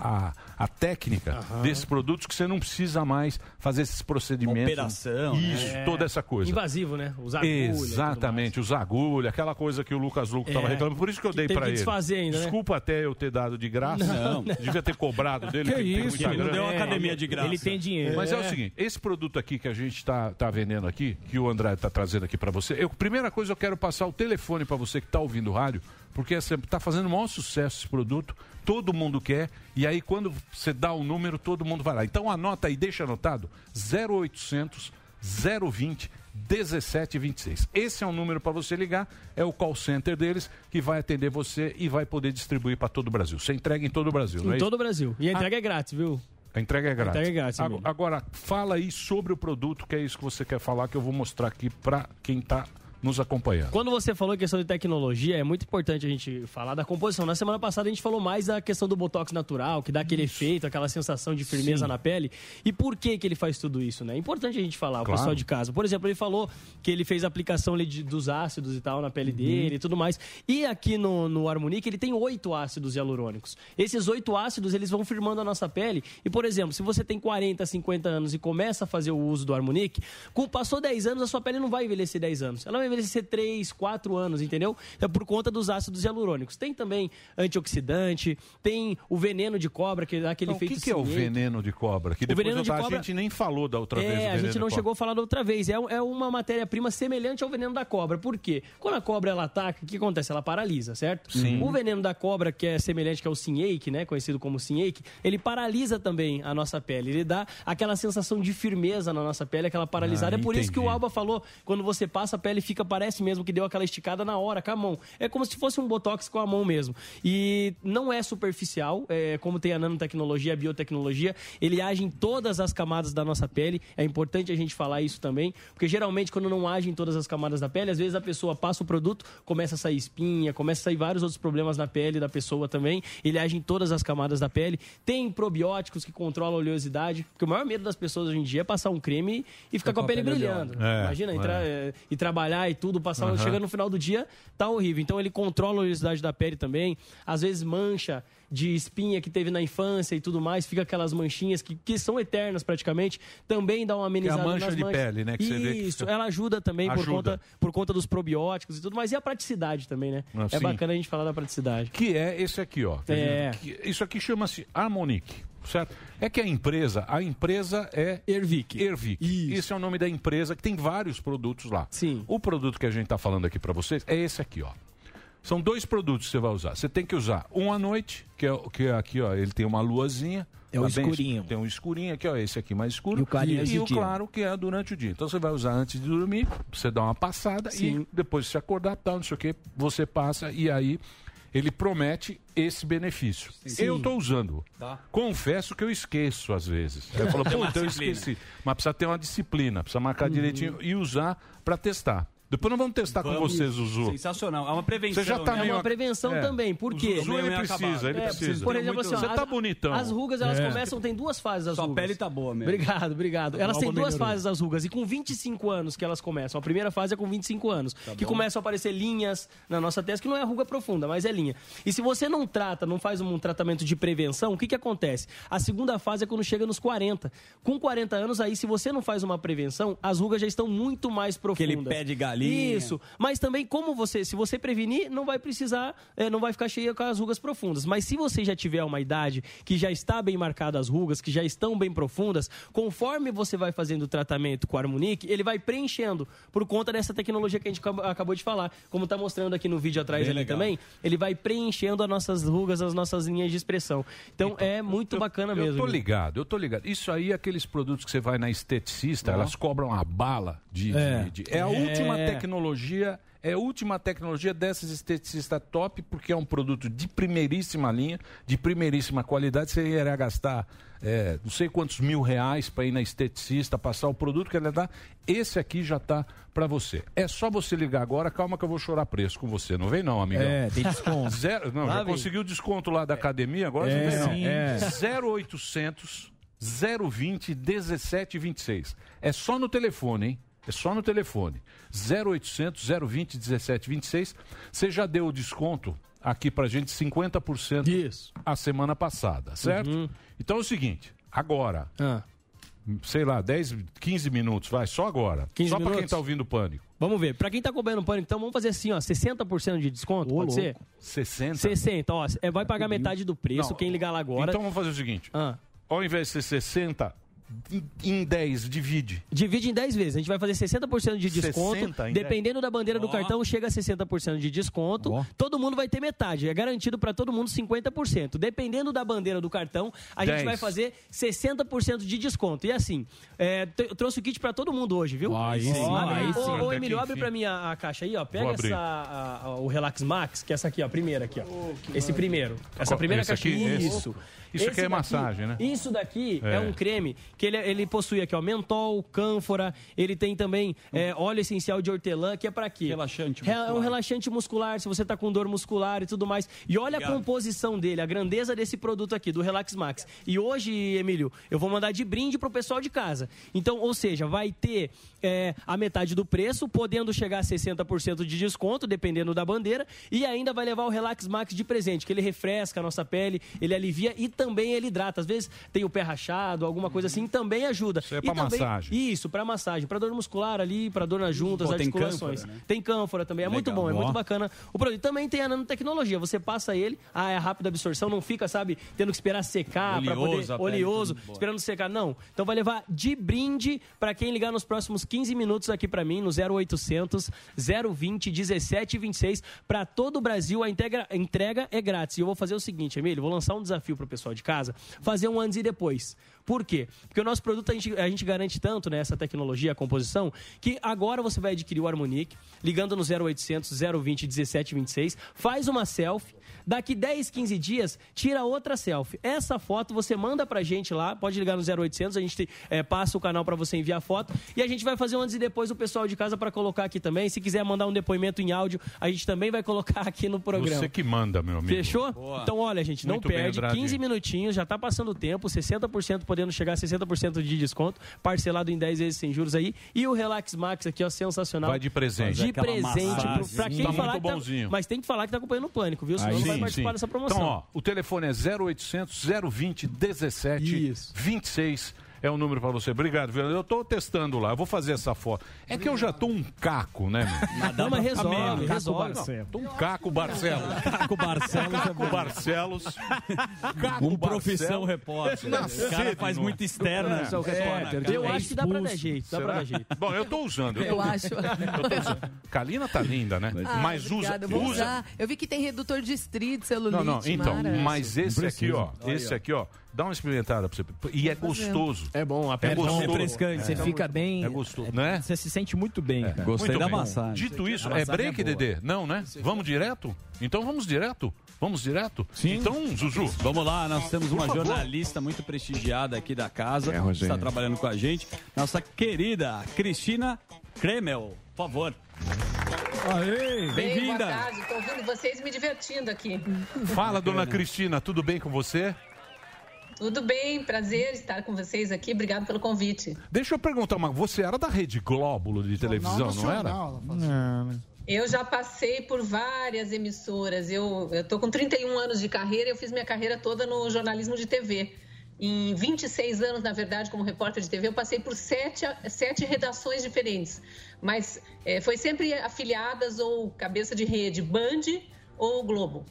a, a técnica desses produtos que você não precisa mais fazer esses procedimentos. Operação, né? Isso, É. toda essa coisa. Invasivo, né? Os agulhas. tudo Exatamente, os agulha, aquela coisa que o Lucas Luco estava É. reclamando. Por isso que eu Que dei para que ele. desfazer ainda, né? Desculpa até eu ter dado de graça. Não. Devia ter cobrado dele. Que isso, muita ele não deu uma academia de graça. Ele tem dinheiro. Mas é. o É. seguinte, esse produto aqui que a gente está tá vendendo aqui, que o André está trazendo aqui para você, eu, primeira coisa eu quero passar o telefone para você que está ouvindo o rádio, porque está fazendo o maior sucesso esse produto, todo mundo quer, e aí quando você dá o número, todo mundo vai lá. Então anota aí, deixa anotado, 0800 020 1726. Esse é o número para você ligar, é o call center deles que vai atender você e vai poder distribuir para todo o Brasil. Você entrega em todo o Brasil, não é Em isso? todo o Brasil. E a entrega é grátis, viu? A entrega é grátis. Entrega é grátis, Ago- amigo. Agora, fala aí sobre o produto, que é isso que você quer falar, que eu vou mostrar aqui para quem está nos acompanhando. Quando você falou em questão de tecnologia, é muito importante a gente falar da composição. Na semana passada a gente falou mais da questão do botox natural, que dá aquele efeito, aquela sensação de firmeza Sim. na pele. E por que que ele faz tudo isso, né? É importante a gente falar, o Claro. pessoal de casa. Por exemplo, ele falou que ele fez a aplicação ali de- dos ácidos e tal na pele Uhum. dele e tudo mais. E aqui no, no Harmonic ele tem oito ácidos hialurônicos. Esses oito ácidos, eles vão firmando a nossa pele. E, por exemplo, se você tem 40, 50 anos e começa a fazer o uso do Harmonic, com, passou 10 anos, a sua pele não vai envelhecer 10 anos. Ela vai envelhecer 3, 4 anos, entendeu? É por conta dos ácidos hialurônicos. Tem também antioxidante, tem o veneno de cobra, que dá aquele Então, o efeito que, que é o veneno de cobra? Que O depois de cobra- a gente nem falou da outra vez. É, a veneno gente não chegou a falar da outra vez. É, é uma matéria-prima semelhante ao veneno da cobra. Por quê? Quando a cobra ela ataca, o que acontece? Ela paralisa, certo? Sim. O veneno da cobra, que é semelhante, que é o sinhake, né? Conhecido como sinhake, ele paralisa também a nossa pele. Ele dá aquela sensação de firmeza na nossa pele, aquela paralisada. Ah, é por isso que o. Alba falou, quando você passa, a pele fica, parece mesmo que deu aquela esticada na hora, com a mão. É como se fosse um botox com a mão mesmo. E não é superficial, é, como tem a nanotecnologia, a biotecnologia, ele age em todas as camadas da nossa pele. É importante a gente falar isso também, porque geralmente quando não age em todas as camadas da pele, às vezes a pessoa passa o produto, começa a sair espinha, começa a sair vários outros problemas na pele da pessoa também. Ele age em todas as camadas da pele. Tem probióticos que controlam a oleosidade, porque o maior medo das pessoas hoje em dia é passar um creme e ficar com a pele, brilhando. É, Imagina, é. entrar é, e trabalhar e tudo, passar, Aham. chega no final do dia, tá horrível. Então ele controla a oleosidade da pele também, às vezes mancha de espinha que teve na infância e tudo mais, fica aquelas manchinhas que, que são eternas praticamente, também dá uma amenizada Que é a mancha de manchas. pele, né, que você vê que Isso, fica- ela ajuda também por Ajuda. conta, por conta dos probióticos e tudo mais, e a praticidade também, né? Ah, é sim. bacana a gente falar da praticidade. Que é esse aqui, ó. Quer É. Isso aqui chama-se Harmonic, certo? É que a empresa, a empresa é... Ervic. Ervic. Esse é o nome da empresa, que tem vários produtos lá. Sim. O produto que a gente está falando aqui para vocês é esse aqui, ó. São dois produtos que você vai usar. Você tem que usar um à noite, que é, que é aqui, ó, ele tem uma luazinha. É o tá bem escurinho. Tem um escurinho aqui, ó, esse aqui mais escuro. E o clarinho e de o claro que é durante o dia. Então você vai usar antes de dormir, você dá uma passada Sim. e depois se acordar, tal, não sei o que, você passa e aí ele promete esse benefício. Sim. Eu estou usando. Tá. Confesso que eu esqueço às vezes. Eu falo, puta, eu esqueci. Mas precisa ter uma disciplina, precisa marcar Uhum. direitinho e usar para testar. Depois nós vamos testar com Vamos. vocês, Zuzu. Sensacional. É uma prevenção. Você já tá né? É meio- uma prevenção É. também, por O quê? Zuzu, ele precisa, ele É, precisa. Por exemplo, assim, ó, Você tá as- bonitão. As rugas, elas É. começam, tem duas fases as Sua rugas. pele tá boa mesmo. Obrigado, obrigado. Tá Elas têm duas melhorou. fases as rugas e com 25 anos que elas começam. A primeira fase é com 25 anos, que bom. começam a aparecer linhas na nossa testa, que não é ruga profunda, mas é linha. E se você não trata, não faz um tratamento de prevenção, o que que acontece? A segunda fase é quando chega nos 40. Com 40 anos aí, se você não faz uma prevenção, as rugas já estão muito mais profundas. Aquele pé de galinha. Isso. Mas também como você, se você prevenir, não vai precisar, é, não vai ficar cheia com as rugas profundas. Mas se você já tiver uma idade que já está bem marcada as rugas, que já estão bem profundas, conforme você vai fazendo o tratamento com a Harmonic, ele vai preenchendo por conta dessa tecnologia que a gente acab- acabou de falar. Como está mostrando aqui no vídeo atrás Bem ali legal. também, ele vai preenchendo as nossas rugas, as nossas linhas de expressão. Então, é muito bacana Eu mesmo. tô ligado, eu tô ligado. Isso aí, aqueles produtos que você vai na esteticista, elas cobram a bala de. de- É. de- é a É. última tecnologia. É a última tecnologia dessas esteticistas top, porque é um produto de primeiríssima linha, de primeiríssima qualidade. Você irá gastar é, não sei quantos mil reais para ir na esteticista, passar o produto que ela dá. Esse aqui já tá para você. É só você ligar agora, calma que eu vou chorar preço com você. Não vem não, amigão. É, tem desconto. Zero, não, Lá já vem. conseguiu o desconto lá da academia, agora É, não vem não. sim. É. 0800 020 1726. É só no telefone, hein? É só no telefone. 0800 020 1726. Você já deu o desconto aqui pra gente 50% Isso. a semana passada, certo? Uhum. Então é o seguinte, agora, Ah. sei lá, 10, 15 minutos, vai, só agora. 15 só pra quem tá ouvindo pânico. Vamos ver. Pra quem tá acompanhando o pânico, então vamos fazer assim, ó, 60% de desconto, pode ser? 60? 60, ó, é, vai pagar metade do preço, Não, quem ligar lá agora. Então vamos fazer o seguinte. Ah. Ao invés de ser 60, em- em 10, divide. Divide em 10 vezes. A gente vai fazer 60% de desconto. 60 em Dependendo da bandeira do cartão, chega a 60% de desconto. Todo mundo vai ter metade. É garantido para todo mundo 50%. Dependendo da bandeira do cartão, a gente 10. vai fazer 60% de de assim, é, eu trouxe o kit para todo mundo hoje, viu? Aí sim, Abre- aí Ô, sim. Ô, Até Emílio, abre pra mim a, a caixa aí, ó. Pega essa, a- a- o Relax Max, que é essa aqui, ó, a primeira aqui, ó. Esse primeiro. Essa Qual- primeira esse caixinha. aqui? Esse? Isso. Aqui é massagem, né? Isso daqui é, É. um creme que ele, ele possui aqui, ó, mentol, cânfora, ele tem também é, óleo essencial de hortelã, que é pra quê? Relaxante É um relaxante muscular, se você tá com dor muscular e tudo mais. E olha a Obrigado. composição dele, a grandeza desse produto aqui, do Relax Max. E hoje, Emílio, eu vou mandar de brinde pro pessoal de casa. Então, ou seja, vai ter é, a metade do preço, podendo chegar a 60% de desconto, dependendo da bandeira, e ainda vai levar o Relax Max de presente, que ele refresca a nossa pele, ele alivia e também ele hidrata. Às vezes tem o pé rachado, alguma coisa assim, também ajuda. Isso é E pra também- massagem. Isso, pra massagem, pra dor muscular ali, pra dor nas juntas, Pô, tem articulações. cânfora, né? Tem cânfora também, é muito Legal. bom, é muito bacana o produto. E também tem a nanotecnologia, você passa ele, ah, é rápida absorção, não fica, sabe, tendo que esperar secar para poder oleoso, muito esperando secar, não. Então vai levar de brinde pra quem ligar nos próximos 15 minutos aqui pra mim no 0800 020 1726 Pra todo o Brasil a integra- entrega é grátis. E eu vou fazer o seguinte, Emílio, vou lançar um desafio pro pessoal de casa, fazer um antes e depois. Por quê? Porque o nosso produto a gente, a gente garante tanto né, essa tecnologia, a composição, que agora você vai adquirir o Harmonic, ligando no 0800 020 1726, faz uma selfie, daqui 10, 15 dias, tira outra selfie. Essa foto você manda pra gente lá, pode ligar no 0800, a gente é, passa o canal pra você enviar foto e a gente vai fazer um antes e depois o pessoal de casa pra colocar aqui também. Se quiser mandar um depoimento em áudio, a gente também vai colocar aqui no programa. Você que manda, meu amigo. Fechou? Boa. Então, olha, gente, não Muito bem, perde. Andrade. 15 minutinhos, já tá passando o tempo, 60% podendo chegar a 60% de desconto, parcelado em 10 vezes sem juros aí. E o Relax Max aqui, ó, sensacional. Vai de presente. De presente. Pra quem Tá falar muito que tá- bonzinho. mas tem que falar que tá acompanhando o pânico, viu? Senão não vai participar dessa promoção. Então, ó, o telefone é 0800 020 17 26. É o número pra você. Obrigado, viu? Eu tô testando lá. Eu vou fazer essa foto. É que eu já tô um caco, né, meu? Não, mas resolve, resolve. Não, tô um caco Barcelos. Caco Barcelos é Caco. Barcelos. Caco Um profissão repórter. Nascido O cara faz muito externa. É, repórter. Eu É acho que dá pra dar jeito, dá pra Será? dar jeito. Bom, eu tô usando. Eu tô- acho. eu tô usando. Kalina tá linda, né? Ah, mas usa. obrigada, eu usa. usar. Eu vi que tem redutor de estria, celulite. Não, não, então, mara. mas esse aqui, ó, esse aqui, ó, dá uma experimentada pra você. E é gostoso. É bom, a é pele é gostoso. refrescante. Você É. fica bem. É gostoso, né? Você se sente muito bem, cara. Muito bem. Dito isso, é massagem break, boa. Dedê? Não, né? Vamos direto? Então vamos direto? Vamos direto? Sim. Então, Zuzu. Vamos lá, nós temos uma jornalista muito prestigiada aqui da casa, É, que Rogério. está trabalhando com a gente, nossa querida Cristina Kremel. Por favor. Aê! Boa Bem-vinda. tarde. Estou ouvindo vocês me divertindo aqui. Fala, dona Cristina, tudo bem com você? Tudo bem, prazer estar com vocês aqui. Obrigado pelo convite. Deixa eu perguntar uma você era da Rede Glóbulo de televisão, não era? Eu já passei por várias emissoras. Eu estou com 31 anos de carreira. Eu fiz minha carreira toda no jornalismo de TV. Em 26 anos, na verdade, como repórter de TV, eu passei por sete, sete redações diferentes. Mas eh, foi sempre afiliadas ou cabeça de rede, Band ou Globo.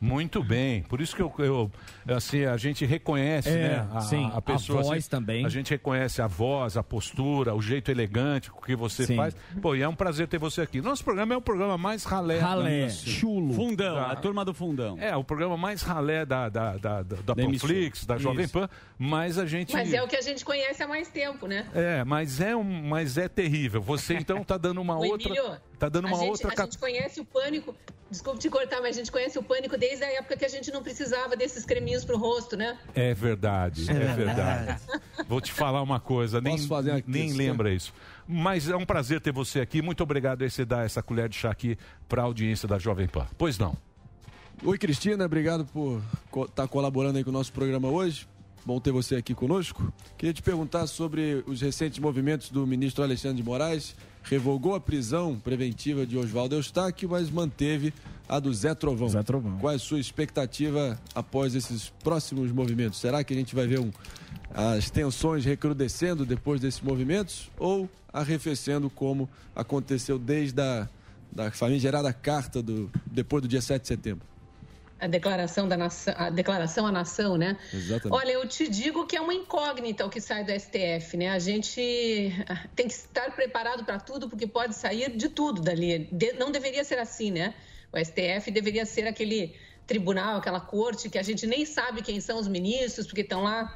Muito bem, por isso que eu, eu- assim, a gente reconhece, É, né? A, sim, a pessoa. a voz assim, também. A gente reconhece a voz, a postura, o jeito elegante que você Sim. faz. Pô, e é um prazer ter você aqui. Nosso programa é o programa mais ralé. Ralé, chulo. Fundão, Da- a turma do fundão. É, o programa mais ralé da, da, da, da, da. Panflix, da Jovem Isso. Pan, mas a gente. Mas é o que a gente conhece há mais tempo, né? É, mas é, um, mas é terrível. Você então tá dando uma O outra. Emílio, tá dando a uma gente, outra. A gente conhece o pânico. Desculpe te cortar, mas a gente conhece o pânico desde a época que a gente não precisava desses creminhos pro rosto, né? É verdade, é verdade. Vou te falar uma coisa, nem, nem lembra isso. Mas é um prazer ter você aqui. Muito obrigado aí você dar essa colher de chá aqui para a audiência da Jovem Pan. Pois não. Oi, Cristina, obrigado por estar colaborando aí com o nosso programa hoje. Bom ter você aqui conosco. Queria te perguntar sobre os recentes movimentos do ministro Alexandre de Moraes. Revogou a prisão preventiva de Oswaldo Eustáquio, mas manteve a do Zé Trovão. Zé Trovão. Qual é a sua expectativa após esses próximos movimentos? Será que a gente vai ver um- as tensões recrudescendo depois desses movimentos ou arrefecendo como aconteceu desde a da famigerada carta do, depois do dia 7 de setembro? A declaração da nação, a declaração à nação, né? Exatamente. Olha, eu te digo que é uma incógnita o que sai do STF, né? A gente tem que estar preparado para tudo, porque pode sair de tudo dali. De- não deveria ser assim, né? O STF deveria ser aquele tribunal, aquela corte que a gente nem sabe quem são os ministros, porque estão lá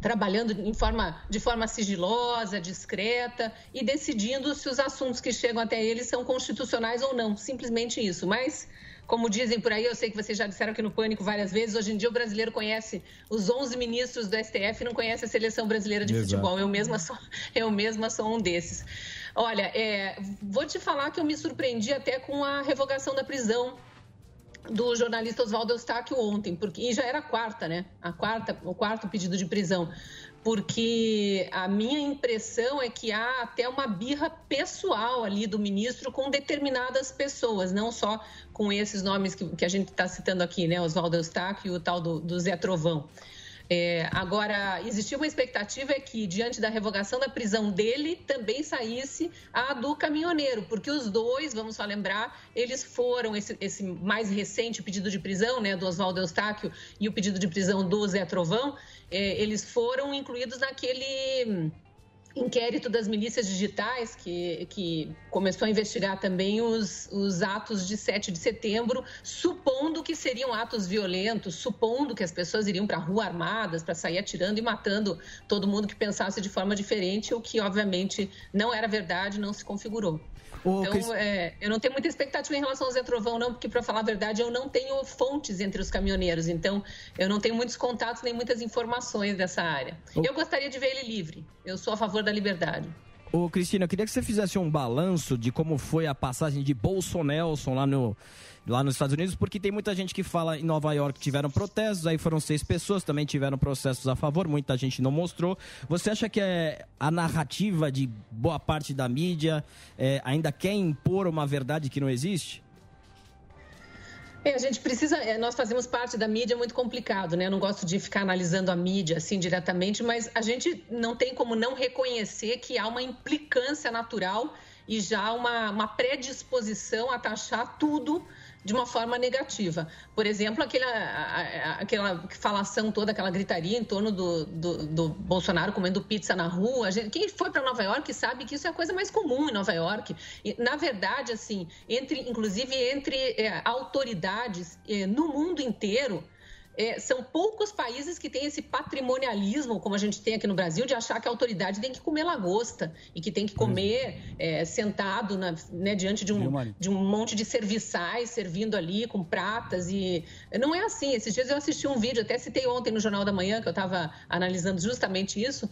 trabalhando em forma, de forma sigilosa, discreta e decidindo se os assuntos que chegam até eles são constitucionais ou não. Simplesmente isso. Mas Como dizem por aí, eu sei que vocês já disseram aqui no Pânico várias vezes, hoje em dia o brasileiro conhece os 11 ministros do STF e não conhece a seleção brasileira de Exato. futebol. Eu mesma sou, eu mesma sou um desses. Olha, é, vou te falar que eu me surpreendi até com a revogação da prisão do jornalista Oswaldo Eustáquio ontem, porque e já era a quarta, né? A quarta, o quarto pedido de prisão, porque a minha impressão é que há até uma birra pessoal ali do ministro com determinadas pessoas, não só com esses nomes que, que a gente está citando aqui, né? Oswaldo Eustáquio e o tal do, do Zé Trovão. É, agora, existia uma expectativa que, diante da revogação da prisão dele, também saísse a do caminhoneiro, porque os dois, vamos só lembrar, eles foram, esse, esse mais recente pedido de prisão, né, do Oswaldo Eustáquio e o pedido de prisão do Zé Trovão, é, eles foram incluídos naquele inquérito das milícias digitais, que, que começou a investigar também os, os atos de 7 de setembro, supondo que seriam atos violentos, supondo que as pessoas iriam para a rua armadas para sair atirando e matando todo mundo que pensasse de forma diferente, o que obviamente não era verdade, não se configurou. Ô, então, Cris- é, eu não tenho muita expectativa em relação ao Zé Trovão, não, porque, para falar a verdade, eu não tenho fontes entre os caminhoneiros, então eu não tenho muitos contatos nem muitas informações dessa área. Eu gostaria de ver ele livre, eu sou a favor da liberdade. Ô, Cristina, eu queria que você fizesse um balanço de como foi a passagem de Bolsonelson lá, no, lá nos Estados Unidos, porque tem muita gente que fala em Nova York que tiveram protestos, aí foram seis pessoas, também tiveram processos a favor, muita gente não mostrou. Você acha que é a narrativa de boa parte da mídia é, ainda quer impor uma verdade que não existe? É, a gente precisa. é, Nós fazemos parte da mídia é muito complicado, né? Eu não gosto de ficar analisando a mídia assim diretamente, mas a gente não tem como não reconhecer que há uma implicância natural e já uma, uma predisposição a taxar tudo de uma forma negativa. Por exemplo, aquela, aquela falação toda, aquela gritaria em torno do, do, do Bolsonaro comendo pizza na rua. Gente- quem foi para Nova York sabe que isso é a coisa mais comum em Nova York. E, na verdade, assim, entre, inclusive entre é, autoridades é, no mundo inteiro, é, são poucos países que têm esse patrimonialismo, como a gente tem aqui no Brasil, de achar que a autoridade tem que comer lagosta e que tem que comer é, sentado na- né, diante de um, de um monte de serviçais servindo ali com pratas. e Não é assim. Esses dias eu assisti um vídeo, até citei ontem no Jornal da Manhã, que eu estava analisando justamente isso.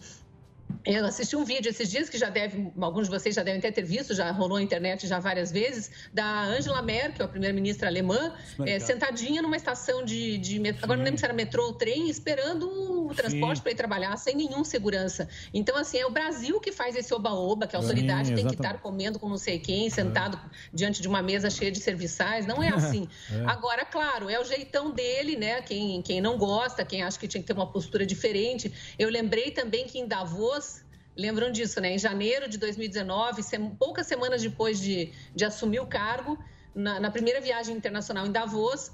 Eu assisti um vídeo esses dias que já deve, alguns de vocês já devem até ter visto, já rolou na internet já várias vezes, da Angela Merkel, a primeira-ministra alemã, Merkel. eh, sentadinha numa estação de, de met- agora não lembro se era metrô ou trem, esperando o transporte para ir trabalhar sem nenhum segurança. Então, assim, é o Brasil que faz esse oba-oba, que a Sim, autoridade tem que estar comendo com não sei quem, sentado diante de uma mesa cheia de serviçais. Não é assim. É. Agora, claro, é o jeitão dele, né? Quem, quem não gosta, quem acha que tinha que ter uma postura diferente. Eu lembrei também que em Davos, lembram disso, né? Em janeiro de 2019, sem- poucas semanas depois de, de assumir o cargo, na, na primeira viagem internacional em Davos,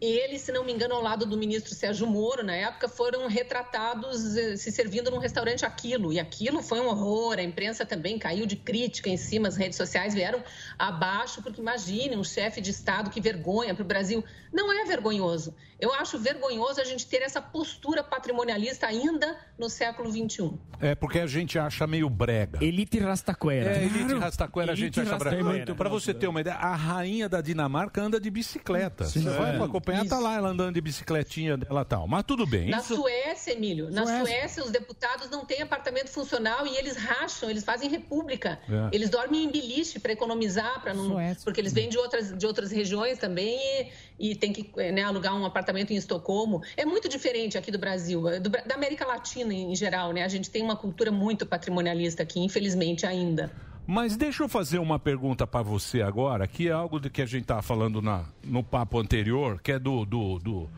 ele, se não me engano, ao lado do ministro Sérgio Moro, na época, foram retratados eh, se servindo num restaurante aquilo. E aquilo foi um horror. A imprensa também caiu de crítica em cima, as redes sociais vieram abaixo, porque imagine um chefe de Estado, que vergonha para o Brasil. Não é vergonhoso. Eu acho vergonhoso a gente ter essa postura patrimonialista ainda no século XXI. É porque a gente acha meio brega. Elite Rastaquera. É, elite rastaquera a gente Elite acha rastaquera. brega. Para você ter uma ideia, a rainha da Dinamarca anda de bicicleta. Sim. Você vai É. pra acompanhar, tá lá ela andando de bicicletinha dela e tal. Mas tudo bem. Na isso- Suécia, Emílio, na Suécia. Suécia. os deputados não têm apartamento funcional e eles racham, eles fazem república. É. Eles dormem em beliche para economizar, para não, porque eles vêm de outras, de outras regiões também e, e tem que eh, né, alugar um apartamento em Estocolmo. É muito diferente aqui do Brasil, eh, do da América Latina em geral, né? A gente tem uma cultura muito patrimonialista aqui, infelizmente ainda. Mas deixa eu fazer uma pergunta para você agora, que é algo de que a gente estava falando na, no papo anterior, que é do, do, do-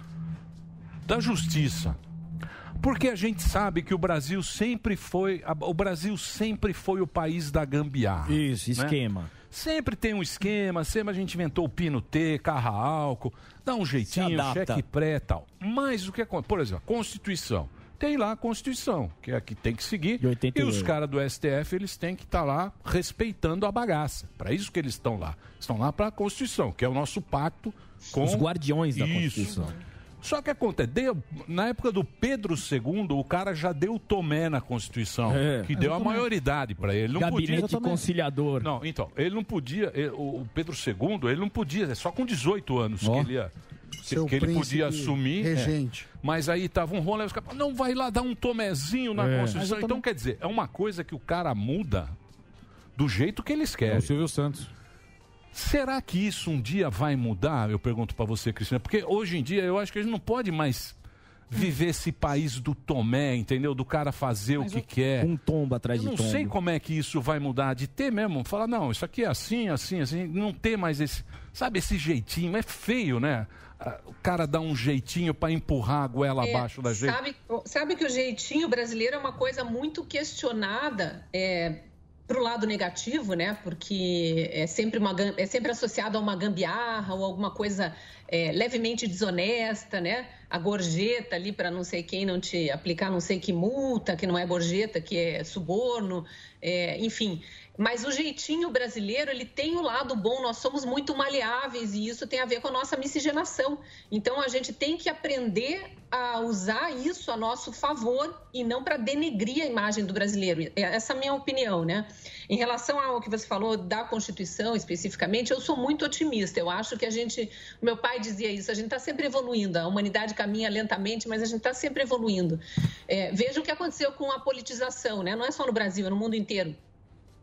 da justiça. Porque a gente sabe que o Brasil sempre foi o Brasil sempre foi o país da gambiarra. Isso, né? Sempre tem um esquema, sempre a gente inventou o pino T, carra álcool, dá um jeitinho, cheque pré e tal. Mas o que acontece? Por exemplo, a Constituição. Tem lá a Constituição, que é a que tem que seguir. E 88. os caras do STF, eles têm que estar lá respeitando a bagaça. Para isso que eles estão lá. Estão lá para a Constituição, que é o nosso pacto com... Os guardiões da Isso. Constituição. Só que acontece, deu- na época do Pedro II, o cara já deu o tomé na Constituição, É. que deu a maioridade para ele. Não Gabinete podia, conciliador. Não, então, ele não podia, ele- o o Pedro II, ele não podia, é só com 18 anos que ele ia. Que, Seu que ele podia assumir. é. regente. Mas aí tava um rolê, os caras, não vai lá dar um tomezinho na É. Constituição. Então, quer dizer, é uma coisa que o cara muda do jeito que eles querem. É o Silvio Santos. Será que isso um dia vai mudar? Eu pergunto pra você, Cristina, porque hoje em dia eu acho que a gente não pode mais viver esse país do Tomé, entendeu? Do cara fazer o que quer. Um tombo atrás Eu de não tombo. sei como é que isso vai mudar, de ter mesmo, falar, não, isso aqui é assim, assim, assim, não ter mais esse, sabe, esse jeitinho, é feio, né? Ah, O cara dá um jeitinho pra empurrar a goela É, abaixo da gente. Sabe, sabe que o jeitinho brasileiro é uma coisa muito questionada é, para o lado negativo, né? Porque é sempre, uma, é sempre associado a uma gambiarra ou alguma coisa é, levemente desonesta, né? A gorjeta ali para não sei quem não te aplicar não sei que multa, que não é gorjeta, que é suborno, é, enfim. Mas o jeitinho brasileiro, ele tem o lado bom, nós somos muito maleáveis e isso tem a ver com a nossa miscigenação. Então a gente tem que aprender a usar isso a nosso favor e não para denegrir a imagem do brasileiro. Essa é a minha opinião, né? Em relação ao que você falou da Constituição especificamente, eu sou muito otimista. Eu acho que a gente, meu pai dizia isso, a gente está sempre evoluindo. A humanidade caminha lentamente, mas a gente está sempre evoluindo. É, veja o que aconteceu com a politização, né? Não é só no Brasil, é no mundo inteiro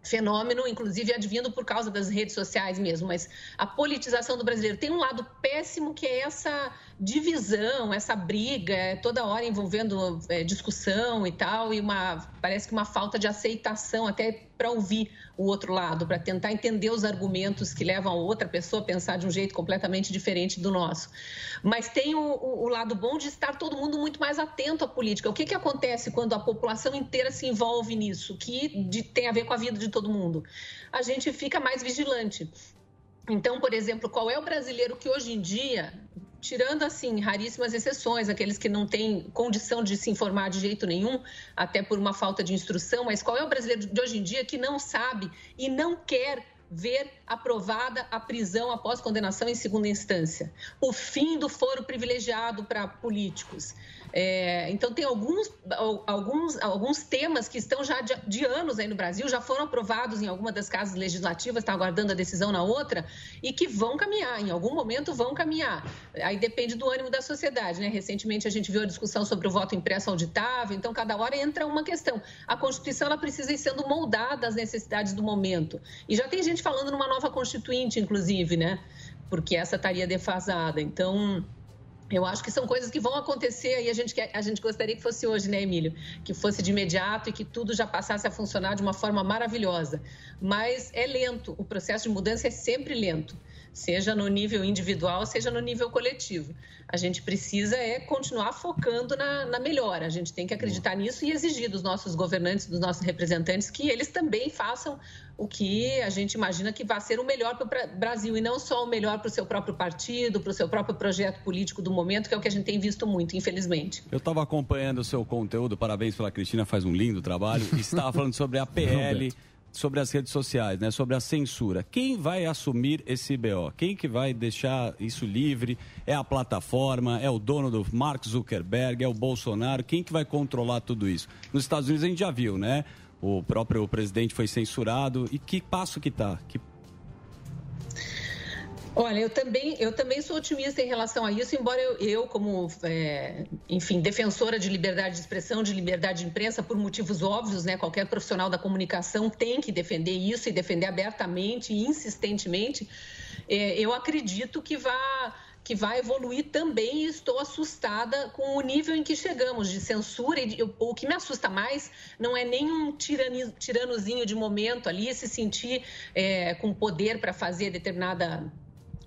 fenômeno, inclusive advindo por causa das redes sociais mesmo, mas a politização do brasileiro. Tem um lado péssimo que é essa divisão, essa briga, é toda hora envolvendo é, discussão e tal, e uma parece que uma falta de aceitação até para ouvir o outro lado, para tentar entender os argumentos que levam a outra pessoa a pensar de um jeito completamente diferente do nosso. Mas tem o, o- o lado bom de estar todo mundo muito mais atento à política. O que, que acontece quando a população inteira se envolve nisso, que de- tem a ver com a vida de todo mundo? A gente fica mais vigilante. Então, por exemplo, qual é o brasileiro que hoje em dia, tirando assim raríssimas exceções, aqueles que não têm condição de se informar de jeito nenhum, até por uma falta de instrução, mas qual é o brasileiro de hoje em dia que não sabe e não quer ver aprovada a prisão após condenação em segunda instância? O fim do foro privilegiado para políticos. É, então, tem alguns, al- alguns, alguns temas que estão já de, de anos aí no Brasil, já foram aprovados em alguma das casas legislativas, está aguardando a decisão na outra, e que vão caminhar, em algum momento vão caminhar. Aí depende do ânimo da sociedade, né? Recentemente a gente viu a discussão sobre o voto impresso auditável, então cada hora entra uma questão. A Constituição ela precisa ir sendo moldada às necessidades do momento. E já tem gente falando numa nova Constituinte, inclusive, né? Porque essa estaria defasada. Então. Eu acho que são coisas que vão acontecer e a gente, quer, a gente gostaria que fosse hoje, né, Emílio? Que fosse de imediato e que tudo já passasse a funcionar de uma forma maravilhosa. Mas é lento, o processo de mudança é sempre lento, seja no nível individual, seja no nível coletivo. A gente precisa é continuar focando na, na melhora, a gente tem que acreditar nisso e exigir dos nossos governantes, dos nossos representantes, que eles também façam o que a gente imagina que vai ser o melhor para o Brasil e não só o melhor para o seu próprio partido, para o seu próprio projeto político do momento, que é o que a gente tem visto muito, infelizmente. Eu estava acompanhando o seu conteúdo, parabéns pela Cristina, faz um lindo trabalho. E estava falando sobre a PL, sobre as redes sociais, né? Sobre a censura. Quem vai assumir esse BO? Quem que vai deixar isso livre? É a plataforma? É o dono do Mark Zuckerberg? É o Bolsonaro? Quem que vai controlar tudo isso? Nos Estados Unidos a gente já viu, né? O próprio presidente foi censurado. E que passo que tá? Que Olha, eu também, eu também sou otimista em relação a isso, embora eu, eu como, é, enfim, defensora de liberdade de expressão, de liberdade de imprensa, por motivos óbvios, né? Qualquer profissional da comunicação tem que defender isso e defender abertamente e insistentemente. É, eu acredito que vai que vai evoluir também e estou assustada com o nível em que chegamos de censura. E de, o que me assusta mais não é nenhum tirani, tiranozinho de momento ali, se sentir é, com poder para fazer determinada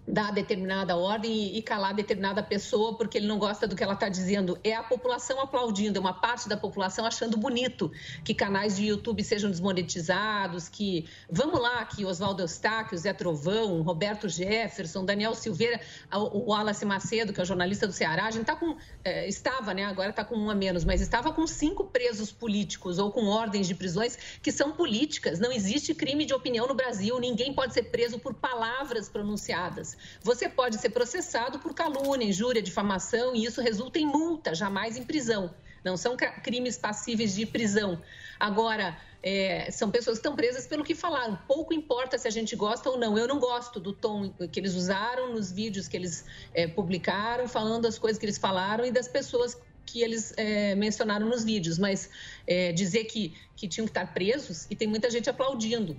dar determinada ordem e, calar determinada pessoa porque ele não gosta do que ela está dizendo. É a população aplaudindo, é uma parte da população achando bonito que canais de YouTube sejam desmonetizados, que vamos lá, que Oswaldo Eustáquio, Zé Trovão, Roberto Jefferson, Daniel Silveira, o Wallace Macedo, que é o jornalista do Ceará, a gente tá com, é, estava, né, agora está com um a menos, mas estava com cinco presos políticos ou com ordens de prisões que são políticas. Não existe crime de opinião no Brasil, ninguém pode ser preso por palavras pronunciadas. Você pode ser processado por calúnia, injúria, difamação, e isso resulta em multa, jamais em prisão. Não são crimes passíveis de prisão. Agora, é, são pessoas que estão presas pelo que falaram. Pouco importa se a gente gosta ou não. Eu não gosto do tom que eles usaram nos vídeos que eles é, publicaram, falando as coisas que eles falaram e das pessoas que eles é, mencionaram nos vídeos. Mas é, dizer que, que tinham que estar presos e tem muita gente aplaudindo.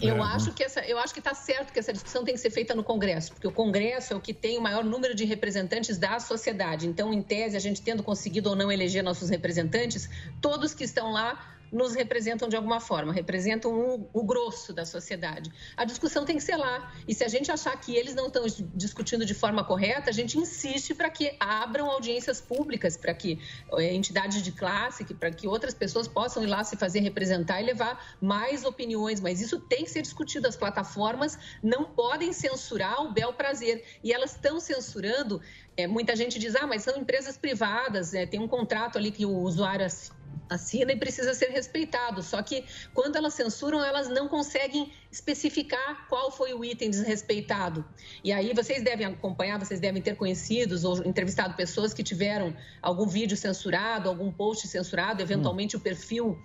Eu É, acho que essa, eu acho que está certo que essa discussão tem que ser feita no Congresso, porque o Congresso é o que tem o maior número de representantes da sociedade. Então, em tese, a gente tendo conseguido ou não eleger nossos representantes, todos que estão lá nos representam de alguma forma, representam o, o grosso da sociedade. A discussão tem que ser lá. E se a gente achar que eles não estão discutindo de forma correta, a gente insiste para que abram audiências públicas, para que eh, entidades de classe, para que outras pessoas possam ir lá se fazer representar e levar mais opiniões. Mas isso tem que ser discutido. As plataformas não podem censurar o bel prazer. E elas estão censurando. eh, muita gente diz, ah, mas são empresas privadas, eh, tem um contrato ali que o usuário assina e precisa ser respeitado. Só que quando elas censuram, elas não conseguem especificar qual foi o item desrespeitado. E aí vocês devem acompanhar, vocês devem ter conhecidos ou entrevistado pessoas que tiveram algum vídeo censurado, algum post censurado, eventualmente o perfil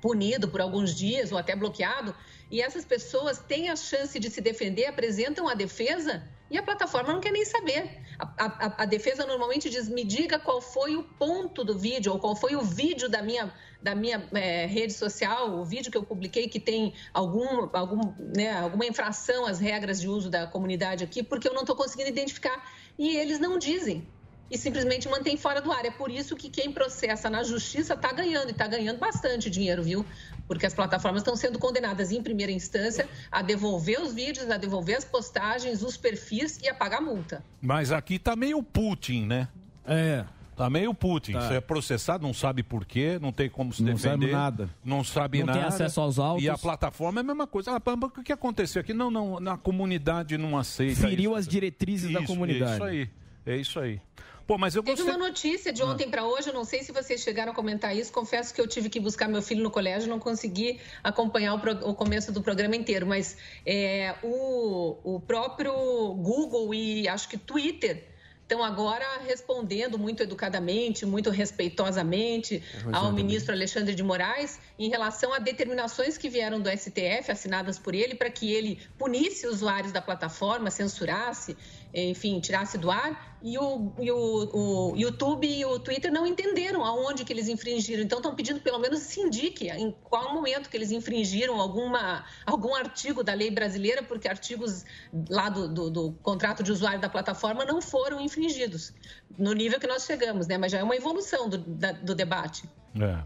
punido por alguns dias ou até bloqueado, e essas pessoas têm a chance de se defender, apresentam a defesa e a plataforma não quer nem saber. A, a- a defesa normalmente diz: me diga qual foi o ponto do vídeo ou qual foi o vídeo da minha, da minha eh, rede social, o vídeo que eu publiquei que tem algum, algum, né, alguma infração às regras de uso da comunidade aqui, porque eu não estou conseguindo identificar. E eles não dizem e simplesmente mantém fora do ar. É por isso que quem processa na justiça está ganhando, e está ganhando bastante dinheiro, viu? Porque as plataformas estão sendo condenadas em primeira instância a devolver os vídeos, a devolver as postagens, os perfis e a pagar multa. Mas aqui tá meio Putin, né? É. Tá meio Putin. Tá. Você é processado, não sabe por quê, não tem como se Não defender. sabe nada. Não sabe Não nada. tem acesso aos autos. E a plataforma é a mesma coisa. Ah, Pamba, o que aconteceu aqui? Não, não, na comunidade não aceita Feriu isso. as diretrizes da Isso, comunidade. É isso aí. É isso aí. Pô, mas eu Teve gostei. uma notícia de ontem para hoje, eu não sei se vocês chegaram a comentar isso. Confesso que eu tive que buscar meu filho no colégio, não consegui acompanhar o, pro- o começo do programa inteiro. Mas é, o, o próprio Google e acho que Twitter estão agora respondendo muito educadamente, muito respeitosamente ao Exatamente. ministro Alexandre de Moraes em relação a determinações que vieram do STF, assinadas por ele, para que ele punisse usuários da plataforma, censurasse, enfim, tirasse do ar. E o, e o, o YouTube e o Twitter não entenderam aonde que eles infringiram. Então estão pedindo pelo menos se indique em qual momento que eles infringiram alguma, algum artigo da lei brasileira, porque artigos lá do, do, do contrato de usuário da plataforma não foram infringidos no nível que nós chegamos, né? Mas já é uma evolução do, da- do debate. É.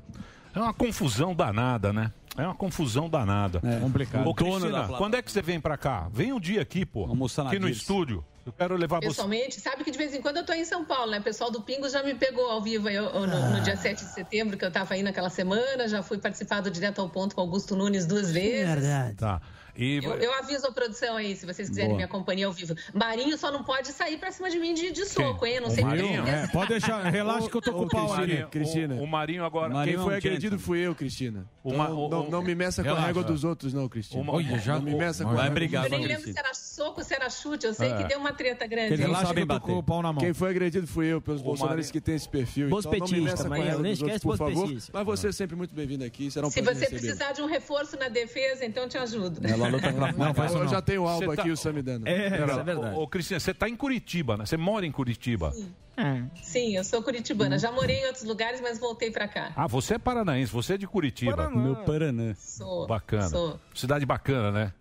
É uma confusão danada, né? É uma confusão danada. É complicado. Ô, Cristina, quando é que você vem pra cá? Vem um dia aqui, pô. Almoçar na Aqui no Dirce. estúdio. Eu quero levar você. Pessoalmente, sabe que de vez em quando eu tô em São Paulo, né? O pessoal do Pingo já me pegou ao vivo eu- eu- no, no dia 7 de setembro, que eu tava aí naquela semana, já fui participar do Direto ao Ponto com Augusto Nunes duas vezes. Tá. E Eu, eu aviso a produção aí, se vocês quiserem Boa. me acompanhar ao vivo. Marinho só não pode sair pra cima de mim de, de soco, hein? Eu não O sei Marinho? É, pode deixar, relaxa que eu tô com o pau ali. Cristina, Cristina. O, o Marinho agora. Quem Marinho foi é um agredido gentleman. fui eu, Cristina. O Não, Ma- o- não, o- não me meça com a régua dos outros, não, Cristina. Uma- Olha, já- não me meça com a régua brigar, Eu nem lembro se era soco, se era chute. Eu sei É. que deu uma treta grande. Relaxa que eu tô bater. com o pau na mão. Quem foi agredido fui eu, pelos bolsonaristas que têm esse perfil. Então não me petista, meça com a Maria, régua nem dos outros, esquece por favor. Mas você é sempre muito bem-vindo aqui. Será um Se você precisar de um reforço na defesa, então eu te ajudo. Não, faz Eu já tenho o tá- aqui, o Samidana. Pera, Ô, ô, Cristina, você tá em Curitiba, né? Você mora em Curitiba. Sim, eu sou curitibana. Já morei em outros lugares, mas voltei pra cá. Ah, você é paranaense, você é de Curitiba. Meu Paraná. Sou. Bacana. Sou. Cidade bacana, né?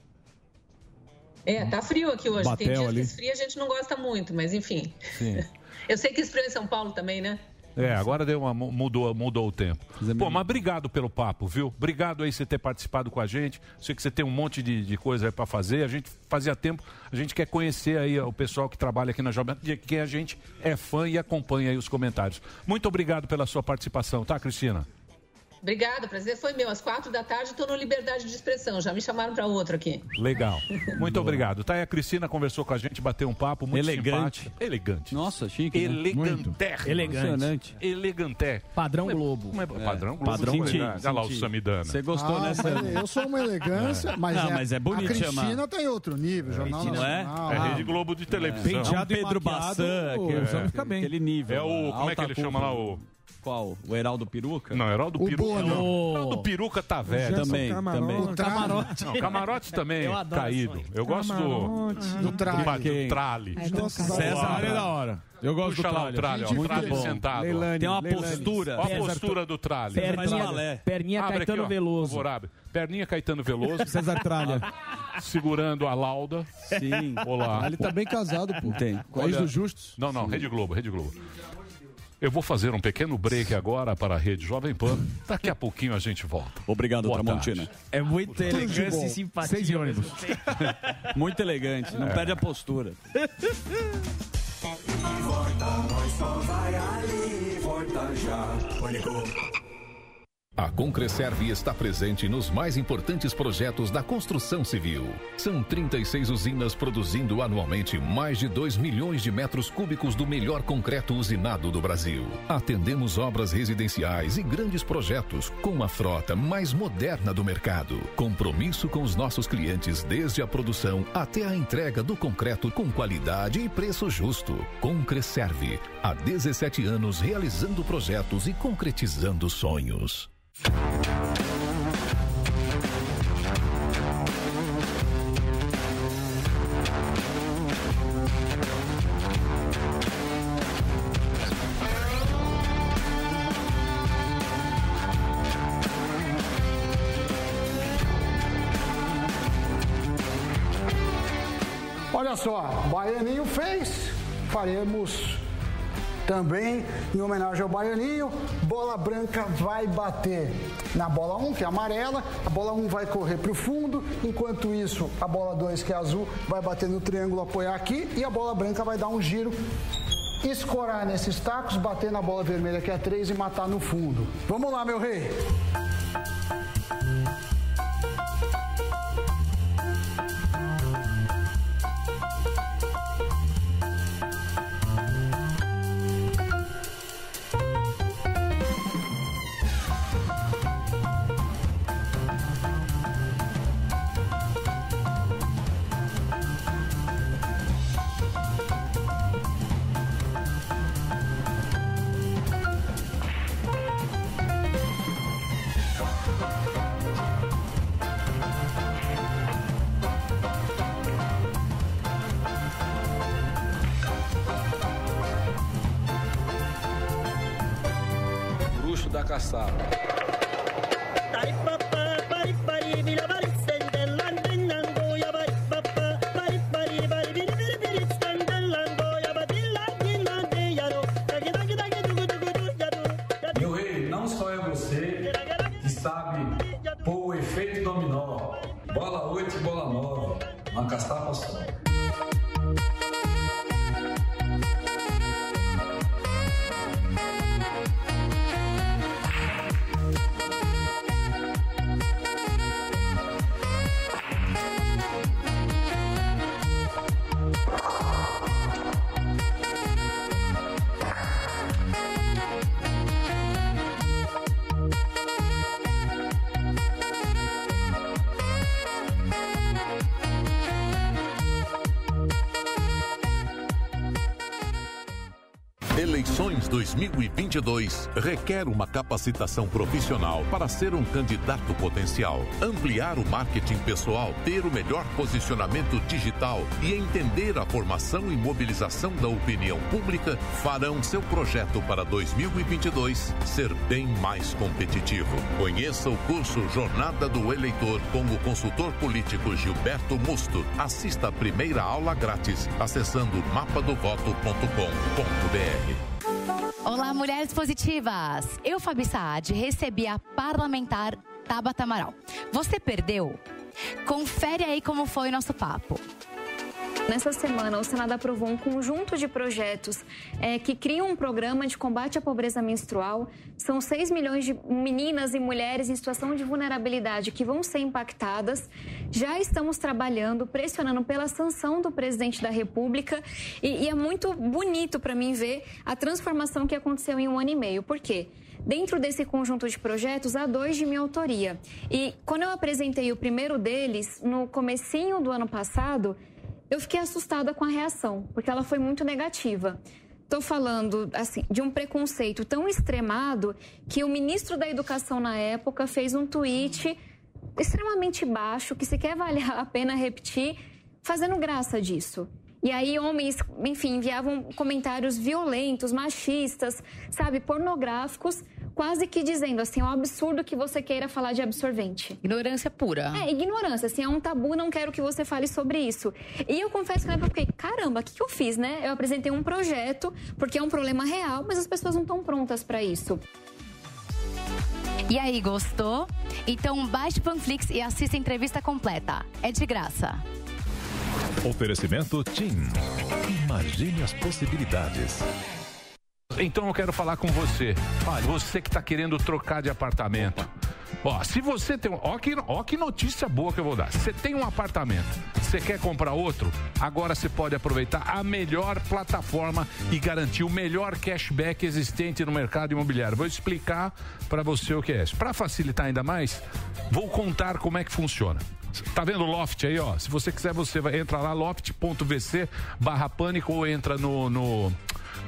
É, tá frio aqui hoje. Tem Batel dias ali. que esfria, a gente não gosta muito, mas enfim. Sim. Eu sei que esfriou em São Paulo também, né? É, agora deu uma, mudou, mudou o tempo. Pô, mas obrigado pelo papo, viu? Obrigado aí você ter participado com a gente. Sei que você tem um monte de, de coisa aí pra fazer. A gente fazia tempo, a gente quer conhecer aí o pessoal que trabalha aqui na Jovem Pan, de quem a gente é fã e acompanha aí os comentários. Muito obrigado pela sua participação, tá, Cristina? Obrigada, prazer foi meu. Às quatro da tarde estou no Liberdade de Expressão. Já me chamaram para outro aqui. Legal. Muito obrigado. Tá aí a Cristina conversou com a gente, bateu um papo muito Elegante. simpático. Elegante. Nossa, chique. né? Eleganter. Elegante. Eleganter. Padrão Globo. Como é, padrão Globo. Padrão Senti, Globo. Olha lá o Senti. Samidana. Você gostou, Ah, né, mas Sam? eu sou uma elegância, mas, Não, é, mas é bonito a Cristina chamar. tá em outro nível, Jornal Não é? Nacional. É Rede Globo de televisão. Penteado e Pedro Bassan, aquele, fica bem. aquele nível. É o. Como é que ele chama lá? O. Qual? O Heraldo Peruca? Não, Heraldo O Peruca. Bono. Não. Heraldo Peruca tá velho. Também, Camarote. também. O Camarote. Não, Camarote também Eu adoro caído. Eu gosto do. Camarote. Do Do trale. Trale. Do trale. César é da hora. Eu gosto Puxa do lá o tralha. ó, O tralha boa. sentado. Leilani, Tem uma Leilani. postura. Olha a postura do tralha. Perninha- perninha Abre Caetano ó. Veloso. Por favor, abre. Perninha Caetano Veloso. César Tralha. Segurando a lauda. Sim. Olá. Ele tá bem casado, pô. Tem. Com a ex do Justus. Não, não, Rede Globo, Rede Globo. Eu vou fazer um pequeno break agora para a Rede Jovem Pan. Daqui a pouquinho a gente volta. Obrigado, Boa Tramontina. tarde. É muita elegância e simpatia. Seis de ônibus. Muito elegante, não É. perde a postura. Volta, nós só vai ali, volta já. A Concreserve está presente nos mais importantes projetos da construção civil. São 36 usinas produzindo anualmente mais de 2 milhões de metros cúbicos do melhor concreto usinado do Brasil. Atendemos obras residenciais e grandes projetos com a frota mais moderna do mercado. Compromisso com os nossos clientes desde a produção até a entrega do concreto com qualidade e preço justo. Concreserve, há 17 anos realizando projetos e concretizando sonhos. Olha só, Baianinho fez, faremos também em homenagem ao Baianinho. Bola branca vai bater na bola 1, que é amarela, a bola 1 vai correr para o fundo, enquanto isso a bola 2, que é azul, vai bater no triângulo, apoiar aqui, e a bola branca vai dar um giro, escorar nesses tacos, bater na bola vermelha, que é 3, e matar no fundo. Vamos lá, meu rei! 2022 requer uma capacitação profissional para ser um candidato potencial, ampliar o marketing pessoal, ter o melhor posicionamento digital e entender a formação e mobilização da opinião pública farão seu projeto para 2022 ser bem mais competitivo. Conheça o curso Jornada do Eleitor com o consultor político Gilberto Musto. Assista a primeira aula grátis acessando mapadovoto.com.br. Positivas! Eu, Fabi Saad, recebi a parlamentar Tabata Amaral. Você perdeu? Confere aí como foi o nosso papo. Nessa semana, o Senado aprovou um conjunto de projetos eh, que criam um programa de combate à pobreza menstrual. São 6 milhões de meninas e mulheres em situação de vulnerabilidade que vão ser impactadas. Já estamos trabalhando, pressionando pela sanção do presidente da República. E, e é muito bonito para mim ver a transformação que aconteceu em um ano e meio. Por quê? Dentro desse conjunto de projetos, há dois de minha autoria. E quando eu apresentei o primeiro deles, no comecinho do ano passado, eu fiquei assustada com a reação, porque ela foi muito negativa. Estou falando assim, de um preconceito tão extremado que o ministro da Educação na época fez um tweet extremamente baixo, que sequer vale a pena repetir, fazendo graça disso. E aí homens, enfim, enviavam comentários violentos, machistas, sabe, pornográficos, quase que dizendo assim, é um absurdo que você queira falar de absorvente. Ignorância pura. É, ignorância, assim, é um tabu, não quero que você fale sobre isso. E eu confesso que na época eu fiquei, caramba, o que, que eu fiz, né? Eu apresentei um projeto, porque é um problema real, mas as pessoas não estão prontas para isso. E aí, gostou? Então baixe o Panflix e assista a entrevista completa. É de graça. Oferecimento TIM. Imagine as possibilidades. Então eu quero falar com você. Você que está querendo trocar de apartamento. Ó, se você tem. um- Ó que, ó que notícia boa que eu vou dar. Você tem um apartamento, você quer comprar outro? Agora você pode aproveitar a melhor plataforma e garantir o melhor cashback existente no mercado imobiliário. Vou explicar para você o que é isso. Para facilitar ainda mais, vou contar como é que funciona. Tá vendo o Loft aí, ó? Se você quiser, você vai entra lá, loft.vc barra pânico ou entra no, no-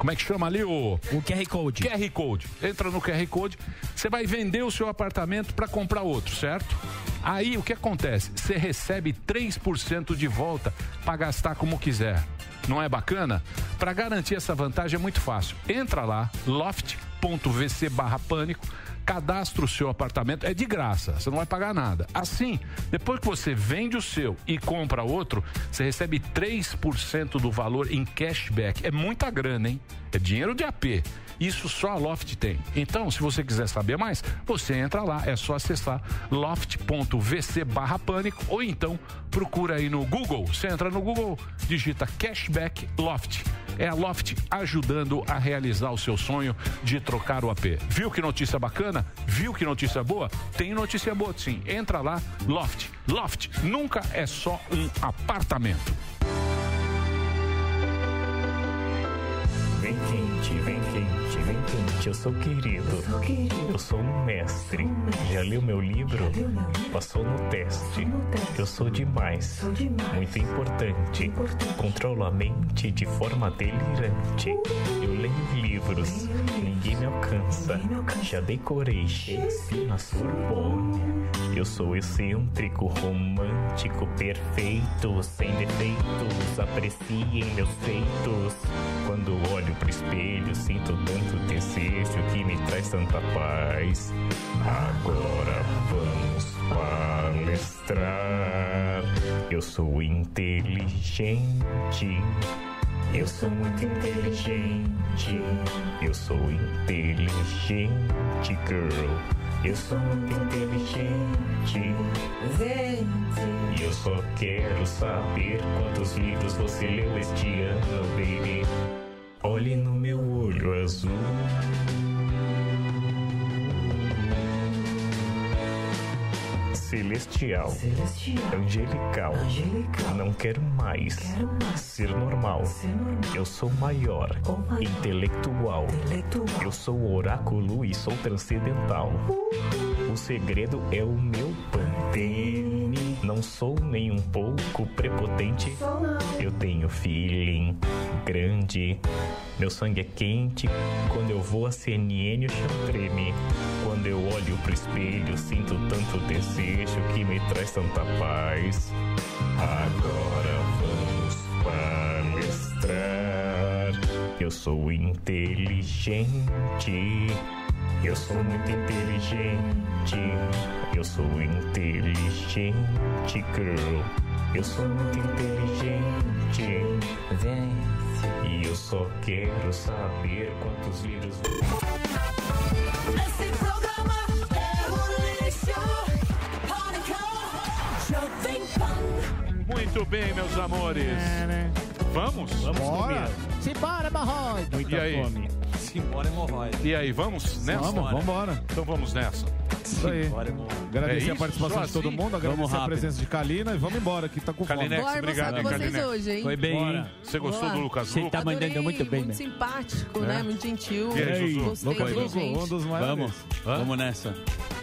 Como é que chama ali o. O QR Code. QR Code. Entra no QR Code, você vai vender o seu apartamento para comprar outro, certo? Aí o que acontece? Você recebe 3% de volta para gastar como quiser. Não é bacana? Para garantir essa vantagem é muito fácil. Entra lá, loft.vc barra pânico, cadastra o seu apartamento, é de graça, você não vai pagar nada. Assim, depois que você vende o seu e compra outro, você recebe 3% do valor em cashback. É muita grana, hein? É dinheiro de AP. Isso só a Loft tem. Então, se você quiser saber mais, você entra lá, é só acessar loft.vc barra pânico ou então procura aí no Google. Você entra no Google, digita cashback Loft. É a Loft ajudando a realizar o seu sonho de trocar o AP. Viu que notícia bacana? Viu que notícia boa? Tem notícia boa sim. Entra lá, Loft. Loft nunca é só um apartamento. Vem quente, vem quente, vem quente, eu sou querido. Eu sou um mestre. Já leu meu livro? Passou no teste. Eu sou demais. Muito importante. Controlo a mente de forma delirante. Eu leio livros. Ninguém me alcança. Já decorei Shakespeare na Sorbonne. Eu sou excêntrico, romântico, perfeito, sem defeitos. Apreciem meus feitos. Quando olho pro espelho, sinto tanto desejo que me traz tanta paz. Agora vamos palestrar. Eu sou inteligente. Eu sou muito inteligente. Eu sou inteligente, girl. Eu sou muito inteligente. E eu só quero saber quantos livros você leu este ano, baby. Olhe no meu olho azul. Celestial. Angelical. Não quero mais. Ser normal. Eu sou maior. Intelectual. Eu sou oráculo e sou transcendental. O segredo é o meu pantene. Não sou nem um pouco prepotente. Eu tenho feeling grande. Meu sangue é quente. Quando eu vou a CNN, o chão treme. Quando eu olho pro espelho, sinto tanto desejo que me traz tanta paz. Agora vamos palestrar. Eu sou inteligente. Eu sou muito inteligente. Eu sou inteligente, girl. Eu sou muito inteligente. E eu só quero saber quantos livros. Esse programa é um lixo. Pânico, Jovem Pan. Muito bem, meus amores. Vamos? Vamos Bora. Simbora, Barroid. E aí? Simbora, hemorroida. E aí, vamos nessa? Vamos, vambora. Então vamos nessa. Isso aí. Agradecer É a participação de todo assim? mundo, agradecer Vamos a presença de Kalina e vamos embora, que tá com fome. Kalinex, almoçar obrigado, hein, Kalinex. hoje, hein? Foi bem, hein? Você gostou Boa. do Lucas Você Luco? tá mandando muito bem, muito né? simpático, É. né? Muito gentil. E aí, Lucas Luco, um dos maiores. Vamos, vamos nessa.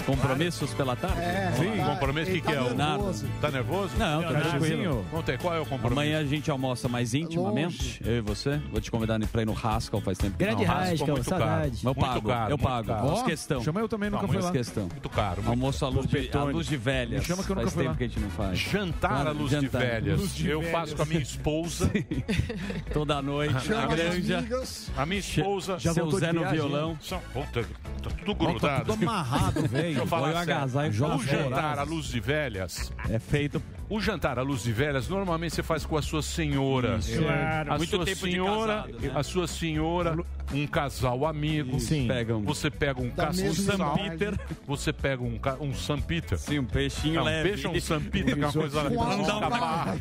Compromissos pela tarde? É, Sim, tá- compromisso, o que, ele que tá é? o- nervoso. Tá nervoso? Não, tá tranquilo. Conta aí, qual é o compromisso? Amanhã a gente almoça mais intimamente, eu e você. Vou te convidar pra ir no Haskell, faz tempo que Grande não. Haskell, muito saudade. caro. Eu Muito pago, caro, eu pago. caro. Ó, questão. Chama eu também, nunca Não, fui lá. Questão. Muito caro. muito Almoço à luz, de, à luz de velhas. Me chama que eu nunca Faz fui tempo lá. que a gente não faz. Jantar à luz Jantar. de velhas. Luz de eu velhas. faço com a minha esposa. Toda noite, na granja. amigas. A minha esposa. Já Seu Zé no violão. São, puta, tá tudo Ó, Tá grudado. tudo amarrado, Deixa velho. eu falar Põe o sério. agasalho, O joga jantar fora. à luz de velhas É feito O jantar à luz de velhas, normalmente você faz com a sua senhora. Isso. Claro. A Muito sua tempo de senhora, casado, né? a sua senhora, um casal amigo. Sim. Pegam. Você pega um Da casal São idade. Peter. Você pega um, ca- um San Peter. Sim, um peixinho Não, leve. Peixe é um San Peter, que é uma coisa não dá pra-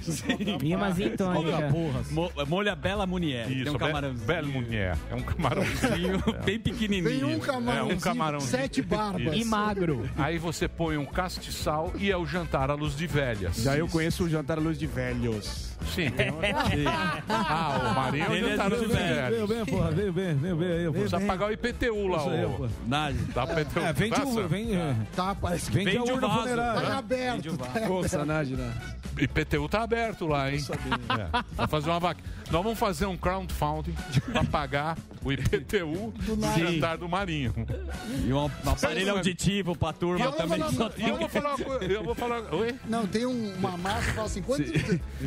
Rimazinho tônica. Mo- Molha Bela Munier. Isso, um camarãozinho. Bela mulher. É um camarãozinho bem pequenininho. Tem um É, um camarãozinho, camarãozinho. sete barbas. Isso. E magro. Aí você põe um castiçal e é o jantar à luz de velhas. Já eu conheço o jantar à luz de velhos. Sim. Ah, o Marinho é o Ele é dos velhas. Veio bem, porra, veio bem, veio bem aí. Precisa pagar o IPTU lá, ô. pô. Nada. Dá IPTU. É, vende o. Vem, é. Tá, parece que Vende a Vende o urna vaso. funerária. tá aberto. Tá Ô, aberto. Sanagina. IPTU tá aberto lá, hein? É. Vai fazer uma vaca. Nós vamos fazer um crowdfunding pra pagar o IPTU do jantar do Marinho. E um, um aparelho auditivo pra turma eu vou também. falar- eu vou falar uma coisa. Eu vou falar. Oi? Não, tem um- uma marca que fala assim: quando,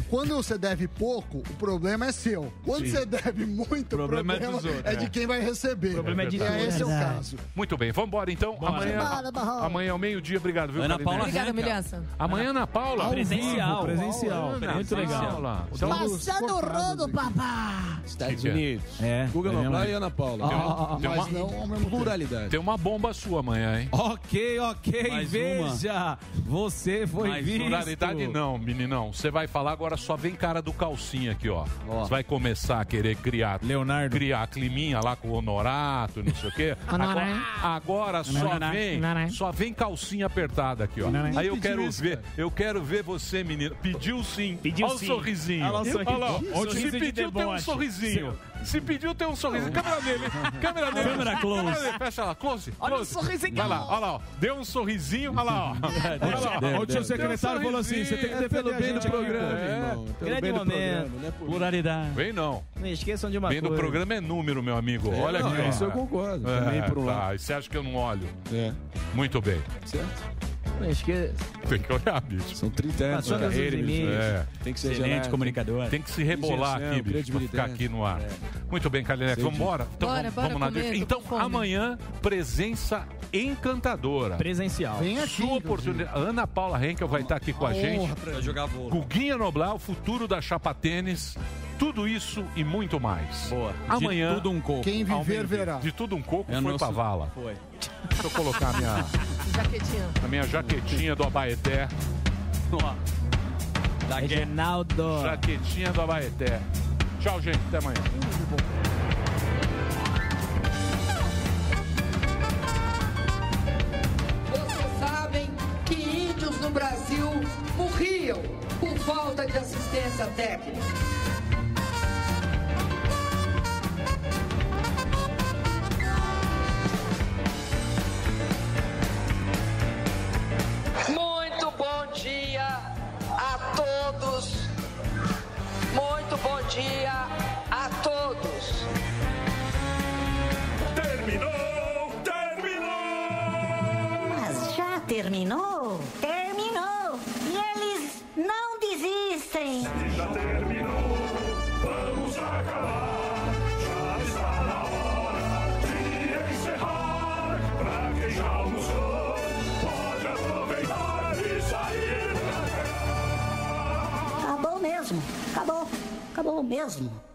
quando você deve pouco, o problema é seu. Quando Sim. você deve muito, o problema problema, é dos outros. é de É. quem vai receber. O problema é de todos. esse é o caso. Muito bem, vamos embora então. Amanhã, Bora, amanhã ao meio-dia, obrigado, viu, Ana? Paula Obrigada, Milhaça. Amanhã, Ana Paula. Ao Presencial. vivo, presencial. Ana Muito legal. Então, Passando o rodo, papá. Estados é? Unidos. É. Guga. Noblar e Ana Paula. Tem uma- tem Mas uma- não. Pluralidade. Tem uma bomba sua amanhã, hein? Ok, ok, Mais veja. Você foi Mais visto. Pluralidade não, meninão. Você vai falar agora, só vem cara do calcinha aqui, ó. Ó. Você vai começar a querer criar. Leonardo. Criar climinha lá com o Honorato, não sei o quê. Agora, agora só vem, só vem calcinha apertada aqui, ó. Aí eu quero ver, eu quero ver você, menino. Pediu sim. Pediu Olha sim. o sorrisinho. Olha lá o sorriso. Olha lá, ó. Sorriso Se de pediu, tem um deboche. sorrisinho. Se pediu, tem um sorrisinho. Câmera dele. Câmera dele. Câmera close. Câmera dele. Fecha lá, close. Olha o close. sorrisinho. Vai lá, olha lá, ó. Deu um sorrisinho, olha lá, ó. Olha lá, ó. O tio secretário falou assim: você tem que defender bem do programa, irmão. Pelo Grande bem do momento. programa, né? Pluralidade. Vem não. Não esqueçam de uma Bem do coisa. programa é número, meu amigo. Olha não, aqui, ó. isso eu concordo. É, Também por um tá. lado. E você acha que eu não olho? É. Muito bem. Certo? Não esqueça. Tem que olhar, bicho. São 30 anos de carreira, bicho. É. Tem que ser Excelente comunicador. Tem que se rebolar aqui, bicho, pra ficar aqui no ar. Muito bem, Kalinek, Sei vamos embora? Então Bora, vamos, bora vamos comer, Então, amanhã, presença encantadora. Presencial. Vem aqui. Sua oportunidade. Ana Paula Henkel vai estar aqui com a gente. Pra jogar vôlei. Guguinha Noblar, o futuro da chapa tênis. Tudo isso e muito mais. Boa. Amanhã. De tudo um coco. Quem viver, verá. De tudo um coco É foi nosso- pra vala. Foi. Deixa eu colocar a minha, Jaquetinha. a minha jaquetinha do Abaeté. Ó. Da. Reginaldo. Jaquetinha do Abaeté. Tchau, gente. Até amanhã. Vocês sabem que índios no Brasil morriam por falta de assistência técnica. Muito bom dia a todos. Terminou! Terminou! Mas já terminou? Terminou! E eles não desistem! Já terminou! Vamos acabar! Acabou mesmo!